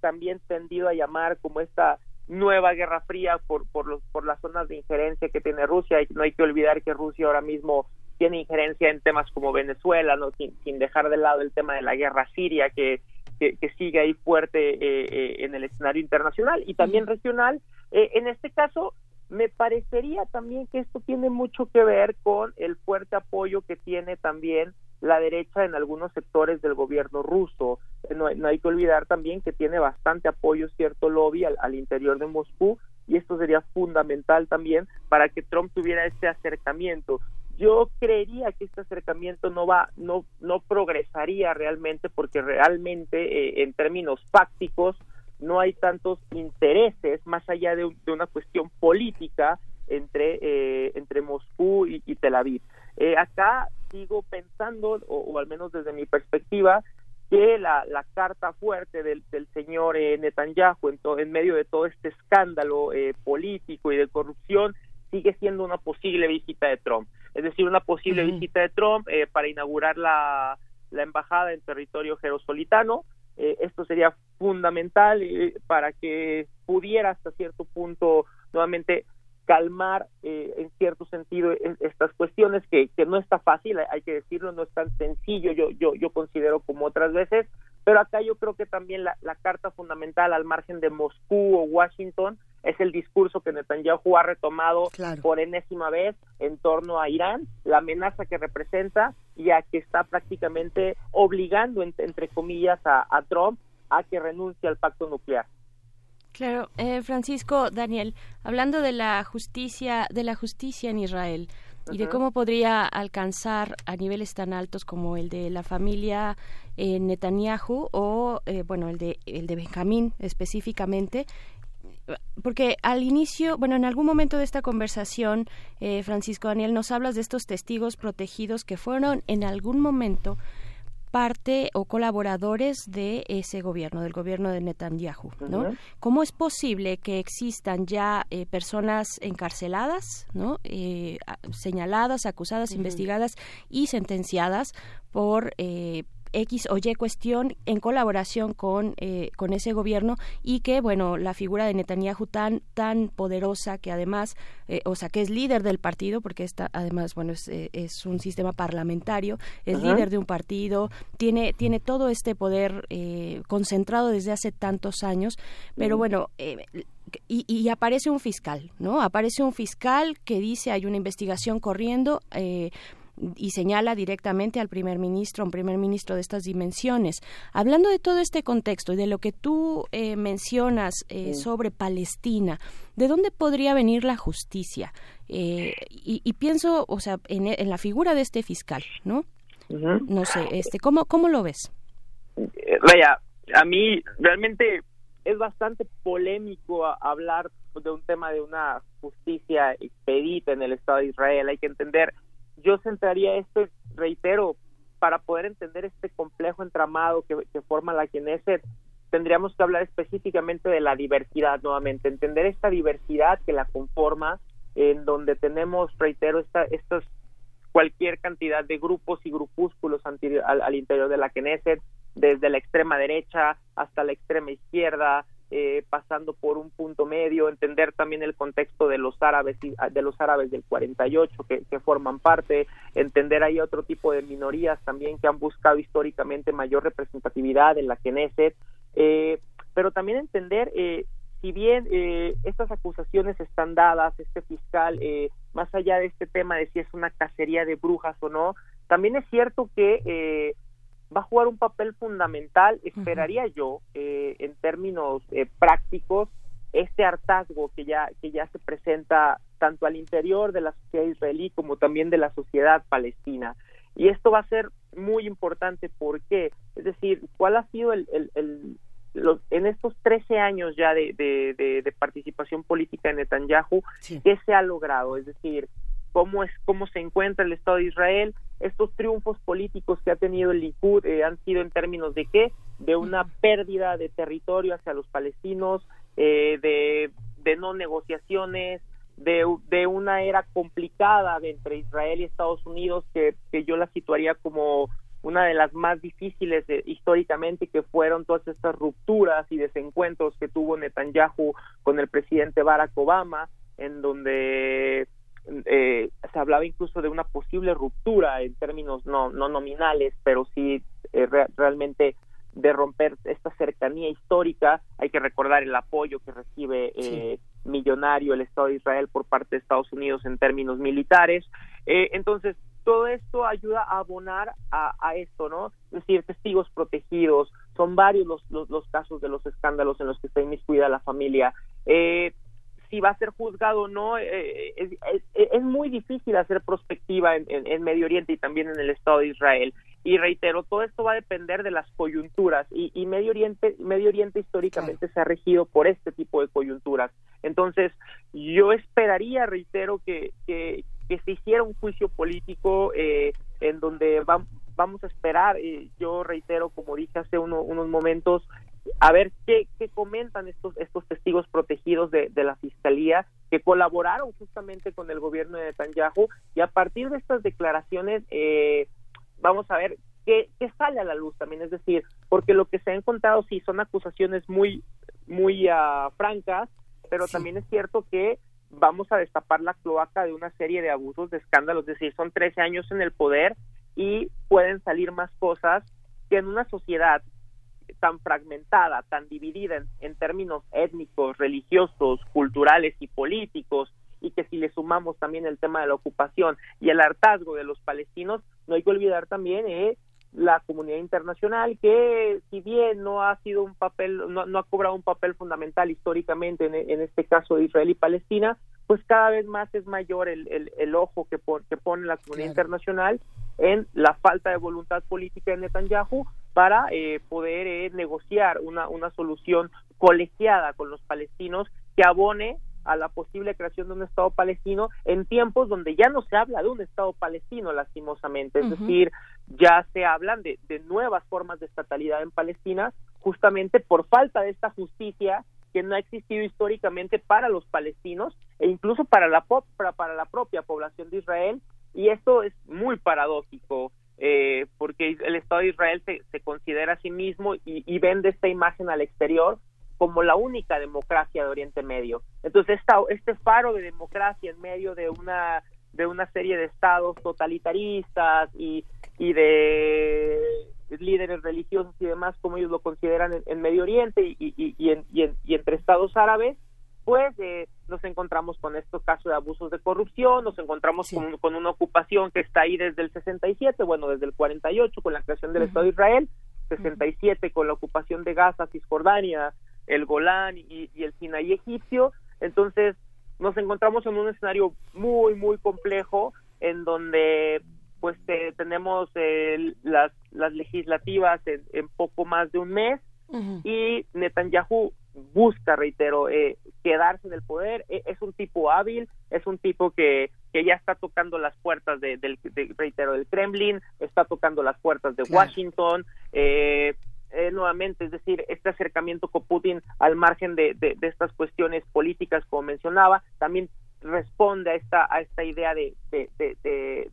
también tendido a llamar como esta nueva guerra fría por por los por las zonas de injerencia que tiene Rusia y no hay que olvidar que Rusia ahora mismo tiene injerencia en temas como Venezuela no sin, sin dejar de lado el tema de la guerra siria que que, sigue ahí fuerte eh, eh, en el escenario internacional y también regional. Eh, en este caso, me parecería también que esto tiene mucho que ver con el fuerte apoyo que tiene también la derecha en algunos sectores del gobierno ruso. No, hay que olvidar también que tiene bastante apoyo cierto lobby al, al, interior de Moscú y esto sería fundamental también para que Trump tuviera este acercamiento yo creería que este acercamiento no va no no progresaría realmente porque realmente eh, en términos fácticos no hay tantos intereses más allá de, una cuestión política entre eh, entre Moscú y, Tel Aviv. Eh, acá sigo pensando o, al menos desde mi perspectiva que la, la carta fuerte del, del señor Netanyahu en, en medio de todo este escándalo político y de corrupción sigue siendo una posible visita de Trump es decir, una posible visita de Trump eh, para inaugurar la, la embajada en territorio jerosolitano. Eh, esto sería fundamental eh, para que pudiera hasta cierto punto nuevamente calmar en cierto sentido estas cuestiones que, que no está fácil, hay que decirlo, no es tan sencillo, yo, yo, yo considero como otras veces, pero acá yo creo que también la, la carta fundamental al margen de Moscú o Washington es el discurso que Netanyahu ha retomado por enésima vez en torno a Irán, la amenaza que representa y a que está prácticamente obligando, entre, comillas, a, Trump a que renuncie al pacto nuclear. Claro, eh, Francisco, Daniel, hablando de la justicia, de la justicia en Israel, y de cómo podría alcanzar a niveles tan altos como el de la familia eh, Netanyahu o eh, bueno el de el de Benjamín específicamente porque al inicio, bueno, en algún momento de esta conversación, eh, Francisco Daniel, nos hablas de estos testigos protegidos que fueron en algún momento parte o colaboradores de ese gobierno, del gobierno de Netanyahu, ¿no? ¿Cómo es posible que existan ya eh, personas encarceladas, ¿no? Eh, señaladas, acusadas, investigadas y sentenciadas por eh, X o Y cuestión en colaboración con, eh, con ese gobierno y que, bueno, la figura de Netanyahu tan, tan poderosa que además, eh, o sea, que es líder del partido, porque está, además, bueno, es, eh, es un sistema parlamentario, es líder de un partido, tiene, tiene todo este poder concentrado desde hace tantos años, pero bueno, y, y, aparece un fiscal, ¿no? Aparece un fiscal que dice hay una investigación corriendo, eh, y señala directamente al primer ministro, un primer ministro de estas dimensiones. Hablando de todo este contexto y de lo que tú eh, mencionas eh, sobre Palestina, ¿de dónde podría venir la justicia? Eh, y, pienso, o sea, en, la figura de este fiscal, ¿no? No sé, este, ¿cómo, ¿cómo lo ves? Vaya, a mí realmente es bastante polémico hablar de un tema de una justicia expedita en el Estado de Israel. Hay que entender yo centraría esto, reitero, para poder entender este complejo entramado que, forma la Knesset, tendríamos que hablar específicamente de la diversidad nuevamente, entender esta diversidad que la conforma, en donde tenemos, reitero, esta, estos cualquier cantidad de grupos y grupúsculos al, al, interior de la Knesset, desde la extrema derecha hasta la extrema izquierda, eh, pasando por un punto medio, entender también el contexto de los árabes ah, de los árabes del 48 que, que forman parte, entender ahí otro tipo de minorías también que han buscado históricamente mayor representatividad en la Knesset, eh, pero también entender eh, si bien eh, estas acusaciones están dadas, este fiscal, eh, más allá de este tema de si es una cacería de brujas o no, también es cierto que eh, va a jugar un papel fundamental, esperaría yo, eh, en términos eh, prácticos, este hartazgo que ya, que ya se presenta tanto al interior de la sociedad israelí como también de la sociedad palestina. Y esto va a ser muy importante, ¿por qué? Es decir, ¿cuál ha sido el, el, los, en estos 13 años ya de, de, participación política en Netanyahu, qué se ha logrado? Es decir, cómo es cómo se encuentra el Estado de Israel. Estos triunfos políticos que ha tenido el Likud eh, han sido en términos de qué? De una pérdida de territorio hacia los palestinos, eh, de, de no negociaciones, de, de, una era complicada entre Israel y Estados Unidos que, que yo la situaría como una de las más difíciles históricamente que fueron todas estas rupturas y desencuentros que tuvo Netanyahu con el presidente Barack Obama en donde eh, se hablaba incluso de una posible ruptura en términos no, no nominales, pero sí eh, realmente de romper esta cercanía histórica. Hay que recordar el apoyo que recibe eh, millonario el Estado de Israel por parte de Estados Unidos en términos militares. Eh, entonces, todo esto ayuda a abonar a, a, esto, ¿no? Es decir, testigos protegidos, son varios los, los, los, casos de los escándalos en los que está inmiscuida la familia. Eh, si va a ser juzgado o no, eh, es, es, muy difícil hacer prospectiva en, en, Medio Oriente y también en el Estado de Israel. Y reitero, todo esto va a depender de las coyunturas y, y Medio Oriente, Medio Oriente históricamente se ha regido por este tipo de coyunturas. Entonces, yo esperaría, reitero, que, que, que se hiciera un juicio político eh, en donde va, vamos a esperar, eh, yo reitero, como dije hace unos momentos, a ver qué, qué, comentan estos, estos testigos protegidos de, de, la fiscalía que colaboraron justamente con el gobierno de Netanyahu. Y a partir de estas declaraciones eh, vamos a ver qué, qué, sale a la luz también, es decir, porque lo que se ha encontrado sí son acusaciones muy, muy uh, francas, pero también es cierto que vamos a destapar la cloaca de una serie de abusos, de escándalos, es decir, son 13 años en el poder y pueden salir más cosas que en una sociedad tan fragmentada, tan dividida en, términos étnicos, religiosos, culturales y políticos, y que si le sumamos también el tema de la ocupación y el hartazgo de los palestinos, no hay que olvidar también eh, la comunidad internacional que si bien no ha sido un papel no, ha cobrado un papel fundamental históricamente en, este caso de Israel y Palestina pues cada vez más es mayor el, el, ojo que, que pone la comunidad internacional en la falta de voluntad política de Netanyahu para eh, poder eh, negociar una, una solución colegiada con los palestinos que abone a la posible creación de un Estado palestino en tiempos donde ya no se habla de un Estado palestino, lastimosamente. Es decir, ya se hablan de, de nuevas formas de estatalidad en Palestina, justamente por falta de esta justicia que no ha existido históricamente para los palestinos e incluso para la, para, para la propia población de Israel. Y esto es muy paradójico. Eh, porque el Estado de Israel se, se considera a sí mismo y, y, vende esta imagen al exterior como la única democracia de Oriente Medio. Entonces, esta, este faro de democracia en medio de una de una serie de estados totalitaristas y, y de líderes religiosos y demás, como ellos lo consideran en, Medio Oriente y, y, y, entre estados árabes, pues eh, nos encontramos con estos casos de abusos de corrupción, nos encontramos con, con, una ocupación que está ahí desde el 67, bueno, desde el 48 con la creación del Estado de Israel, 67 con la ocupación de Gaza, Cisjordania, el Golán y, el Sinaí egipcio. Entonces, nos encontramos en un escenario muy, muy complejo en donde pues tenemos las, las legislativas en, poco más de un mes y Netanyahu busca, reitero, eh, quedarse en el poder. E, es un tipo hábil, es un tipo que, que ya está tocando las puertas de, del, reitero, del Kremlin, está tocando las puertas de Washington. Eh, eh, nuevamente, es decir, este acercamiento con Putin al margen de, de, estas cuestiones políticas, como mencionaba, también responde a esta, a esta idea de, de,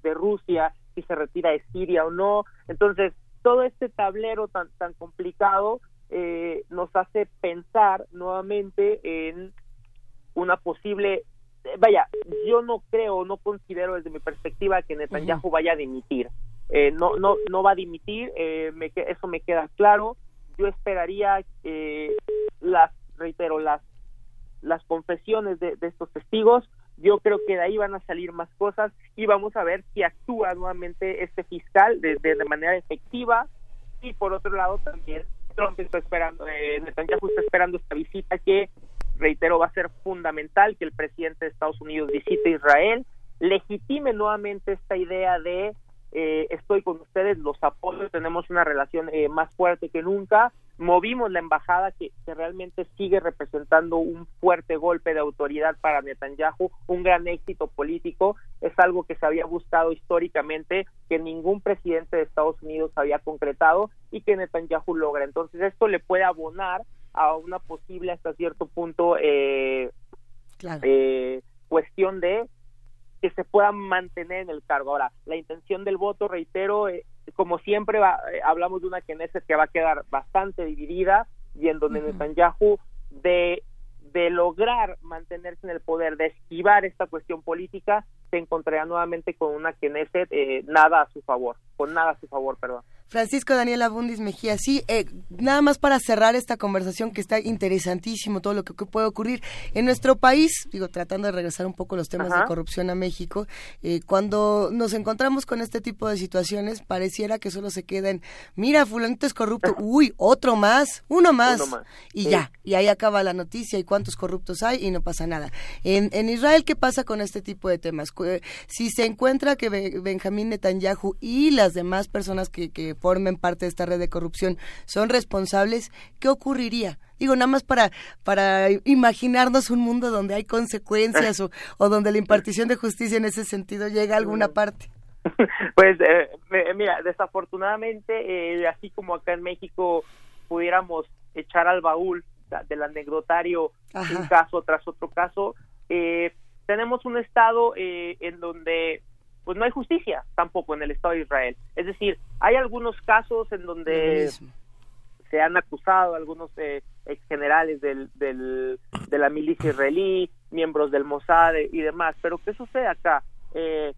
de, Rusia, si se retira de Siria o no. Entonces, todo este tablero tan, tan complicado eh, nos hace pensar nuevamente en una posible vaya, yo no creo, no considero desde mi perspectiva que Netanyahu vaya a dimitir. Eh, no, no, no va a dimitir, eh, me, eso me queda claro. Yo esperaría que las, reitero, las, las confesiones de, estos testigos, yo creo que de ahí van a salir más cosas y vamos a ver si actúa nuevamente este fiscal de, de, manera efectiva y por otro lado también Trump está esperando, eh, Netanyahu está esperando esta visita que, reitero, va a ser fundamental que el presidente de Estados Unidos visite Israel, legitime nuevamente esta idea de eh, estoy con ustedes, los apoyo, tenemos una relación eh, más fuerte que nunca, movimos la embajada que, realmente sigue representando un fuerte golpe de autoridad para Netanyahu, un gran éxito político, es algo que se había buscado históricamente, que ningún presidente de Estados Unidos había concretado y que Netanyahu logra. Entonces esto le puede abonar a una posible hasta cierto punto eh, cuestión de que se puedan mantener en el cargo. Ahora, la intención del voto, reitero, eh, como siempre va, eh, hablamos de una Knesset que va a quedar bastante dividida y en donde Netanyahu de de lograr mantenerse en el poder, de esquivar esta cuestión política, se encontrará nuevamente con una Knesset eh, nada a su favor, con nada a su favor, perdón. Francisco Daniel Abundis Mejía, sí, eh, nada más para cerrar esta conversación que está interesantísimo todo lo que, puede ocurrir en nuestro país, digo, tratando de regresar un poco los temas de corrupción a México, eh, cuando nos encontramos con este tipo de situaciones, pareciera que solo se queda en, mira, fulanito es corrupto, uy, otro más, uno más, y ya, y ahí acaba la noticia y cuántos corruptos hay y no pasa nada. En, en Israel, ¿qué pasa con este tipo de temas? Si se encuentra que Benjamín Netanyahu y las demás personas que, que formen parte de esta red de corrupción son responsables, ¿qué ocurriría? Digo, nada más para, para imaginarnos un mundo donde hay consecuencias o, o donde la impartición de justicia en ese sentido llega a alguna parte. Pues eh, mira, desafortunadamente, eh, así como acá en México pudiéramos echar al baúl del anecdotario un caso tras otro caso, eh, tenemos un estado en donde pues no hay justicia tampoco en el Estado de Israel. Es decir, hay algunos casos en donde se han acusado algunos eh, ex generales del, del, de la milicia israelí, miembros del Mossad y demás. Pero ¿qué sucede acá? Eh,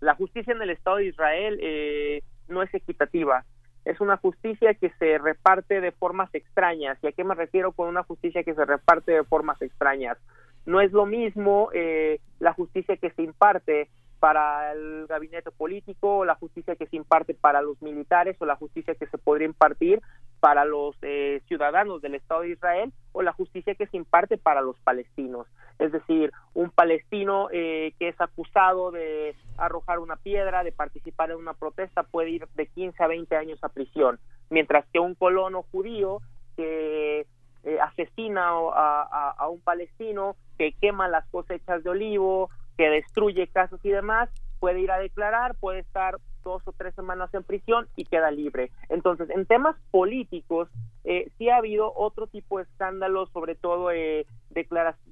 la justicia en el Estado de Israel eh, no es equitativa. es una justicia que se reparte de formas extrañas. ¿Y a qué me refiero con una justicia que se reparte de formas extrañas? No es lo mismo eh, la justicia que se imparte para el gabinete político, la justicia que se imparte para los militares o la justicia que se podría impartir para los eh, ciudadanos del Estado de Israel o la justicia que se imparte para los palestinos. Es decir, un palestino eh, que es acusado de arrojar una piedra, de participar en una protesta, puede ir de 15 a 20 años a prisión, mientras que un colono judío que eh, asesina a, a un palestino, que quema las cosechas de olivo, que destruye casas y demás, puede ir a declarar, puede estar dos o tres semanas en prisión y queda libre. Entonces, en temas políticos, eh, sí ha habido otro tipo de escándalos, sobre todo eh,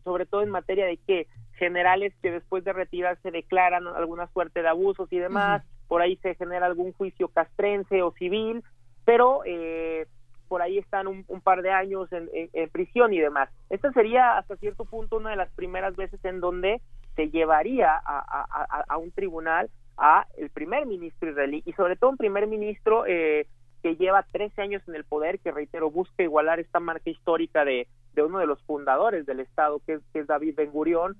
sobre todo en materia de que generales que después de retirarse declaran alguna suerte de abusos y demás, por ahí se genera algún juicio castrense o civil, pero eh, por ahí están un, par de años en, prisión y demás. Esta sería hasta cierto punto una de las primeras veces en donde se llevaría a, un tribunal a el primer ministro israelí y sobre todo un primer ministro eh, que lleva 13 años en el poder, que reitero, busca igualar esta marca histórica de, de uno de los fundadores del Estado, que es, David Ben Gurión,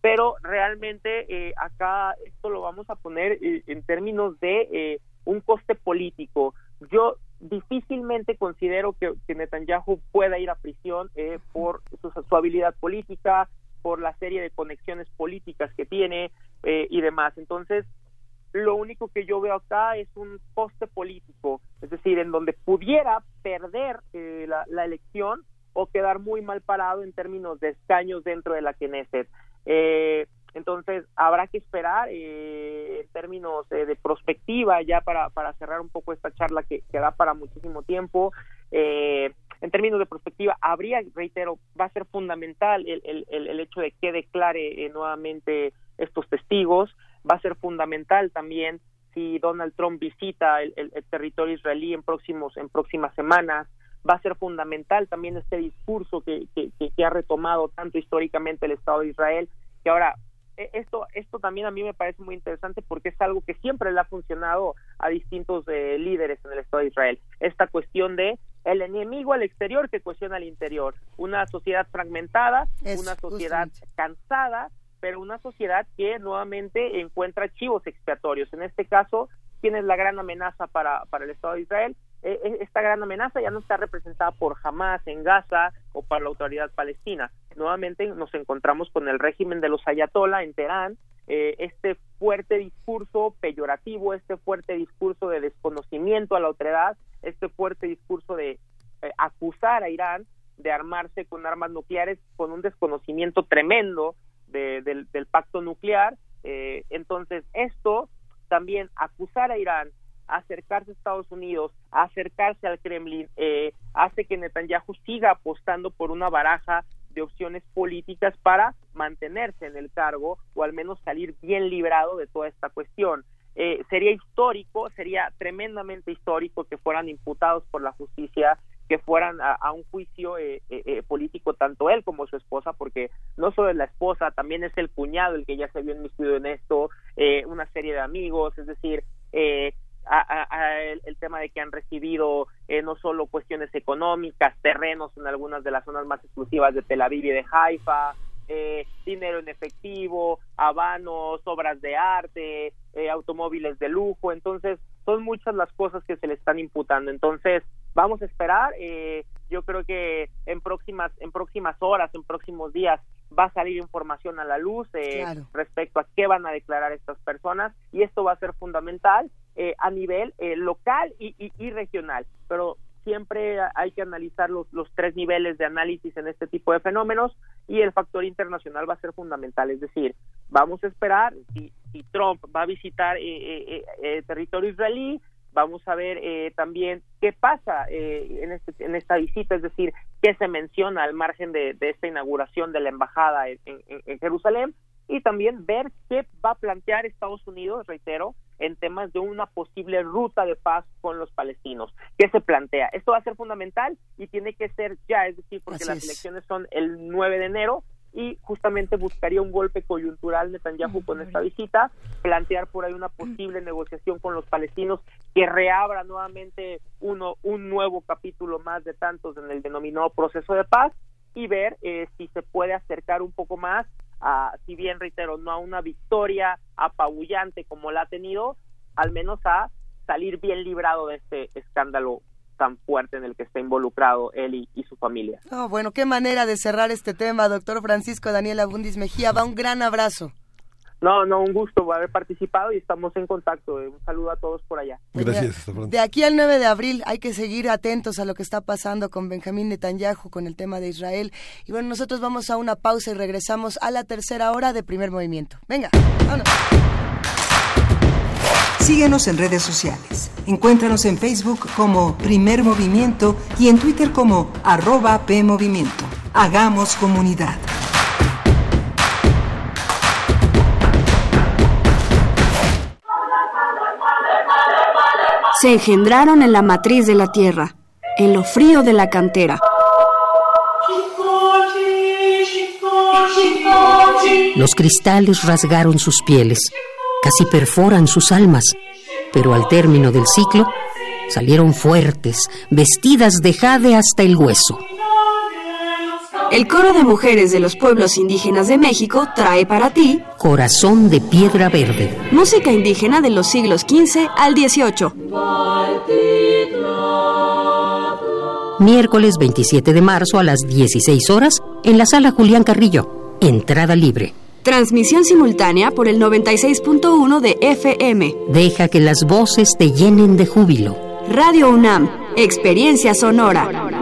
pero realmente eh, acá esto lo vamos a poner eh, en términos de un coste político. Yo difícilmente considero que, que Netanyahu pueda ir a prisión por su, su, habilidad política, por la serie de conexiones políticas que tiene eh, y demás. Entonces, lo único que yo veo acá es un coste político, es decir, en donde pudiera perder eh, la, elección o quedar muy mal parado en términos de escaños dentro de la Knesset. Eh, entonces, habrá que esperar en términos de prospectiva, ya para, para cerrar un poco esta charla que, que da para muchísimo tiempo. Eh, en términos de perspectiva, habría, reitero, va a ser fundamental el, el, el hecho de que declare eh, nuevamente estos testigos, va a ser fundamental también si Donald Trump visita el, territorio israelí en próximos en próximas semanas, va a ser fundamental también este discurso que, que, que ha retomado tanto históricamente el Estado de Israel, que ahora e, esto, esto también a mí me parece muy interesante porque es algo que siempre le ha funcionado a distintos eh, líderes en el Estado de Israel. Esta cuestión de el enemigo al exterior que cuestiona al interior. Una sociedad fragmentada, una sociedad cansada, pero una sociedad que nuevamente encuentra chivos expiatorios. En este caso, ¿quién es la gran amenaza para, para el Estado de Israel? E, e, esta gran amenaza ya no está representada por Hamas en Gaza o por la autoridad palestina. Nuevamente nos encontramos con el régimen de los ayatollah en Teherán, eh, este fuerte discurso peyorativo, este fuerte discurso de desconocimiento a la otredad, este fuerte discurso de eh, acusar a Irán de armarse con armas nucleares con un desconocimiento tremendo del, pacto nuclear. Eh, entonces, esto también acusar a Irán acercarse a Estados Unidos, acercarse al Kremlin, eh, hace que Netanyahu siga apostando por una baraja de opciones políticas para mantenerse en el cargo o al menos salir bien librado de toda esta cuestión. Eh, sería histórico, sería tremendamente histórico que fueran imputados por la justicia, que fueran a, un juicio eh, político tanto él como su esposa, porque no solo es la esposa, también es el cuñado el que ya se vio inmiscuido en esto, una serie de amigos, es decir, eh, a, el, tema de que han recibido eh, no solo cuestiones económicas, terrenos en algunas de las zonas más exclusivas de Tel Aviv y de Haifa, eh, dinero en efectivo, habanos, obras de arte, eh, automóviles de lujo, entonces son muchas las cosas que se le están imputando. Entonces, vamos a esperar, yo creo que en próximas en próximas horas, en próximos días va a salir información a la luz respecto a qué van a declarar estas personas y esto va a ser fundamental eh, a nivel eh, local y, y, regional. Pero siempre hay que analizar los, los tres niveles de análisis en este tipo de fenómenos y el factor internacional va a ser fundamental. Es decir, vamos a esperar si, si Trump va a visitar eh, eh territorio israelí, vamos a ver también qué pasa en, este, en esta visita, es decir, qué se menciona al margen de, de esta inauguración de la embajada en, en Jerusalén y también ver qué va a plantear Estados Unidos, reitero, en temas de una posible ruta de paz con los palestinos. ¿Qué se plantea? Esto va a ser fundamental y tiene que ser ya, es decir, porque las elecciones son el 9 de enero, y justamente buscaría un golpe coyuntural Netanyahu con esta visita, plantear por ahí una posible negociación con los palestinos que reabra nuevamente uno un nuevo capítulo más de tantos en el denominado proceso de paz y ver eh, si se puede acercar un poco más a, si bien reitero, no a una victoria apabullante como la ha tenido, al menos a salir bien librado de este escándalo tan fuerte en el que está involucrado él y, su familia. Oh, bueno, qué manera de cerrar este tema, doctor Francisco Daniel Abundis Mejía. Va un gran abrazo. No, no, un gusto haber participado y estamos en contacto. Un saludo a todos por allá. Gracias. De aquí al 9 de abril hay que seguir atentos a lo que está pasando con Benjamín Netanyahu, con el tema de Israel. Y bueno, nosotros vamos a una pausa y regresamos a la tercera hora de primer movimiento. Venga, vámonos. Síguenos en redes sociales. Encuéntranos en Facebook como Primer Movimiento y en Twitter como arroba PMovimiento. Hagamos comunidad. Se engendraron en la matriz de la tierra, en lo frío de la cantera. Los cristales rasgaron sus pieles casi perforan sus almas, pero al término del ciclo salieron fuertes, vestidas de jade hasta el hueso. El coro de mujeres de los pueblos indígenas de México trae para ti Corazón de Piedra Verde. Música indígena de los siglos XV al XVIII. Miércoles 27 de marzo a las 16 horas en la sala Julián Carrillo. Entrada libre. Transmisión simultánea por el 96.1 de FM. Deja que las voces te llenen de júbilo. Radio UNAM, Experiencia Sonora.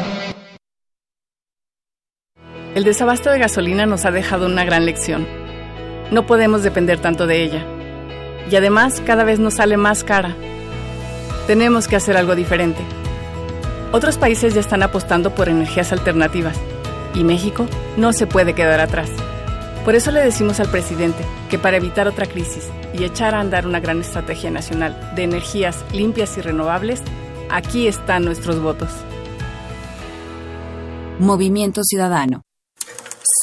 El desabasto de gasolina nos ha dejado una gran lección. No podemos depender tanto de ella. Y además cada vez nos sale más cara. Tenemos que hacer algo diferente. Otros países ya están apostando por energías alternativas. Y México no se puede quedar atrás. Por eso le decimos al presidente que para evitar otra crisis y echar a andar una gran estrategia nacional de energías limpias y renovables, aquí están nuestros votos. Movimiento Ciudadano.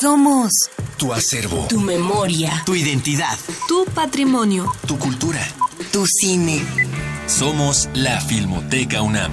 Somos Tu acervo. tu memoria, Tu identidad. tu patrimonio, Tu cultura. tu cine. Somos la Filmoteca UNAM.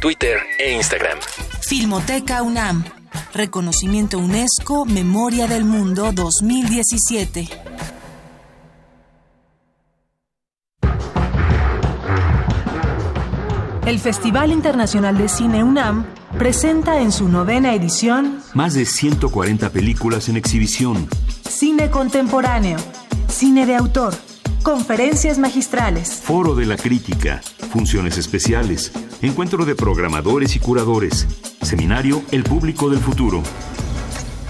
Twitter e Instagram. Filmoteca UNAM. Reconocimiento UNESCO Memoria del Mundo 2017. El Festival Internacional de Cine UNAM presenta en su novena edición Más de 140 películas en exhibición. Cine Contemporáneo, Cine de Autor, Conferencias Magistrales, Foro de la crítica, funciones especiales, encuentro de programadores y curadores, seminario El público del futuro,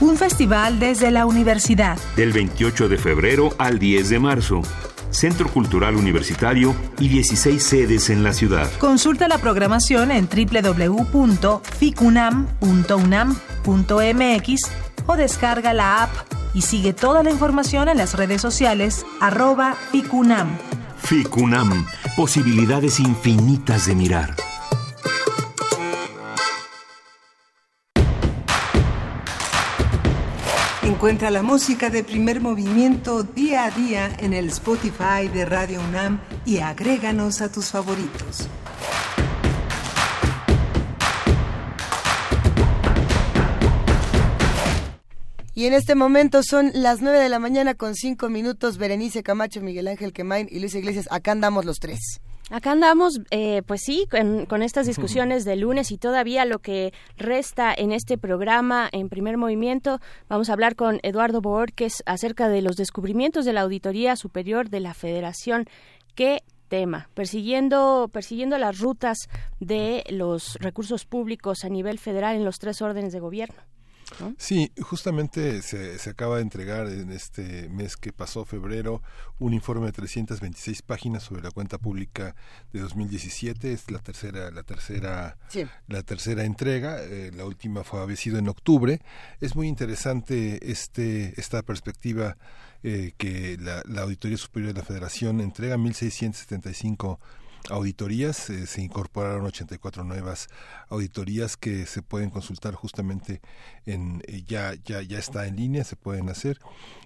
un festival desde la universidad. del 28 de febrero al 10 de marzo. Centro Cultural Universitario y 16 sedes en la ciudad. Consulta la programación en www.ficunam.unam.mx o descarga la app y sigue toda la información en las redes sociales arroba ficunam. FICUNAM, posibilidades infinitas de mirar. Encuentra la música de primer movimiento día a día en el Spotify de Radio UNAM y agréganos a tus favoritos. Y en este momento son las 9 de la mañana con 5 minutos. Berenice Camacho, Miguel Ángel Quemain y Luis Iglesias. Acá andamos los tres. Acá andamos, eh, pues sí, con, estas discusiones de lunes y todavía lo que resta en este programa en primer movimiento. Vamos a hablar con Eduardo Borges acerca de los descubrimientos de la Auditoría Superior de la Federación. ¿Qué tema, persiguiendo, persiguiendo las rutas de los recursos públicos a nivel federal en los tres órdenes de gobierno. Sí, justamente se, se, acaba de entregar en este mes que pasó, febrero, un informe de 326 páginas sobre la cuenta pública de 2017. Es la tercera, la tercera, la tercera entrega. Eh, la última fue había sido en octubre. Es muy interesante este esta perspectiva eh, que la, la Auditoría Superior de la Federación entrega 1675 auditorías, eh, se incorporaron 84 nuevas auditorías que se pueden consultar justamente en eh, ya ya ya está en línea, se pueden hacer.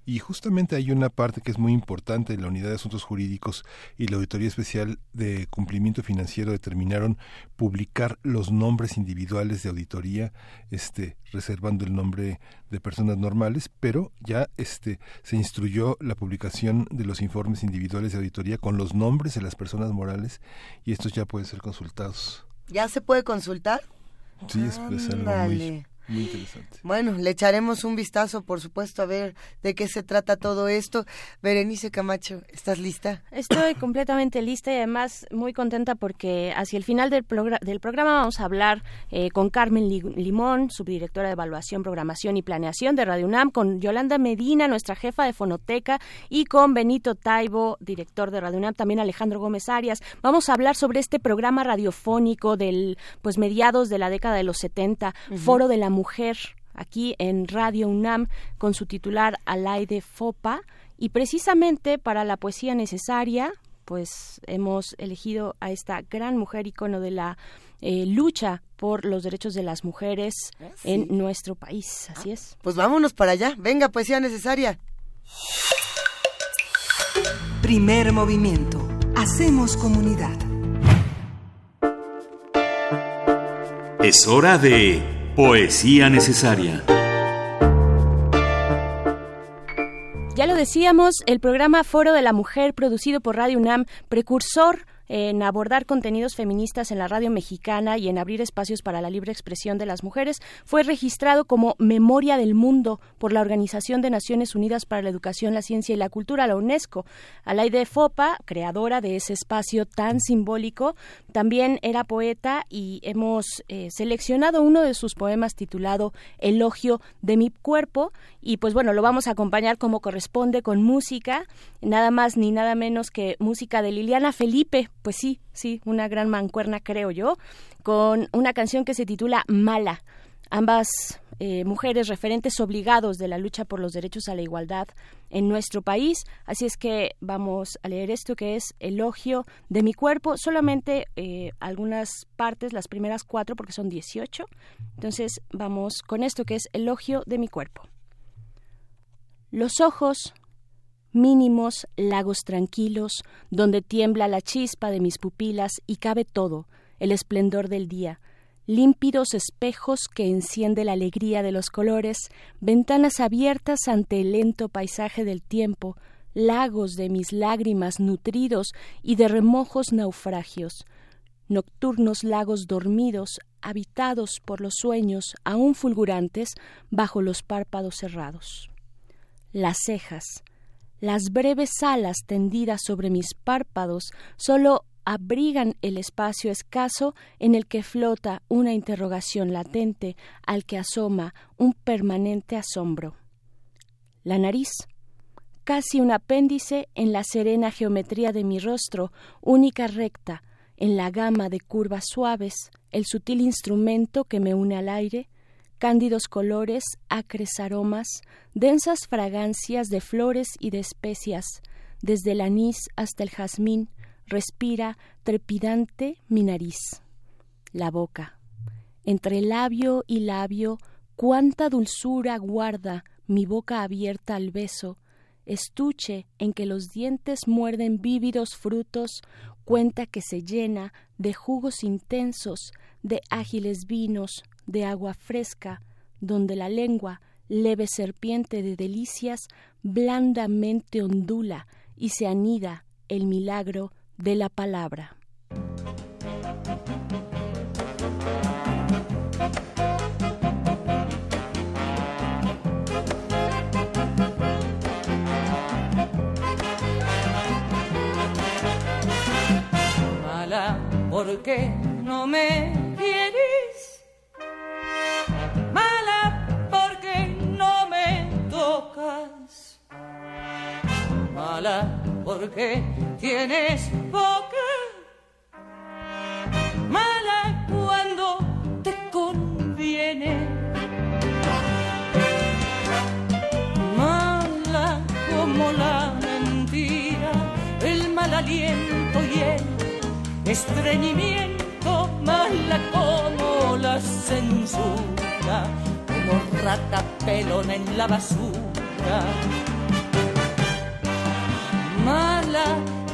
Y justamente hay una parte que es muy importante, la Unidad de Asuntos Jurídicos y la Auditoría Especial de Cumplimiento Financiero determinaron publicar los nombres individuales de auditoría, este reservando el nombre de personas normales, pero ya este se instruyó la publicación de los informes individuales de auditoría con los nombres de las personas morales y estos ya pueden ser consultados. ¿Ya se puede consultar? Sí, es, es algo muy, muy interesante. Bueno, le echaremos un vistazo, por supuesto, a ver de qué se trata todo esto. Berenice Camacho, ¿estás lista? Estoy completamente lista y además muy contenta porque hacia el final del, del programa vamos a hablar eh, con Carmen Limón, subdirectora de Evaluación, Programación y Planeación de Radio UNAM, con Yolanda Medina, nuestra jefa de Fonoteca, y con Benito Taibo, director de Radio UNAM, también Alejandro Gómez Arias. Vamos a hablar sobre este programa radiofónico del pues mediados de la década de los 70, Foro de la mujer aquí en Radio UNAM con su titular Alaide Fopa y precisamente para la poesía necesaria pues hemos elegido a esta gran mujer icono de la eh, lucha por los derechos de las mujeres ah, en nuestro país. Así es. Pues vámonos para allá. Venga, poesía necesaria. Primer movimiento. Hacemos comunidad. Es hora de Poesía necesaria. Ya lo decíamos, el programa Foro de la Mujer, producido por Radio UNAM, precursor en abordar contenidos feministas en la radio mexicana y en abrir espacios para la libre expresión de las mujeres, fue registrado como Memoria del Mundo por la Organización de Naciones Unidas para la Educación, la Ciencia y la Cultura, la UNESCO. Alaide Fopa, creadora de ese espacio tan simbólico, también era poeta y hemos eh, seleccionado uno de sus poemas titulado Elogio de mi cuerpo y pues bueno, lo vamos a acompañar como corresponde con música, nada más ni nada menos que música de Liliana Felipe, pues sí, sí, una gran mancuerna creo yo, con una canción que se titula Mala. Ambas eh, mujeres referentes obligados de la lucha por los derechos a la igualdad en nuestro país. Así es que vamos a leer esto que es Elogio de mi cuerpo, solamente eh, algunas partes, las primeras cuatro porque son 18. Entonces vamos con esto que es Elogio de mi cuerpo. Los ojos, mínimos lagos tranquilos, donde tiembla la chispa de mis pupilas y cabe todo, el esplendor del día, límpidos espejos que enciende la alegría de los colores, ventanas abiertas ante el lento paisaje del tiempo, lagos de mis lágrimas nutridos y de remojos naufragios, nocturnos lagos dormidos, habitados por los sueños aún fulgurantes bajo los párpados cerrados las cejas, las breves alas tendidas sobre mis párpados solo abrigan el espacio escaso en el que flota una interrogación latente al que asoma un permanente asombro. La nariz, casi un apéndice en la serena geometría de mi rostro, única recta, en la gama de curvas suaves, el sutil instrumento que me une al aire, cándidos colores, acres aromas, densas fragancias de flores y de especias, desde el anís hasta el jazmín, respira trepidante mi nariz. La boca. Entre labio y labio, cuánta dulzura guarda mi boca abierta al beso, estuche en que los dientes muerden vívidos frutos, cuenta que se llena de jugos intensos, de ágiles vinos, de agua fresca, donde la lengua, leve serpiente de delicias, blandamente ondula y se anida el milagro de la palabra. ¿por qué no me quieres? Mala, porque tienes boca. Mala cuando te conviene. Mala como la mentira, el mal aliento y el estreñimiento. Mala como la censura, como rata pelona en la basura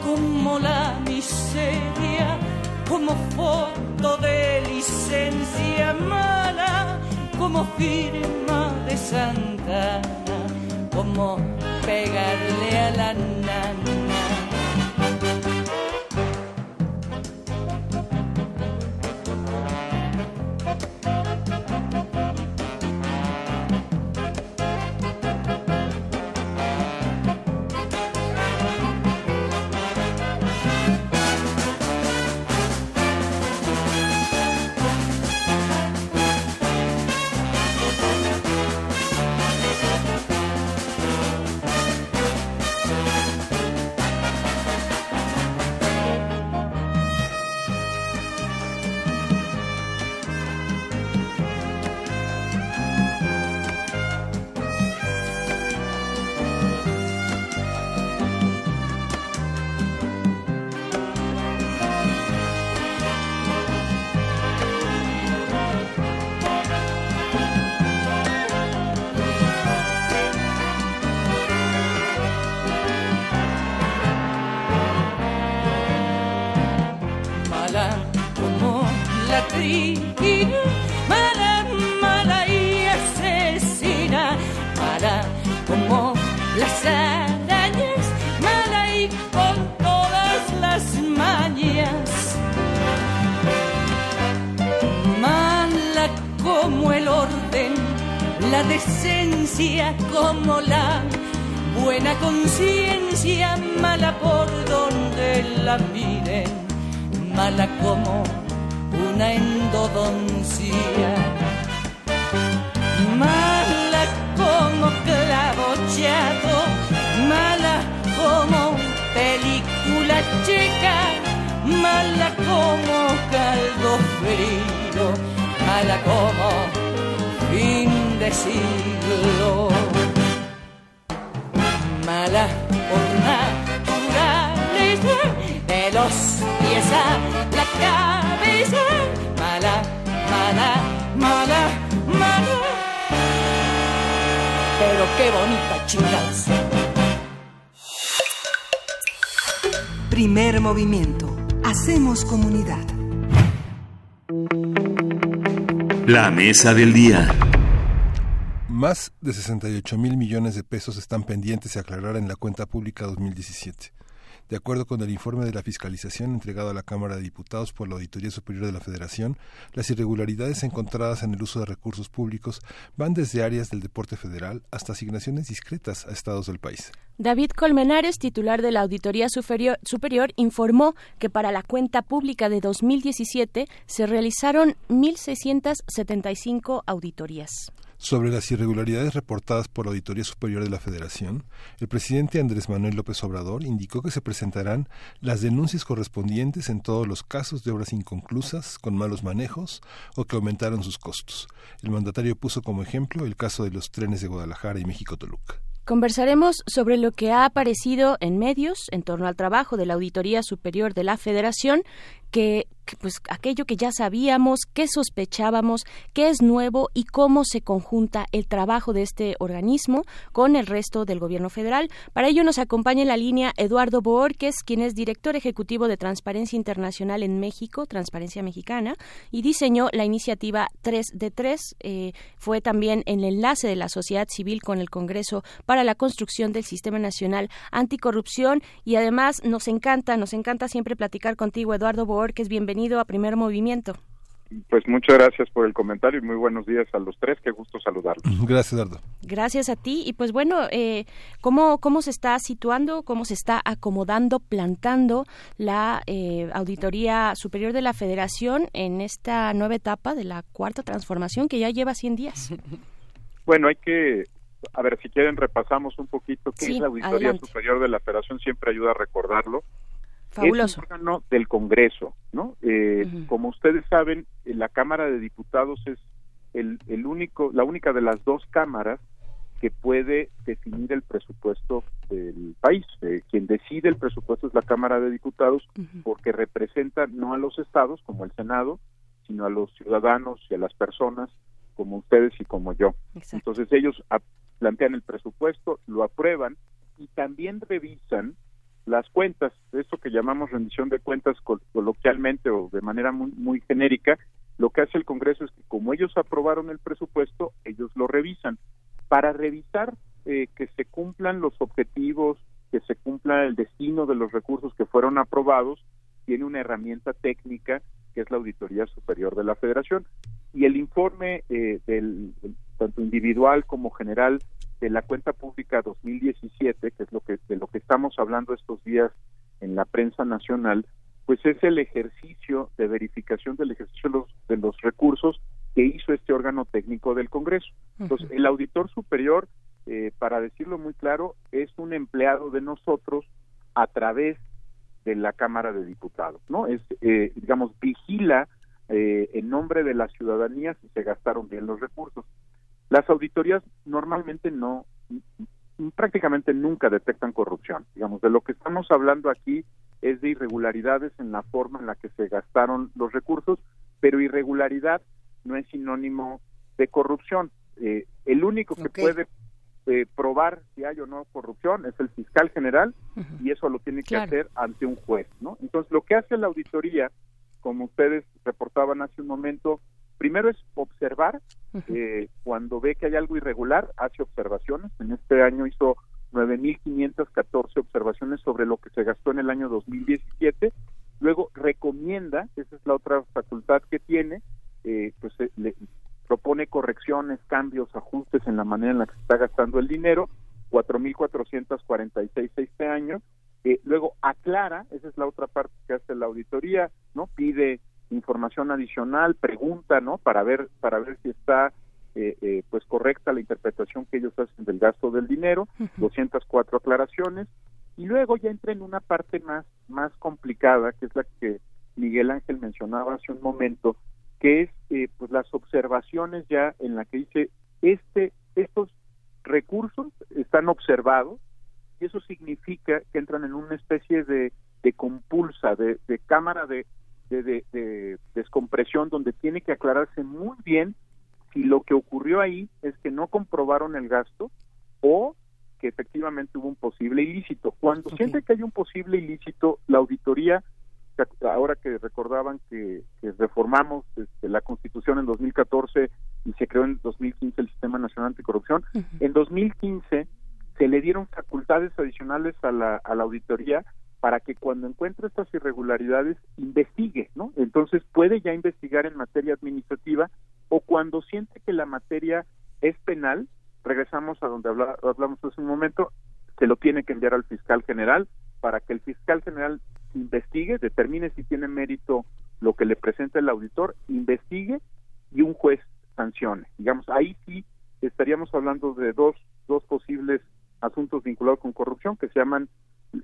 como la miseria, como foto de licencia mala, como firma de Santana, como pegarle a la nana. Mesa del día. Más de 68 mil millones de pesos están pendientes de aclarar en la cuenta pública 2017. De acuerdo con el informe de la fiscalización entregado a la Cámara de Diputados por la Auditoría Superior de la Federación, las irregularidades encontradas en el uso de recursos públicos van desde áreas del deporte federal hasta asignaciones discretas a estados del país. David Colmenares, titular de la Auditoría Superior, informó que para la cuenta pública de 2017 se realizaron 1.675 auditorías. Sobre las irregularidades reportadas por la Auditoría Superior de la Federación, el presidente Andrés Manuel López Obrador indicó que se presentarán las denuncias correspondientes en todos los casos de obras inconclusas, con malos manejos o que aumentaron sus costos. El mandatario puso como ejemplo el caso de los trenes de Guadalajara y México-Toluca. Conversaremos sobre lo que ha aparecido en medios en torno al trabajo de la Auditoría Superior de la Federación, que, pues aquello que ya sabíamos, qué sospechábamos, qué es nuevo y cómo se conjunta el trabajo de este organismo con el resto del gobierno federal. Para ello nos acompaña en la línea Eduardo Borges, quien es director ejecutivo de Transparencia Internacional en México, Transparencia Mexicana, y diseñó la iniciativa 3 de 3. Eh, fue también el enlace de la sociedad civil con el Congreso para la construcción del Sistema Nacional Anticorrupción y además nos encanta, nos encanta siempre platicar contigo, Eduardo Borges. Bienvenido bienvenido a Primer Movimiento. Pues muchas gracias por el comentario y muy buenos días a los tres. Qué gusto saludarlos. Gracias, Eduardo. Gracias a ti. Y pues bueno, eh, ¿cómo, ¿cómo se está situando, cómo se está acomodando, plantando la eh, Auditoría Superior de la Federación en esta nueva etapa de la cuarta transformación que ya lleva 100 días? Bueno, hay que, a ver, si quieren repasamos un poquito qué es la Auditoría Superior de la Federación, siempre ayuda a recordarlo. Es un órgano del Congreso, ¿no? Eh, como ustedes saben, la Cámara de Diputados es el, el único, la única de las dos cámaras que puede definir el presupuesto del país. Eh, quien decide el presupuesto es la Cámara de Diputados porque representa no a los estados como el Senado, sino a los ciudadanos y a las personas como ustedes y como yo. Entonces ellos plantean el presupuesto, lo aprueban y también revisan las cuentas, eso que llamamos rendición de cuentas coloquialmente o de manera muy, muy genérica, lo que hace el Congreso es que como ellos aprobaron el presupuesto, ellos lo revisan. Para revisar eh, que se cumplan los objetivos, que se cumpla el destino de los recursos que fueron aprobados, tiene una herramienta técnica que es la Auditoría Superior de la Federación. Y el informe eh, del, tanto individual como general de la cuenta pública 2017, que es lo que de lo que estamos hablando estos días en la prensa nacional, pues es el ejercicio de verificación del ejercicio de los, de los recursos que hizo este órgano técnico del Congreso. Entonces, el auditor superior, eh, para decirlo muy claro, es un empleado de nosotros a través de la Cámara de Diputados, ¿no? Es, eh, digamos, vigila eh, en nombre de la ciudadanía si se gastaron bien los recursos. Las auditorías normalmente no, prácticamente nunca detectan corrupción. Digamos, de lo que estamos hablando aquí es de irregularidades en la forma en la que se gastaron los recursos, pero irregularidad no es sinónimo de corrupción. Eh, el único que puede eh, probar si hay o no corrupción es el fiscal general y eso lo tiene que hacer ante un juez, ¿no? Entonces, lo que hace la auditoría, como ustedes reportaban hace un momento, primero es observar, eh, cuando ve que hay algo irregular, hace observaciones. En este año hizo 9.514 observaciones sobre lo que se gastó en el año 2017. Luego recomienda, esa es la otra facultad que tiene, eh, pues eh, le propone correcciones, cambios, ajustes en la manera en la que se está gastando el dinero, 4.446 este año. luego aclara, esa es la otra parte que hace la auditoría, no pide información adicional, pregunta, ¿no? Para ver, para ver si está eh, eh, pues correcta la interpretación que ellos hacen del gasto del dinero, 204 aclaraciones, y luego ya entra en una parte más, más complicada, que es la que Miguel Ángel mencionaba hace un momento, que es eh, pues las observaciones ya en la que dice este estos recursos están observados y eso significa que entran en una especie de, de compulsa, de, de cámara de, de, descompresión donde tiene que aclararse muy bien si lo que ocurrió ahí es que no comprobaron el gasto o que efectivamente hubo un posible ilícito. Cuando siente que hay un posible ilícito, la auditoría, ahora que recordaban que, reformamos este, la Constitución en 2014 y se creó en 2015 el Sistema Nacional Anticorrupción, en 2015 se le dieron facultades adicionales a la, a la auditoría para que cuando encuentre estas irregularidades investigue, ¿no? Entonces puede ya investigar en materia administrativa o cuando siente que la materia es penal, regresamos a donde hablamos hace un momento, se lo tiene que enviar al fiscal general para que el fiscal general investigue, determine si tiene mérito lo que le presenta el auditor, investigue y un juez sancione. Digamos, ahí sí estaríamos hablando de dos, dos posibles asuntos vinculados con corrupción que se llaman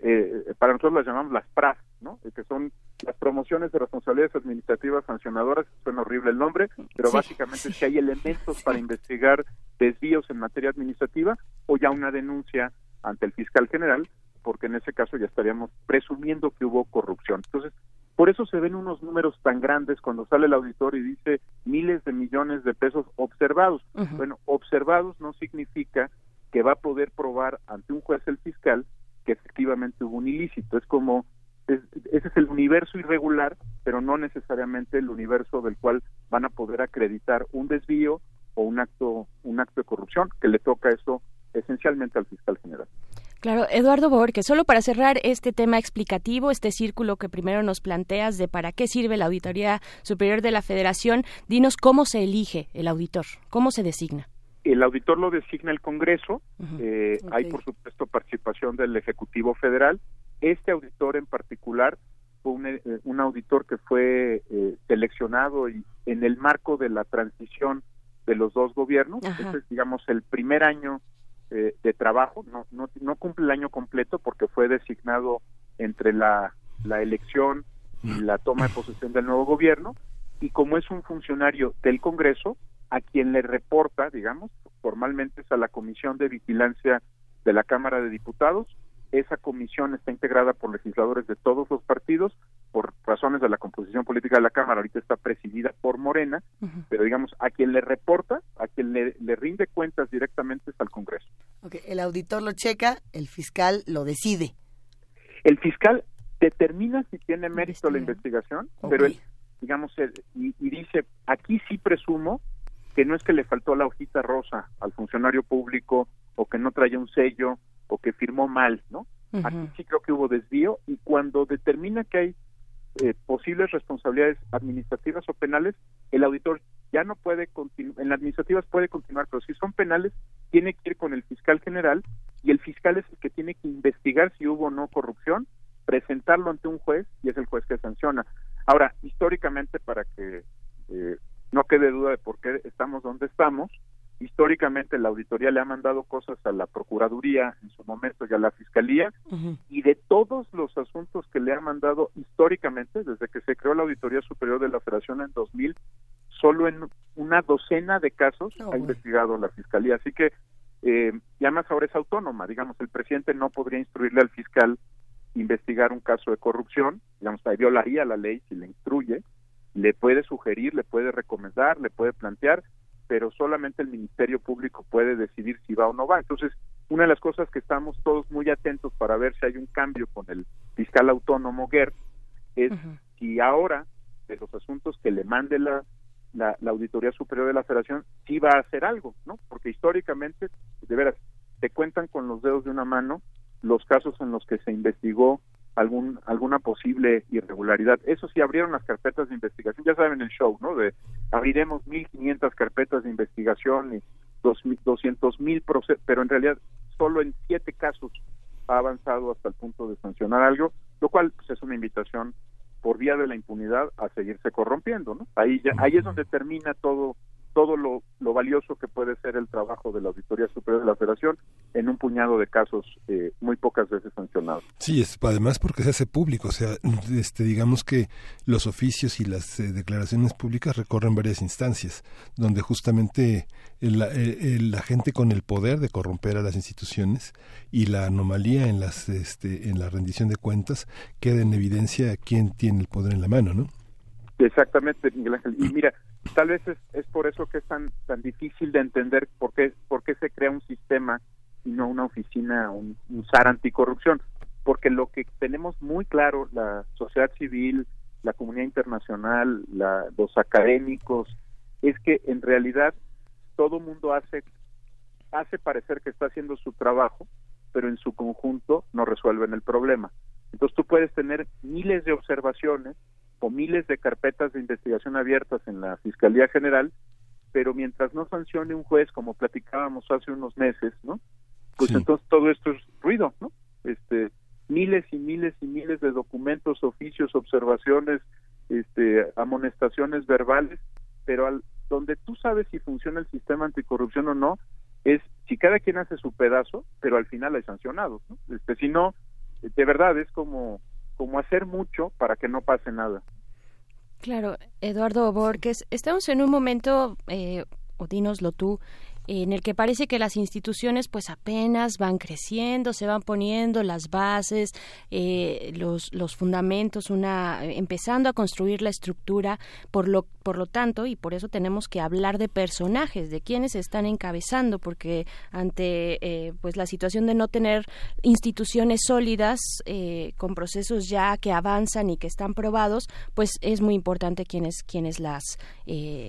eh, para nosotros las llamamos las PRAS, ¿no? Eh, que son las promociones de responsabilidades administrativas sancionadoras, suena horrible el nombre, pero básicamente es que hay elementos para investigar desvíos en materia administrativa o ya una denuncia ante el fiscal general, porque en ese caso ya estaríamos presumiendo que hubo corrupción. Entonces, por eso se ven unos números tan grandes cuando sale el auditor y dice miles de millones de pesos observados. Bueno, observados no significa que va a poder probar ante un juez el fiscal que efectivamente hubo un ilícito. Es como, ese es el universo irregular, pero no necesariamente el universo del cual van a poder acreditar un desvío o un acto, un acto de corrupción, que le toca eso esencialmente al fiscal general. Claro, Eduardo Borges, solo para cerrar este tema explicativo, este círculo que primero nos planteas de para qué sirve la Auditoría Superior de la Federación, dinos cómo se elige el auditor, cómo se designa. El auditor lo designa el Congreso, eh, hay por supuesto participación del Ejecutivo Federal. Este auditor en particular fue un, eh, auditor que fue eh, seleccionado y, en el marco de la transición de los dos gobiernos. Este es, digamos, el primer año de trabajo, no, no, no, cumple el año completo porque fue designado entre la, la elección y la toma de posesión del nuevo gobierno, y como es un funcionario del Congreso, a quien le reporta, digamos, formalmente es a la Comisión de Vigilancia de la Cámara de Diputados. Esa comisión está integrada por legisladores de todos los partidos, por razones de la composición política de la Cámara, ahorita está presidida por Morena, pero digamos, a quien le reporta, a quien le, rinde cuentas directamente es al Congreso. Okay. El auditor lo checa, el fiscal lo decide. El fiscal determina si tiene mérito la investigación, pero él, digamos, y, y dice, aquí sí presumo que no es que le faltó la hojita rosa al funcionario público o que no traía un sello o que firmó mal, ¿no? Aquí sí creo que hubo desvío y cuando determina que hay eh, posibles responsabilidades administrativas o penales, el auditor ya no puede continuar, en las administrativas puede continuar, pero si son penales, tiene que ir con el fiscal general y el fiscal es el que tiene que investigar si hubo o no corrupción, presentarlo ante un juez y es el juez que sanciona. Ahora, históricamente, para que eh, no quede duda de por qué estamos donde estamos. Históricamente la auditoría le ha mandado cosas a la Procuraduría en su momento y a la Fiscalía y de todos los asuntos que le ha mandado históricamente, desde que se creó la Auditoría Superior de la Federación en 2000, solo en una docena de casos ha investigado la Fiscalía. Así que, eh, y además ahora es autónoma, digamos, el presidente no podría instruirle al fiscal investigar un caso de corrupción, digamos, violaría la ley si le instruye, le puede sugerir, le puede recomendar, le puede plantear, pero solamente el Ministerio Público puede decidir si va o no va. Entonces, una de las cosas que estamos todos muy atentos para ver si hay un cambio con el fiscal autónomo GER es si ahora de los asuntos que le mande la, la, Auditoría Superior de la Federación, sí va a hacer algo, ¿no? Porque históricamente, de veras, se cuentan con los dedos de una mano los casos en los que se investigó algún alguna posible irregularidad. Eso sí, abrieron las carpetas de investigación, ya saben el show, ¿no? De abriremos 1.500 carpetas de investigación y 200.000 procesos, pero en realidad solo en siete casos ha avanzado hasta el punto de sancionar algo, lo cual pues, es una invitación por vía de la impunidad a seguirse corrompiendo, ¿no? Ahí ya, ahí es donde termina todo todo lo, valioso que puede ser el trabajo de la Auditoría Superior de la Federación en un puñado de casos eh, muy pocas veces sancionados. Sí, es, además porque se hace público, o sea, este, digamos que los oficios y las eh, declaraciones públicas recorren varias instancias, donde justamente la gente con el poder de corromper a las instituciones y la anomalía en, las, este, en la rendición de cuentas queda en evidencia quién tiene el poder en la mano, ¿no? Exactamente, Miguel Ángel. Y mira, tal vez es, es por eso que es tan, tan difícil de entender por qué, por qué se crea un sistema y no una oficina, un, un SAR anticorrupción. Porque lo que tenemos muy claro, la sociedad civil, la comunidad internacional, la, los académicos, es que en realidad todo mundo hace, hace parecer que está haciendo su trabajo, pero en su conjunto no resuelven el problema. Entonces tú puedes tener miles de observaciones o miles de carpetas de investigación abiertas en la Fiscalía General, pero mientras no sancione un juez, como platicábamos hace unos meses, ¿no? Pues entonces todo esto es ruido, ¿no? Este, miles y miles y miles de documentos, oficios, observaciones, este, amonestaciones verbales, pero al, donde tú sabes si funciona el sistema anticorrupción o no, es si cada quien hace su pedazo, pero al final hay sancionados, ¿no? Este, si no, de verdad es como como hacer mucho para que no pase nada. Claro, Eduardo Borges, estamos en un momento, eh, o dínoslo tú, en el que parece que las instituciones pues apenas van creciendo, se van poniendo las bases, eh, los, los fundamentos, una empezando a construir la estructura, por lo, por lo tanto, y por eso tenemos que hablar de personajes, de quienes están encabezando, porque ante eh, pues la situación de no tener instituciones sólidas eh, con procesos ya que avanzan y que están probados, pues es muy importante quienes quienes las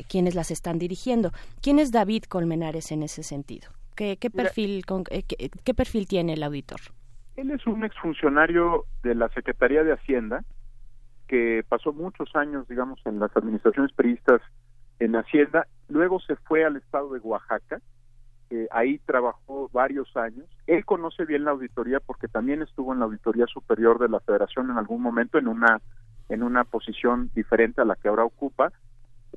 quienes las están dirigiendo. ¿Quién es David Colmenares en ese sentido? ¿Qué, perfil, eh, qué, perfil tiene el auditor? Él es un exfuncionario de la Secretaría de Hacienda que pasó muchos años, digamos, en las administraciones periodistas en Hacienda, luego se fue al estado de Oaxaca, eh, ahí trabajó varios años. Él conoce bien la auditoría porque también estuvo en la auditoría superior de la Federación en algún momento en una en una posición diferente a la que ahora ocupa.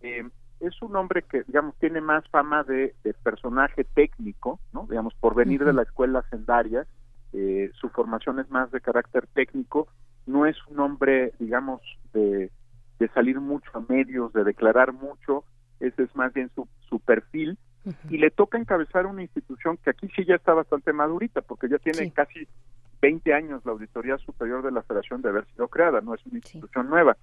Eh, es un hombre que, digamos, tiene más fama de, personaje técnico, ¿no? Digamos, por venir de la escuela sendaria, eh, su formación es más de carácter técnico, no es un hombre, digamos, de, de salir mucho a medios, de declarar mucho, ese es más bien su, su perfil, y le toca encabezar una institución que aquí sí ya está bastante madurita, porque ya tiene casi 20 años la Auditoría Superior de la Federación de haber sido creada, no es una institución nueva.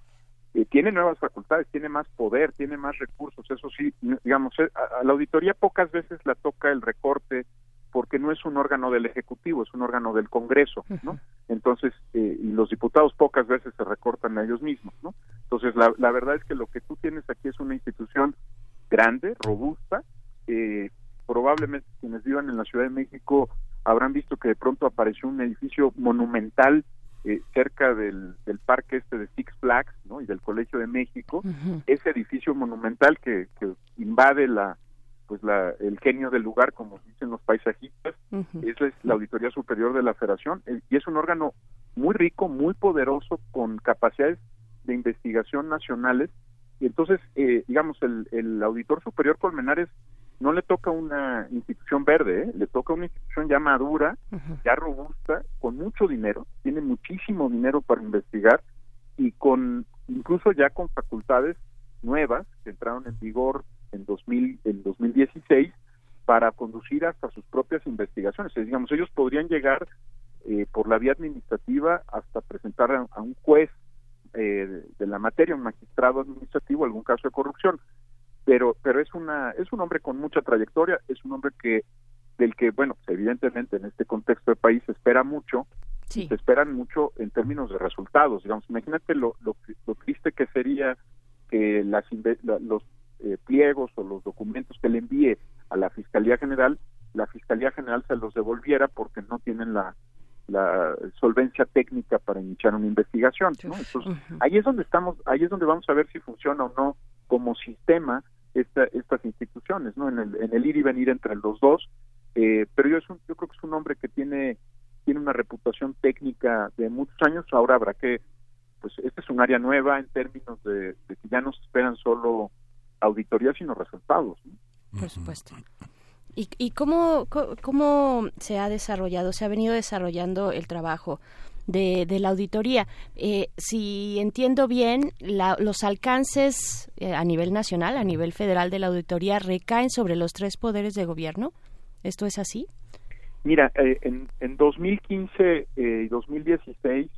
Eh, tiene nuevas facultades, tiene más poder, tiene más recursos, eso sí, digamos, eh, a, la auditoría pocas veces la toca el recorte porque no es un órgano del Ejecutivo, es un órgano del Congreso, ¿no? Entonces, eh, y los diputados pocas veces se recortan a ellos mismos, ¿no? Entonces, la, la verdad es que lo que tú tienes aquí es una institución grande, robusta, eh, probablemente quienes vivan en la Ciudad de México habrán visto que de pronto apareció un edificio monumental eh, cerca del, del, parque este de Six Flags ¿no? y del Colegio de México, ese edificio monumental que, que, invade la pues la, el genio del lugar, como dicen los paisajistas, esa es la Auditoría Superior de la Federación, eh, y es un órgano muy rico, muy poderoso, con capacidades de investigación nacionales, y entonces, eh, digamos, el, el auditor superior Colmenares no le toca una institución verde, ¿eh? le toca una institución ya madura, ya robusta, con mucho dinero, tiene muchísimo dinero para investigar y con incluso ya con facultades nuevas que entraron en vigor en 2000 en 2016 para conducir hasta sus propias investigaciones. digamos, ellos podrían llegar eh, por la vía administrativa hasta presentar a, un juez eh, de la materia, un magistrado administrativo, algún caso de corrupción. Pero pero es una es un hombre con mucha trayectoria es un hombre que del que bueno evidentemente en este contexto de país se espera mucho se esperan mucho en términos de resultados. Digamos imagínate lo lo, triste que sería que las los eh, pliegos o los documentos que le envíe a la fiscalía general la fiscalía general se los devolviera porque no tienen la la solvencia técnica para iniciar una investigación ¿no? Entonces, ahí es donde estamos ahí es donde vamos a ver si funciona o no como sistema estas instituciones, ¿no? En el, en el ir y venir entre los dos, eh, pero yo, es un, yo creo que es un hombre que tiene, tiene una reputación técnica de muchos años, ahora habrá que, pues este es un área nueva en términos de, que ya no se esperan solo auditorías, sino resultados. Por supuesto. ¿Y, y cómo, cómo se ha desarrollado, se ha venido desarrollando el trabajo de, de la auditoría. Eh, si entiendo bien, los alcances eh, a nivel nacional, a nivel federal de la auditoría recaen sobre los tres poderes de gobierno. ¿Esto es así? Mira, eh, en, en 2015 y 2016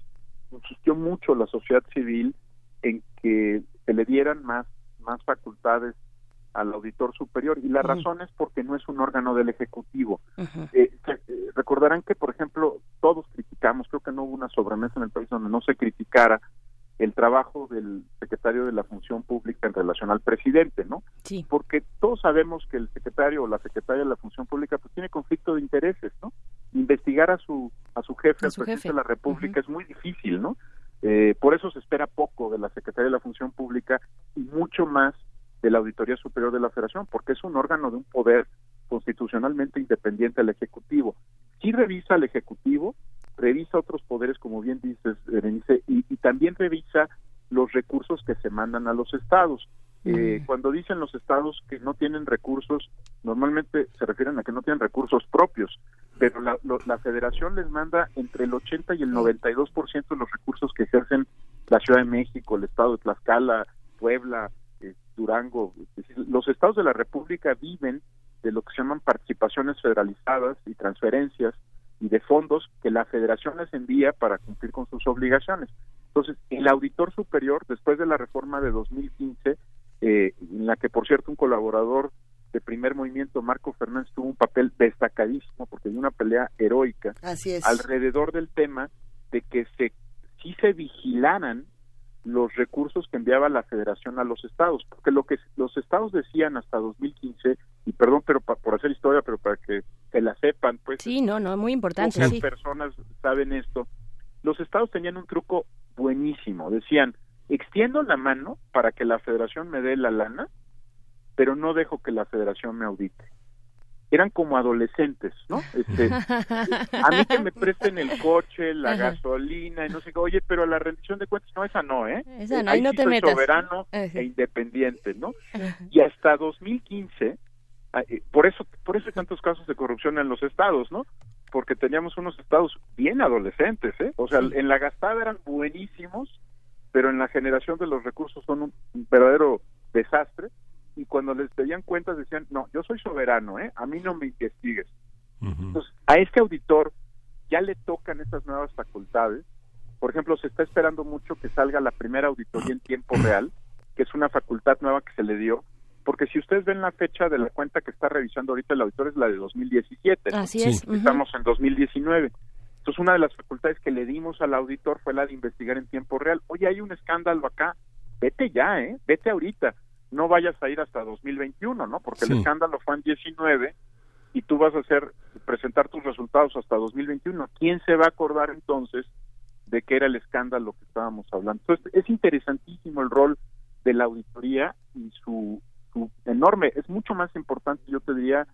insistió mucho la sociedad civil en que se le dieran más, más facultades al auditor superior y la razón es porque no es un órgano del ejecutivo. Eh, eh, recordarán que, por ejemplo, todos criticamos, creo que no hubo una sobremesa en el país donde no se criticara el trabajo del secretario de la Función Pública en relación al presidente, ¿no? Sí. Porque todos sabemos que el secretario o la secretaria de la Función Pública pues tiene conflicto de intereses, ¿no? Investigar a su a su jefe, al presidente de la República es muy difícil, ¿no? Eh, por eso se espera poco de la secretaria de la Función Pública y mucho más de la Auditoría Superior de la Federación, porque es un órgano de un poder constitucionalmente independiente al Ejecutivo. Sí revisa al Ejecutivo, revisa otros poderes, como bien dices, Berenice, y, también revisa los recursos que se mandan a los estados. Eh, cuando dicen los estados que no tienen recursos, normalmente se refieren a que no tienen recursos propios, pero la, la federación les manda entre el 80 y el 92% de los recursos que ejercen la Ciudad de México, el estado de Tlaxcala, Puebla, Durango. Los estados de la República viven de lo que se llaman participaciones federalizadas y transferencias y de fondos que la federación les envía para cumplir con sus obligaciones. Entonces, el auditor superior, después de la reforma de 2015, eh, en la que, por cierto, un colaborador primer movimiento, Marco Fernández, tuvo un papel destacadísimo porque dio una pelea heroica alrededor del tema de que se sí se vigilaran los recursos que enviaba la federación a los estados, porque lo que los estados decían hasta 2015, y perdón pero por hacer historia, pero para que se la sepan, pues... Sí, no, no, muy importante. Muchas personas saben esto. Los estados tenían un truco buenísimo, decían, extiendo la mano para que la federación me dé la lana, pero no dejo que la federación me audite eran como adolescentes, ¿no? Este, a mí que me presten el coche, la gasolina, y no sé qué, oye, pero la rendición de cuentas, no, esa no, ¿eh? Esa no, ahí, no te soy soberano e independiente, ¿no? Y hasta 2015, ah, eh, por eso, por eso hay tantos casos de corrupción en los estados, ¿no? Porque teníamos unos estados bien adolescentes, ¿eh? O sea, en la gastada eran buenísimos, pero en la generación de los recursos son un verdadero desastre y cuando les pedían cuentas decían, no, yo soy soberano, ¿eh? a mí no me investigues. Entonces, a este auditor ya le tocan estas nuevas facultades. Por ejemplo, se está esperando mucho que salga la primera auditoría en tiempo real, que es una facultad nueva que se le dio, porque si ustedes ven la fecha de la cuenta que está revisando ahorita el auditor es la de 2017. Así es. Estamos en 2019. Entonces, una de las facultades que le dimos al auditor fue la de investigar en tiempo real. Oye, hay un escándalo acá. Vete ya, ¿eh? Vete ahorita no vayas a ir hasta 2021, ¿no? Porque el escándalo fue en 19 y tú vas a hacer presentar tus resultados hasta 2021. ¿Quién se va a acordar entonces de que era el escándalo que estábamos hablando? Entonces, es interesantísimo el rol de la auditoría y su, su enorme, es mucho más importante, yo te diría,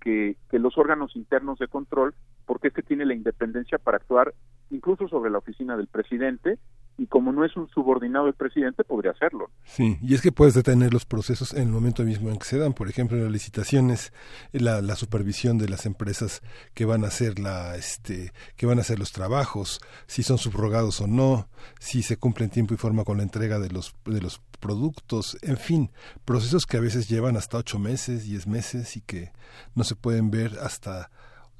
que, que los órganos internos de control, porque este tiene la independencia para actuar incluso sobre la oficina del presidente y como no es un subordinado del presidente, podría hacerlo. Sí, y es que puedes detener los procesos en el momento mismo en que se dan, por ejemplo, en las licitaciones, la, la supervisión de las empresas que van a hacer la, este, que van a hacer los trabajos, si son subrogados o no, si se cumple en tiempo y forma con la entrega de los, de los productos, en fin, procesos que a veces llevan hasta ocho meses, diez meses y que no se pueden ver hasta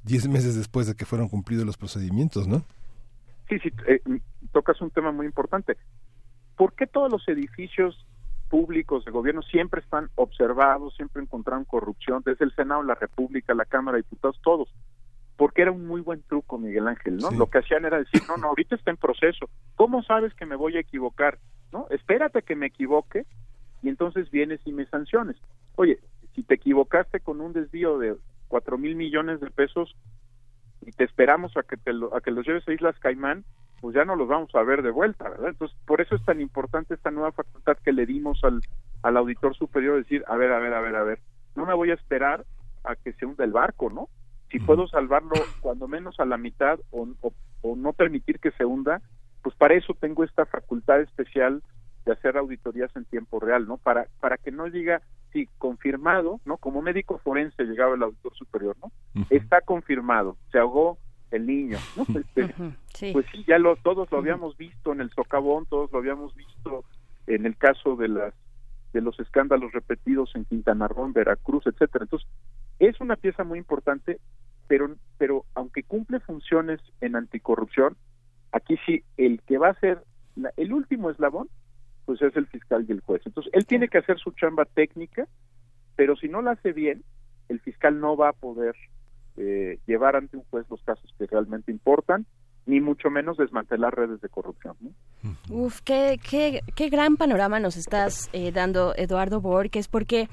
diez meses después de que fueron cumplidos los procedimientos, ¿no? Sí, sí, eh, tocas un tema muy importante. ¿Por qué todos los edificios públicos de gobierno siempre están observados, siempre encontraron corrupción, desde el Senado, la República, la Cámara de Diputados, todos? Porque era un muy buen truco, Miguel Ángel, ¿no? Lo que hacían era decir, no, no, ahorita está en proceso. ¿Cómo sabes que me voy a equivocar? ¿No? Espérate que me equivoque y entonces vienes y me sanciones. Oye, si te equivocaste con un desvío de cuatro mil millones de pesos, y te esperamos a que te a que los lleves a Islas Caimán, pues ya no los vamos a ver de vuelta, ¿verdad? Entonces, por eso es tan importante esta nueva facultad que le dimos al, al auditor superior, decir, a ver, a ver, a ver, a ver, no me voy a esperar a que se hunda el barco, ¿no? Si puedo salvarlo cuando menos a la mitad o, o no permitir que se hunda, pues para eso tengo esta facultad especial de hacer auditorías en tiempo real, ¿no? Para, para que no diga, sí, confirmado, ¿no? Como médico forense llegaba el auditor superior, ¿no? Está confirmado, se ahogó el niño, ¿no? Este, pues sí, ya lo, todos lo habíamos visto en el socavón, todos lo habíamos visto en el caso de las de los escándalos repetidos en Quintana Roo, en Veracruz, etcétera. Entonces, es una pieza muy importante, pero pero aunque cumple funciones en anticorrupción, aquí sí el que va a ser el último eslabón pues es el fiscal y el juez. Entonces, él tiene que hacer su chamba técnica, pero si no la hace bien, el fiscal no va a poder eh, llevar ante un juez los casos que realmente importan, ni mucho menos desmantelar redes de corrupción. Uf, qué, qué, qué gran panorama nos estás eh, dando, Eduardo Borges, porque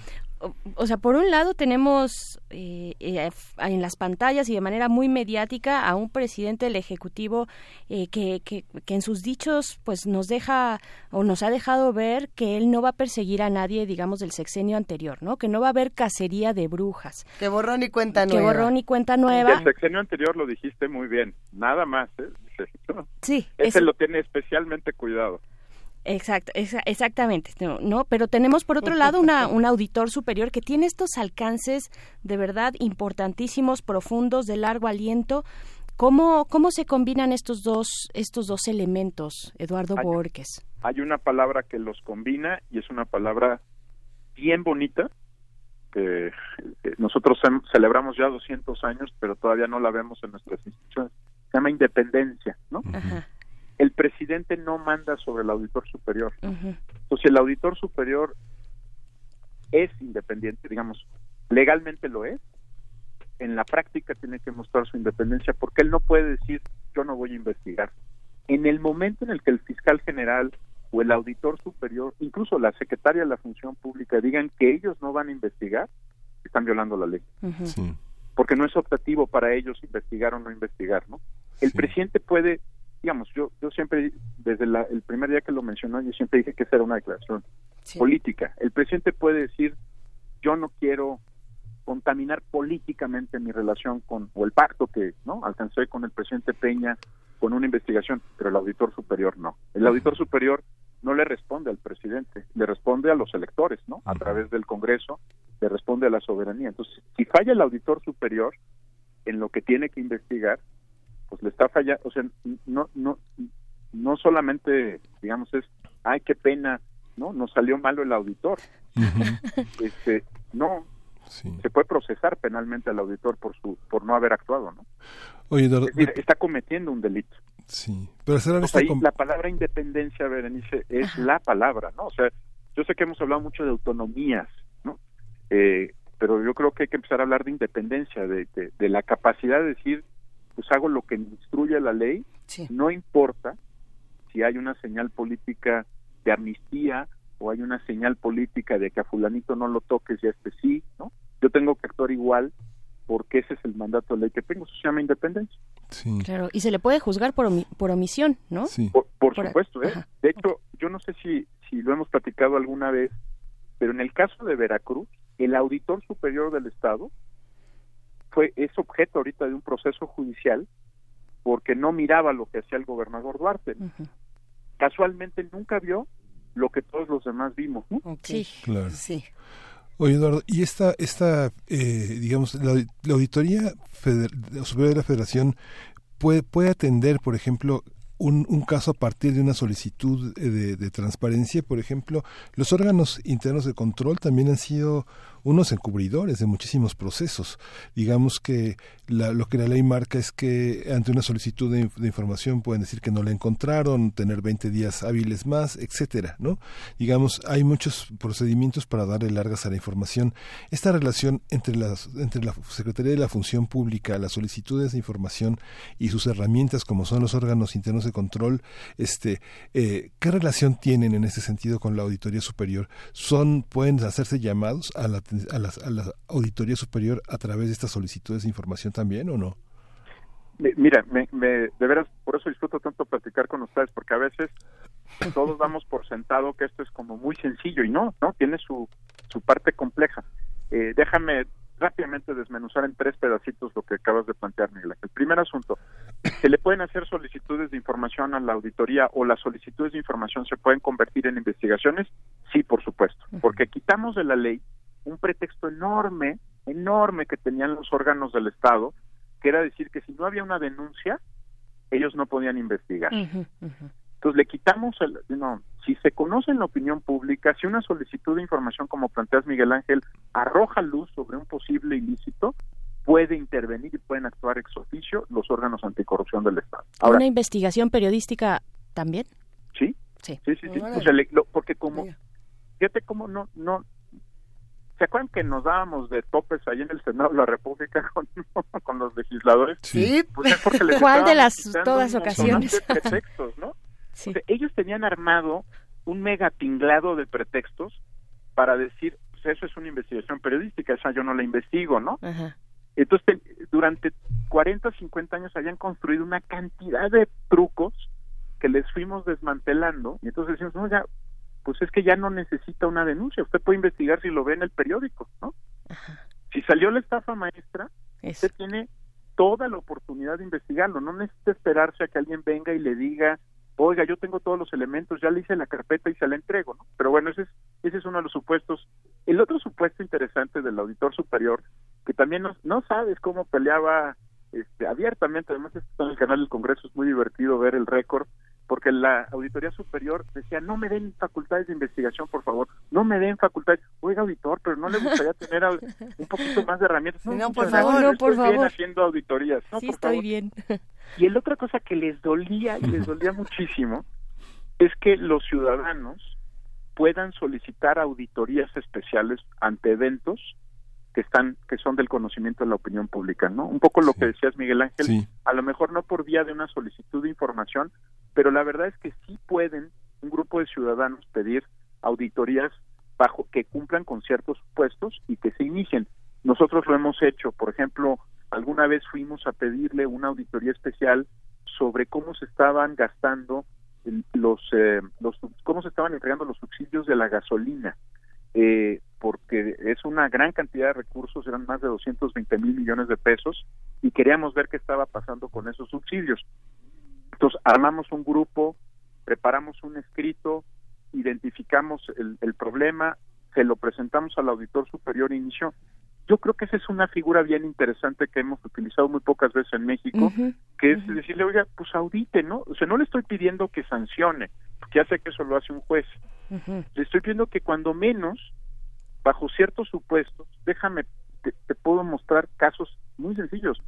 o sea, por un lado tenemos eh, eh, en las pantallas y de manera muy mediática a un presidente del Ejecutivo eh, que, que, en sus dichos pues nos deja o nos ha dejado ver que él no va a perseguir a nadie, digamos, del sexenio anterior, ¿no? Que no va a haber cacería de brujas. Que borrón y cuenta nueva. Que borrón y cuenta nueva. El sexenio anterior lo dijiste muy bien, nada más, ¿eh? Sí. Ese lo tiene especialmente cuidado. Exacto, exactamente, no, pero tenemos por otro lado una, un auditor superior que tiene estos alcances de verdad importantísimos, profundos, de largo aliento. ¿Cómo, cómo se combinan estos dos, estos dos elementos, Eduardo hay, Borges? Hay una palabra que los combina y es una palabra bien bonita que nos nosotros celebramos ya 200 años, pero todavía no la vemos en nuestras instituciones. Se llama independencia, ¿no? El presidente no manda sobre el auditor superior. Entonces, el auditor superior es independiente, digamos, legalmente lo es, en la práctica tiene que mostrar su independencia porque él no puede decir yo no voy a investigar. En el momento en el que el fiscal general o el auditor superior, incluso la secretaria de la función pública digan que ellos no van a investigar, están violando la ley. Porque no es optativo para ellos investigar o no investigar, ¿no? El presidente puede, digamos, yo yo siempre, desde el primer día que lo mencionó, yo siempre dije que esa era una declaración política. El presidente puede decir, yo no quiero contaminar políticamente mi relación con, o el pacto que no alcancé con el presidente Peña con una investigación, pero el auditor superior no. El auditor superior no le responde al presidente, le responde a los electores, ¿no? A través del Congreso, le responde a la soberanía. Entonces, si falla el auditor superior en lo que tiene que investigar, pues le está fallando, o sea, no, no, no solamente, digamos, es, ay, qué pena, ¿no? Nos salió malo el auditor. este, no, se puede procesar penalmente al auditor por su por no haber actuado, ¿no? Oye, está cometiendo un delito. Sí, pero la palabra independencia, Berenice, es la palabra, ¿no? O sea, yo sé que hemos hablado mucho de autonomías, ¿no? Eh, pero yo creo que hay que empezar a hablar de independencia, de, de, la capacidad de decir, pues hago lo que me instruye la ley, no importa si hay una señal política de amnistía o hay una señal política de que a fulanito no lo toques y a este sí, ¿no? Yo tengo que actuar igual porque ese es el mandato de ley que tengo, eso se llama independencia. Sí. Claro, y se le puede juzgar por, por omisión, ¿no? Sí. Por, supuesto, ¿eh? De hecho, yo no sé si, si lo hemos platicado alguna vez, pero en el caso de Veracruz, el auditor superior del Estado fue es objeto ahorita de un proceso judicial porque no miraba lo que hacía el gobernador Duarte. Casualmente nunca vio lo que todos los demás vimos. Sí, claro. sí. Oye, Eduardo, y esta, esta eh, digamos, la, Auditoría Superior de la Federación puede, puede atender, por ejemplo, un, un, caso a partir de una solicitud de, de, transparencia, por ejemplo, los órganos internos de control también han sido unos encubridores de muchísimos procesos. Digamos que lo que la ley marca es que ante una solicitud de, información pueden decir que no la encontraron, tener 20 días hábiles más, etcétera, ¿no? Digamos, hay muchos procedimientos para darle largas a la información. Esta relación entre, las, entre la Secretaría de la Función Pública, las solicitudes de información y sus herramientas como son los órganos internos de control, este, eh, ¿qué relación tienen en ese sentido con la Auditoría Superior? ¿Son, pueden hacerse llamados a la a la, a la Auditoría Superior a través de estas solicitudes de información también o no? Mira, me, de veras, por eso disfruto tanto platicar con ustedes, porque a veces todos damos por sentado que esto es como muy sencillo y no, ¿no? Tiene su, su parte compleja. Eh, déjame rápidamente desmenuzar en tres pedacitos lo que acabas de plantear, Miguel. El primer asunto, ¿se le pueden hacer solicitudes de información a la auditoría o las solicitudes de información se pueden convertir en investigaciones? Sí, por supuesto, porque quitamos de la ley un pretexto enorme, enorme que tenían los órganos del Estado, que era decir que si no había una denuncia, ellos no podían investigar. Entonces le quitamos, el, no, si se conoce en la opinión pública, si una solicitud de información como planteas Miguel Ángel arroja luz sobre un posible ilícito, puede intervenir y pueden actuar ex oficio los órganos anticorrupción del Estado. ¿Una investigación periodística también? Sí, sí, sí, sí, porque como, fíjate cómo no, no, ¿Se acuerdan que nos dábamos de topes ahí en el Senado de la República con, con los legisladores? Sí. Pues ¿Cuál de las todas ocasiones? pretextos, ¿no? ellos tenían armado un mega tinglado de pretextos para decir, pues eso es una investigación periodística, esa yo no la investigo, ¿no? Entonces, durante 40, 50 años habían construido una cantidad de trucos que les fuimos desmantelando y entonces decimos, no, ya, pues es que ya no necesita una denuncia. Usted puede investigar si lo ve en el periódico, ¿no? Si salió la estafa maestra, usted tiene toda la oportunidad de investigarlo. No necesita esperarse a que alguien venga y le diga, oiga, yo tengo todos los elementos, ya le hice la carpeta y se la entrego, ¿no? Pero bueno, ese es, ese es uno de los supuestos. El otro supuesto interesante del auditor superior, que también no, no sabes cómo peleaba este, abiertamente, además está en el canal del Congreso, es muy divertido ver el récord, porque la Auditoría Superior decía, no me den facultades de investigación, por favor, no me den facultades. Oiga, auditor, pero no le gustaría tener un poquito más de herramientas. No, por favor, no, por favor. Bien haciendo auditorías. No, sí, por estoy bien. Y la otra cosa que les dolía, y les dolía muchísimo, es que los ciudadanos puedan solicitar auditorías especiales ante eventos que están que son del conocimiento de la opinión pública, ¿no? Un poco lo que decías Miguel Ángel, a lo mejor no por vía de una solicitud de información, pero la verdad es que sí pueden un grupo de ciudadanos pedir auditorías bajo que cumplan con ciertos supuestos y que se inicien. Nosotros lo hemos hecho, por ejemplo, alguna vez fuimos a pedirle una auditoría especial sobre cómo se estaban gastando los, eh, los cómo se estaban entregando los subsidios de la gasolina eh, porque es una gran cantidad de recursos, eran más de 220 mil millones de pesos, y queríamos ver qué estaba pasando con esos subsidios. Entonces, armamos un grupo, preparamos un escrito, identificamos el, el problema, se lo presentamos al auditor superior inicio. Yo creo que esa es una figura bien interesante que hemos utilizado muy pocas veces en México, que es decirle, oiga, pues audite, ¿no? O sea, no le estoy pidiendo que sancione, porque ya sé que eso lo hace un juez. Le estoy pidiendo que cuando menos, bajo ciertos supuestos, déjame, te, puedo mostrar casos muy sencillos.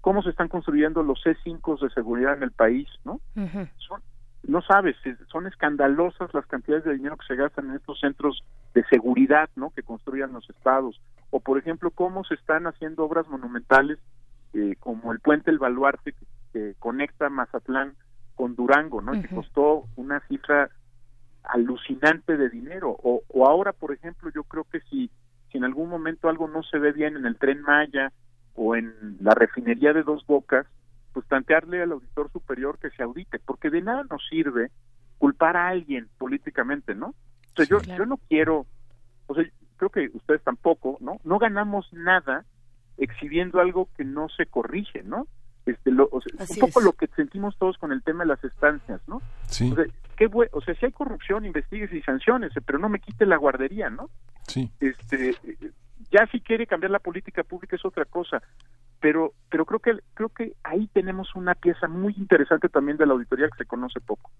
Cómo se están construyendo los C5 de seguridad en el país, ¿no? son, no sabes, son escandalosas las cantidades de dinero que se gastan en estos centros de seguridad, ¿no? Que construyan los estados. O, por ejemplo, cómo se están haciendo obras monumentales eh, como el puente El Baluarte que, que conecta Mazatlán con Durango, ¿no? Que costó una cifra alucinante de dinero. O, o ahora, por ejemplo, yo creo que si, si en algún momento algo no se ve bien en el tren Maya o en la refinería de Dos Bocas, pues plantearle al auditor superior que se audite, porque de nada nos sirve culpar a alguien políticamente, ¿no? O sea, yo, yo no quiero, o sea, creo que ustedes tampoco, ¿no? No ganamos nada exhibiendo algo que no se corrige, ¿no? Este, lo, o sea, un poco lo que sentimos todos con el tema de las estancias, ¿no? Sí. O sea, qué o sea, si hay corrupción, investigues y sanciones, pero no me quite la guardería, ¿no? Sí. Este, ya si quiere cambiar la política pública es otra cosa, pero pero creo que creo que ahí tenemos una pieza muy interesante también de la auditoría que se conoce poco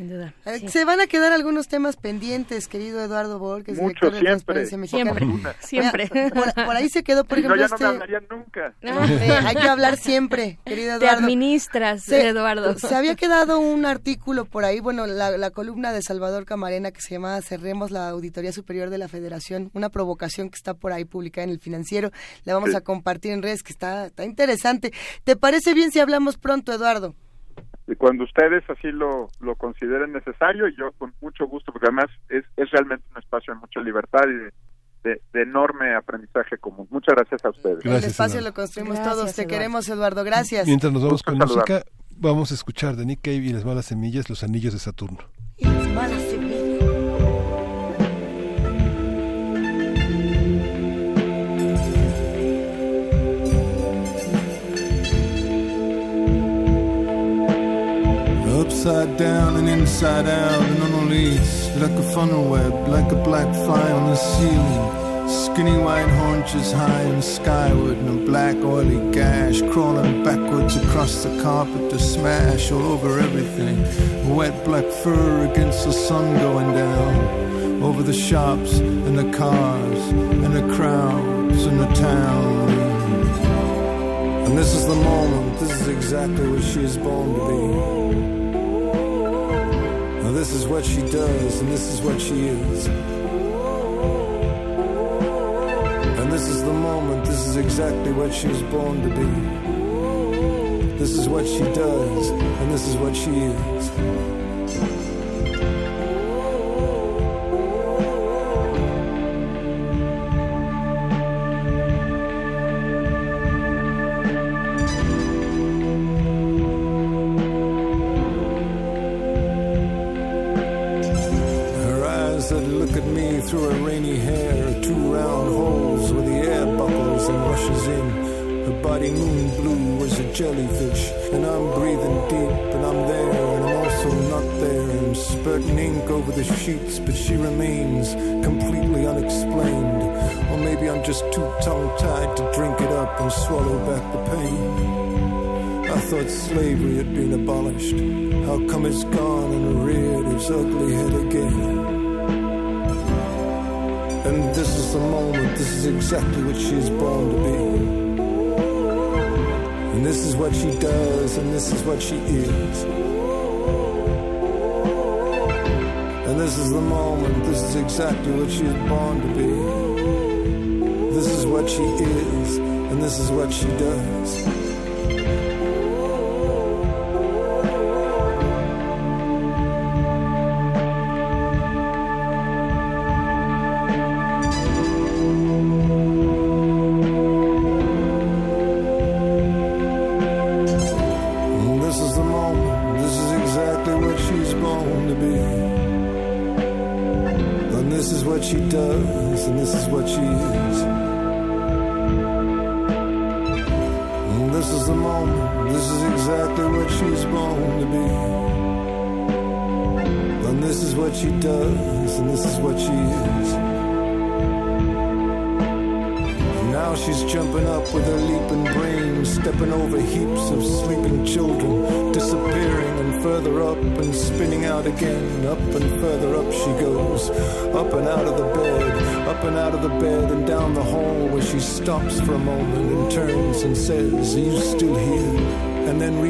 sin duda. Eh, se van a quedar algunos temas pendientes, querido Eduardo Borges, Mucho, director de. Siempre, siempre. Por, ahí se quedó, por ejemplo, no, ya este... no me hablarían nunca. Eh, hay que hablar siempre, querido Eduardo. Te administras, Eduardo. Se había quedado un artículo por ahí, bueno, la, la columna de Salvador Camarena que se llamaba Cerremos la Auditoría Superior de la Federación, una provocación que está por ahí publicada en el financiero. La vamos a compartir en redes, que está, está interesante. ¿Te parece bien si hablamos pronto, Eduardo? Cuando ustedes así lo, lo consideren necesario y yo con mucho gusto porque además es, es realmente un espacio de mucha libertad y de, de, enorme aprendizaje común. Muchas gracias a ustedes. el espacio lo construimos todos. Te queremos, Eduardo. Gracias. Mientras nos vamos con música, vamos a escuchar de Nick Cave y las malas semillas, los anillos de Saturno. Y las malas upside down and inside out and unreleased, like a funnel web, like a black fly on the ceiling. Skinny white haunches high and skyward, and a black oily gash crawling backwards across the carpet to smash all over everything. Wet black fur against the sun going down, over the shops and the cars and the crowds and the town. And this is the moment, this is exactly what she is born to be. This is what she does, and this is what she is. And this is the moment, this is exactly what she was born to be. This is what she does, and this is what she is. Too tongue tied to drink it up and swallow back the pain. I thought slavery had been abolished. How come it's gone and reared its ugly head again? And this is the moment, this is exactly what she is born to be. And this is what she does, and this is what she is. And this is the moment, this is exactly what she is born to be. What she is, and this is what she does.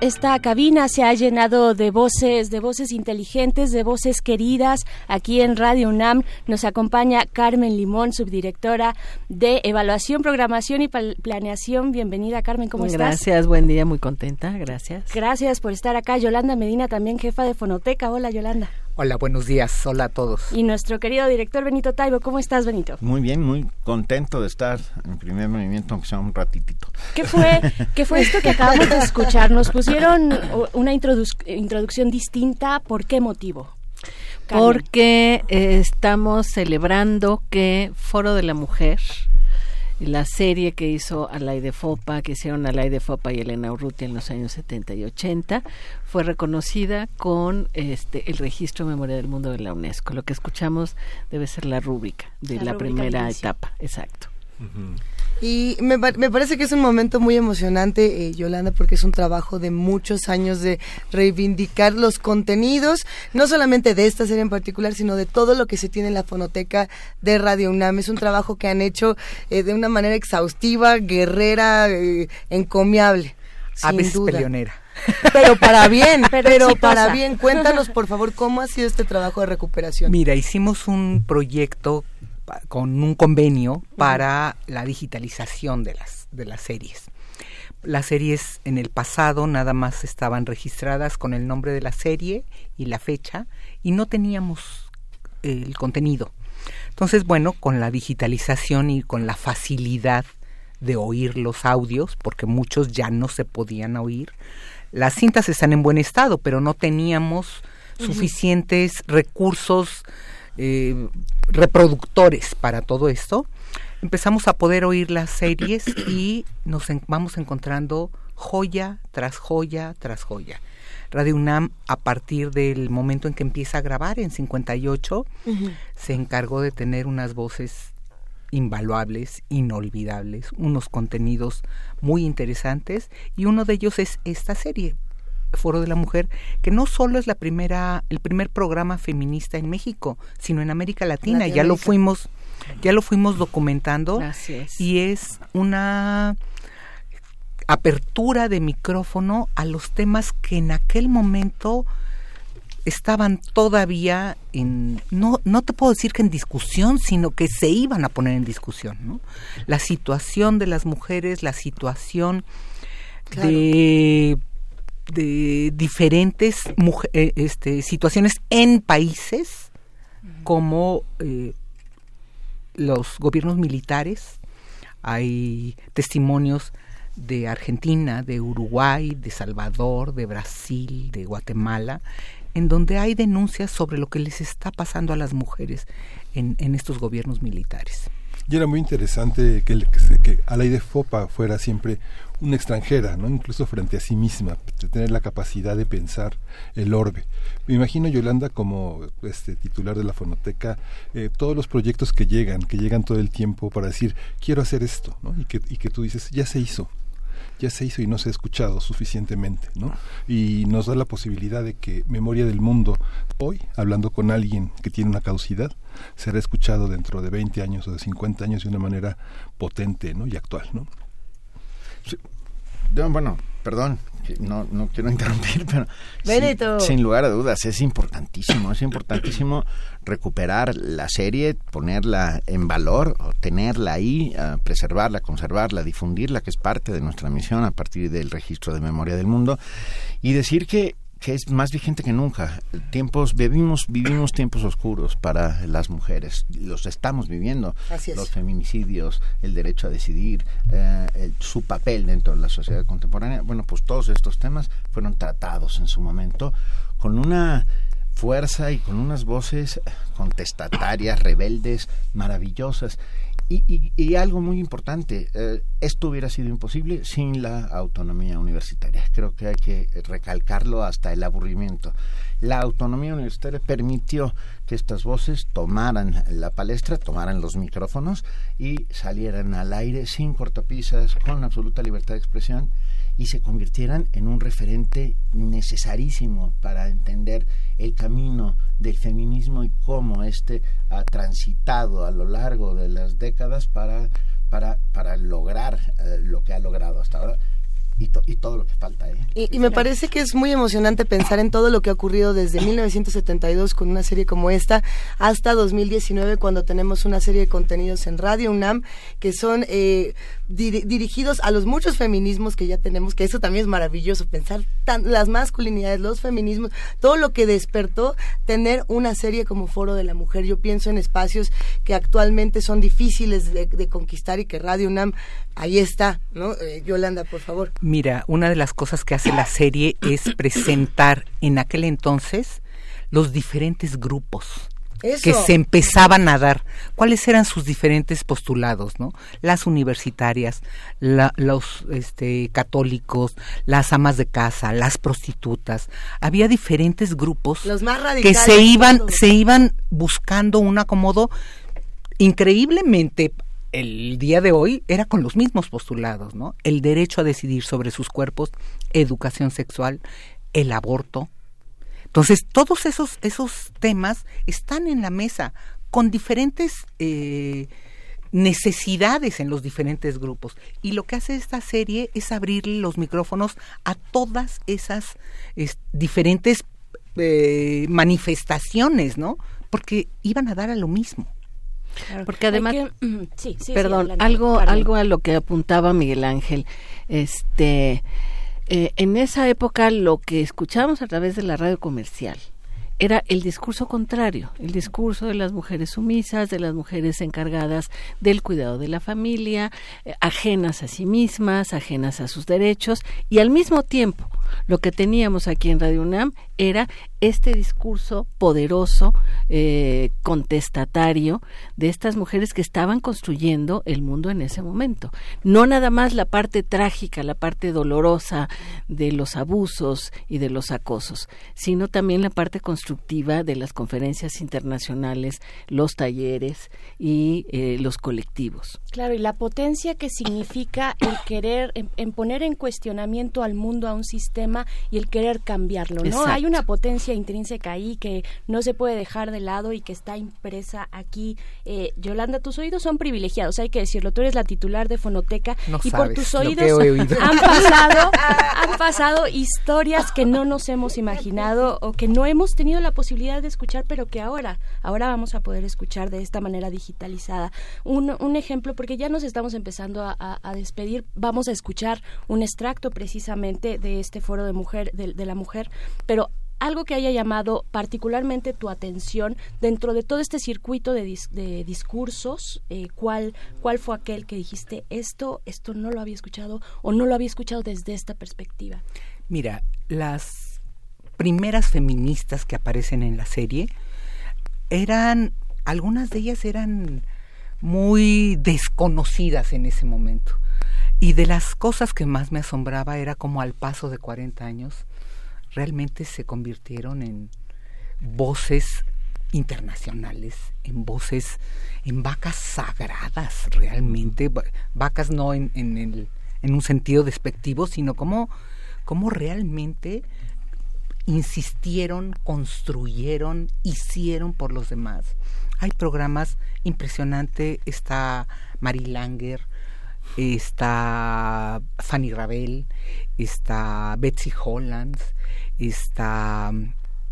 esta cabina se ha llenado de voces, de voces inteligentes, de voces queridas. Aquí en Radio UNAM nos acompaña Carmen Limón, subdirectora de Evaluación, Programación y Planeación. Bienvenida, Carmen, ¿cómo estás? Gracias, buen día, muy contenta, gracias. Gracias por estar acá. Yolanda Medina, también jefa de Fonoteca. Hola, Yolanda. Hola, buenos días. Hola a todos. Y nuestro querido director Benito Taibo, ¿cómo estás, Benito? Muy bien, muy contento de estar en primer movimiento, aunque sea un ratitito. ¿Qué fue, ¿qué fue esto que acabamos de escuchar? Nos pusieron una introducción distinta. ¿Por qué motivo? Porque eh, estamos celebrando que Foro de la Mujer la serie que hizo Alay de Fopa, que hicieron Alay de Fopa y Elena Urrutia en los años 70 y 80, fue reconocida con este el registro de memoria del mundo de la UNESCO. Lo que escuchamos debe ser la rúbrica de la, primera etapa, exacto. Y me, me, parece que es un momento muy emocionante, eh, Yolanda, porque es un trabajo de muchos años de reivindicar los contenidos, no solamente de esta serie en particular, sino de todo lo que se tiene en la fonoteca de Radio UNAM. Es un trabajo que han hecho eh, de una manera exhaustiva, guerrera, eh, encomiable. A veces peleonera. Pero para bien, pero, para bien. Cuéntanos, por favor, cómo ha sido este trabajo de recuperación. Mira, hicimos un proyecto con un convenio para la digitalización de las, de las series. Las series en el pasado nada más estaban registradas con el nombre de la serie y la fecha y no teníamos el contenido. Entonces, bueno, con la digitalización y con la facilidad de oír los audios, porque muchos ya no se podían oír, las cintas están en buen estado, pero no teníamos suficientes recursos eh, reproductores para todo esto, empezamos a poder oír las series y nos vamos encontrando joya tras joya tras joya. Radio UNAM, a partir del momento en que empieza a grabar, en 58, se encargó de tener unas voces invaluables, inolvidables, unos contenidos muy interesantes y uno de ellos es esta serie, Foro de la Mujer, que no solo es la primera, el primer programa feminista en México, sino en América Latina. Ya lo fuimos, ya lo fuimos documentando y es una apertura de micrófono a los temas que en aquel momento estaban todavía en no no te puedo decir que en discusión sino que se iban a poner en discusión ¿no? la situación de las mujeres la situación de de diferentes eh, este, situaciones en países cómo eh, los gobiernos militares, hay testimonios de Argentina, de Uruguay, de Salvador, de Brasil, de Guatemala, en donde hay denuncias sobre lo que les está pasando a las mujeres en, en estos gobiernos militares. Y era muy interesante que, que, a la de Fopa fuera siempre una extranjera, ¿no? incluso frente a sí misma, de tener la capacidad de pensar el orbe. Me imagino Yolanda como este titular de la fonoteca, eh, todos los proyectos que llegan, que llegan todo el tiempo para decir quiero hacer esto, ¿no? y, que, y que tú dices ya se hizo, ya se hizo y no se ha escuchado suficientemente, ¿no? Y nos da la posibilidad de que Memoria del Mundo, hoy, hablando con alguien que tiene una causidad, será escuchado dentro de 20 años o de 50 años de una manera potente, ¿no? Y actual, ¿no? Bueno, perdón, no, no quiero interrumpir, pero sin lugar a dudas es importantísimo, es importantísimo recuperar la serie, ponerla en valor, tenerla ahí, preservarla, conservarla, difundirla, que es parte de nuestra misión a partir del registro de memoria del mundo, y decir que que es más vigente que nunca. Tiempos vivimos vivimos tiempos oscuros para las mujeres. Los estamos viviendo. Los feminicidios, el derecho a decidir, eh, su papel dentro de la sociedad contemporánea. Bueno, pues todos estos temas fueron tratados en su momento con una fuerza y con unas voces contestatarias, rebeldes, maravillosas. Y, algo muy importante, eh, esto hubiera sido imposible sin la autonomía universitaria. Creo que hay que recalcarlo hasta el aburrimiento. La autonomía universitaria permitió que estas voces tomaran la palestra, tomaran los micrófonos y salieran al aire sin cortapisas, con absoluta libertad de expresión y se convirtieran en un referente necesarísimo para entender el camino del feminismo y cómo éste ha transitado a lo largo de las décadas para, para, para lograr eh, lo que ha logrado hasta ahora y, todo lo que falta. ¿eh? Y, me parece que es muy emocionante pensar en todo lo que ha ocurrido desde 1972 con una serie como esta hasta 2019 cuando tenemos una serie de contenidos en Radio UNAM que son eh, dirigidos a los muchos feminismos que ya tenemos, que eso también es maravilloso, pensar las masculinidades, los feminismos, todo lo que despertó tener una serie como Foro de la Mujer. Yo pienso en espacios que actualmente son difíciles de, conquistar y que Radio UNAM ahí está, ¿no? Eh, Yolanda, por favor. Mira, una de las cosas que hace la serie es presentar en aquel entonces los diferentes grupos que se empezaban a dar. ¿Cuáles eran sus diferentes postulados, no? Las universitarias, los este, católicos, las amas de casa, las prostitutas. Había diferentes grupos que se iban, se iban buscando un acomodo increíblemente el día de hoy era con los mismos postulados, ¿no? El derecho a decidir sobre sus cuerpos, educación sexual, el aborto. Entonces, todos esos, esos temas están en la mesa con diferentes eh, necesidades en los diferentes grupos. Y lo que hace esta serie es abrirle los micrófonos a todas esas diferentes eh, manifestaciones, ¿no? Porque iban a dar a lo mismo. Porque además, sí, sí, perdón, algo, algo a lo que apuntaba Miguel Ángel, este, eh, en esa época lo que escuchábamos a través de la radio comercial era el discurso contrario, el discurso de las mujeres sumisas, de las mujeres encargadas del cuidado de la familia, eh, ajenas a sí mismas, ajenas a sus derechos, y al mismo tiempo lo que teníamos aquí en Radio UNAM era este discurso poderoso, eh, contestatario de estas mujeres que estaban construyendo el mundo en ese momento. No nada más la parte trágica, la parte dolorosa de los abusos y de los acosos, sino también la parte constructiva de las conferencias internacionales, los talleres y eh, los colectivos. Claro, y la potencia que significa el querer, en, poner en cuestionamiento al mundo, a un sistema y el querer cambiarlo, ¿no? Hay una potencia intrínseca ahí que no se puede dejar de lado y que está impresa aquí. Eh, Yolanda, tus oídos son privilegiados, hay que decirlo. Tú eres la titular de Fonoteca y por tus oídos han pasado, han pasado historias que no nos hemos imaginado o que no hemos tenido la posibilidad de escuchar, pero que ahora, ahora vamos a poder escuchar de esta manera digitalizada. Un, un ejemplo porque ya nos estamos empezando a, despedir. Vamos a escuchar un extracto precisamente de este foro de mujer, de, la mujer, pero algo que haya llamado particularmente tu atención dentro de todo este circuito de, discursos, eh, ¿cuál, ¿cuál fue aquel que dijiste esto, esto no lo había escuchado o no lo había escuchado desde esta perspectiva? Mira, las primeras feministas que aparecen en la serie eran, algunas de ellas eran muy desconocidas en ese momento. Y de las cosas que más me asombraba era como al paso de 40 años, realmente se convirtieron en voces internacionales, en voces, en vacas sagradas realmente, vacas no en, en, el, en un sentido despectivo, sino como, como realmente insistieron, construyeron, hicieron por los demás. Hay programas impresionantes, está Mary Langer, está Fanny Ravel, está Betsy Holland, está,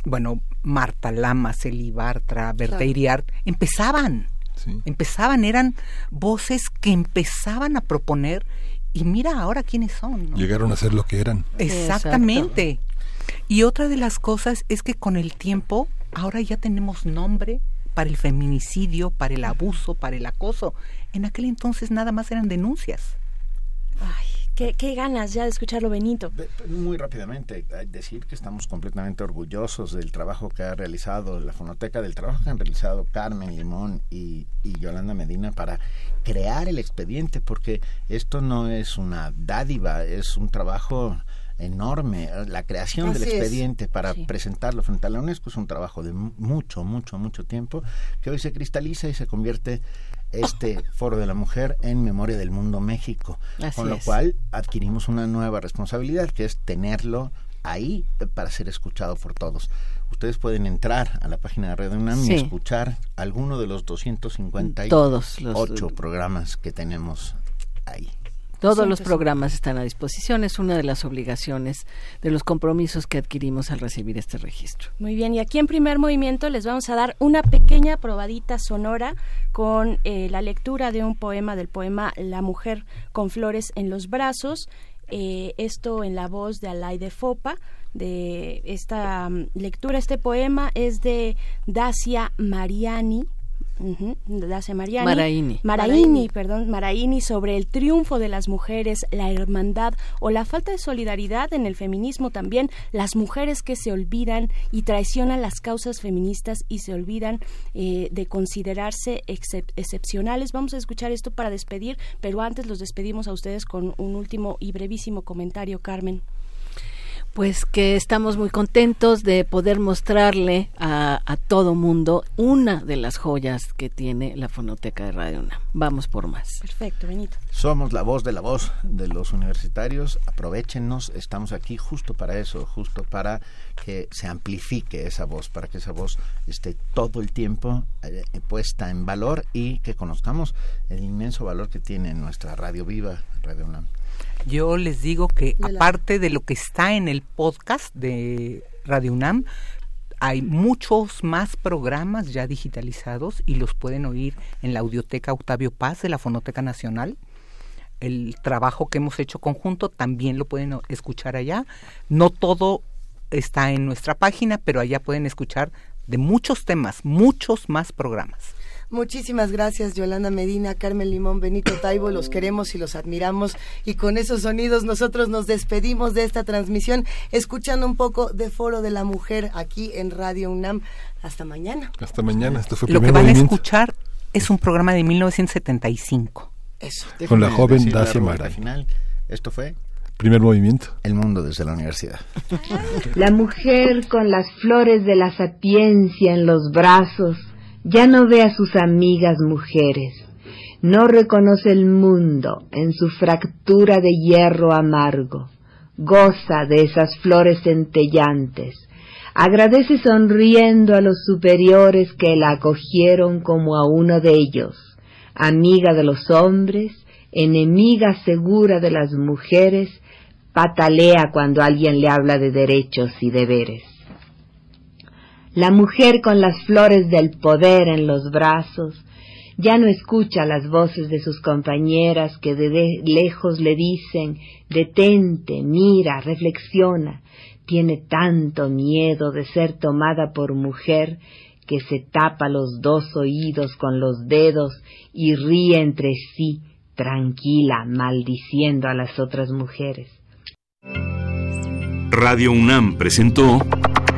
bueno, Marta Lama, Celi Bartra, Berta Iriart, empezaban, empezaban, eran voces que empezaban a proponer y mira ahora quiénes son. Llegaron a ser lo que eran. Exactamente. Y otra de las cosas es que con el tiempo ahora ya tenemos nombre para el feminicidio, para el abuso, para el acoso. En aquel entonces nada más eran denuncias. Ay, qué, qué ganas ya de escucharlo, Benito. Muy rápidamente, decir que estamos completamente orgullosos del trabajo que ha realizado la fonoteca, del trabajo que han realizado Carmen Limón y, y Yolanda Medina para crear el expediente, porque esto no es una dádiva, es un trabajo enorme. La creación del expediente para presentarlo frente a la UNESCO es un trabajo de mucho, mucho, mucho tiempo que hoy se cristaliza y se convierte este Foro de la Mujer en Memoria del Mundo México. con lo cual adquirimos una nueva responsabilidad que es tenerlo ahí para ser escuchado por todos. Ustedes pueden entrar a la página de Red UNAM y escuchar alguno de los 258 Todos los... programas que tenemos ahí. Todos los programas están a disposición, es una de las obligaciones, de los compromisos que adquirimos al recibir este registro. Muy bien, y aquí en primer movimiento les vamos a dar una pequeña probadita sonora con eh, la lectura de un poema, del poema La mujer con flores en los brazos, eh, esto en la voz de Alaide Fopa, de esta mm, lectura, este poema es de Dacia Mariani, de Mariani, Maraini. perdón, Maraini sobre el triunfo de las mujeres, la hermandad o la falta de solidaridad en el feminismo también, las mujeres que se olvidan y traicionan las causas feministas y se olvidan eh, de considerarse excepcionales. Vamos a escuchar esto para despedir, pero antes los despedimos a ustedes con un último y brevísimo comentario, Carmen pues que estamos muy contentos de poder mostrarle a, a, todo mundo una de las joyas que tiene la fonoteca de Radio UNAM. Vamos por más. Perfecto, Benito. Somos la voz de la voz de los universitarios. Aprovechenos, estamos aquí justo para eso, justo para que se amplifique esa voz, para que esa voz esté todo el tiempo eh, puesta en valor y que conozcamos el inmenso valor que tiene nuestra radio viva, Radio UNAM. Yo les digo que aparte de lo que está en el podcast de Radio UNAM, hay muchos más programas ya digitalizados y los pueden oír en la audioteca Octavio Paz de la Fonoteca Nacional. El trabajo que hemos hecho conjunto también lo pueden escuchar allá. No todo está en nuestra página, pero allá pueden escuchar de muchos temas, muchos más programas. Muchísimas gracias, Yolanda Medina, Carmen Limón, Benito Taibo. Los queremos y los admiramos. Y con esos sonidos nosotros nos despedimos de esta transmisión, escuchando un poco de Foro de la Mujer aquí en Radio UNAM. Hasta mañana. Hasta mañana. Esto fue Lo que van a escuchar es un programa de 1975. Eso. Con la joven Dacia Mara. Esto fue Primer movimiento. El mundo desde la universidad. La mujer con las flores de la sapiencia en los brazos ya no ve a sus amigas mujeres, no reconoce el mundo en su fractura de hierro amargo, goza de esas flores centellantes, agradece sonriendo a los superiores que la acogieron como a uno de ellos, amiga de los hombres, enemiga segura de las mujeres, patalea cuando alguien le habla de derechos y deberes la mujer con las flores del poder en los brazos, Ya no escucha las voces de sus compañeras que de lejos le dicen, detente, mira, reflexiona. Tiene tanto miedo de ser tomada por mujer que se tapa los dos oídos con los dedos y ríe entre sí, tranquila, maldiciendo a las otras mujeres. Radio UNAM presentó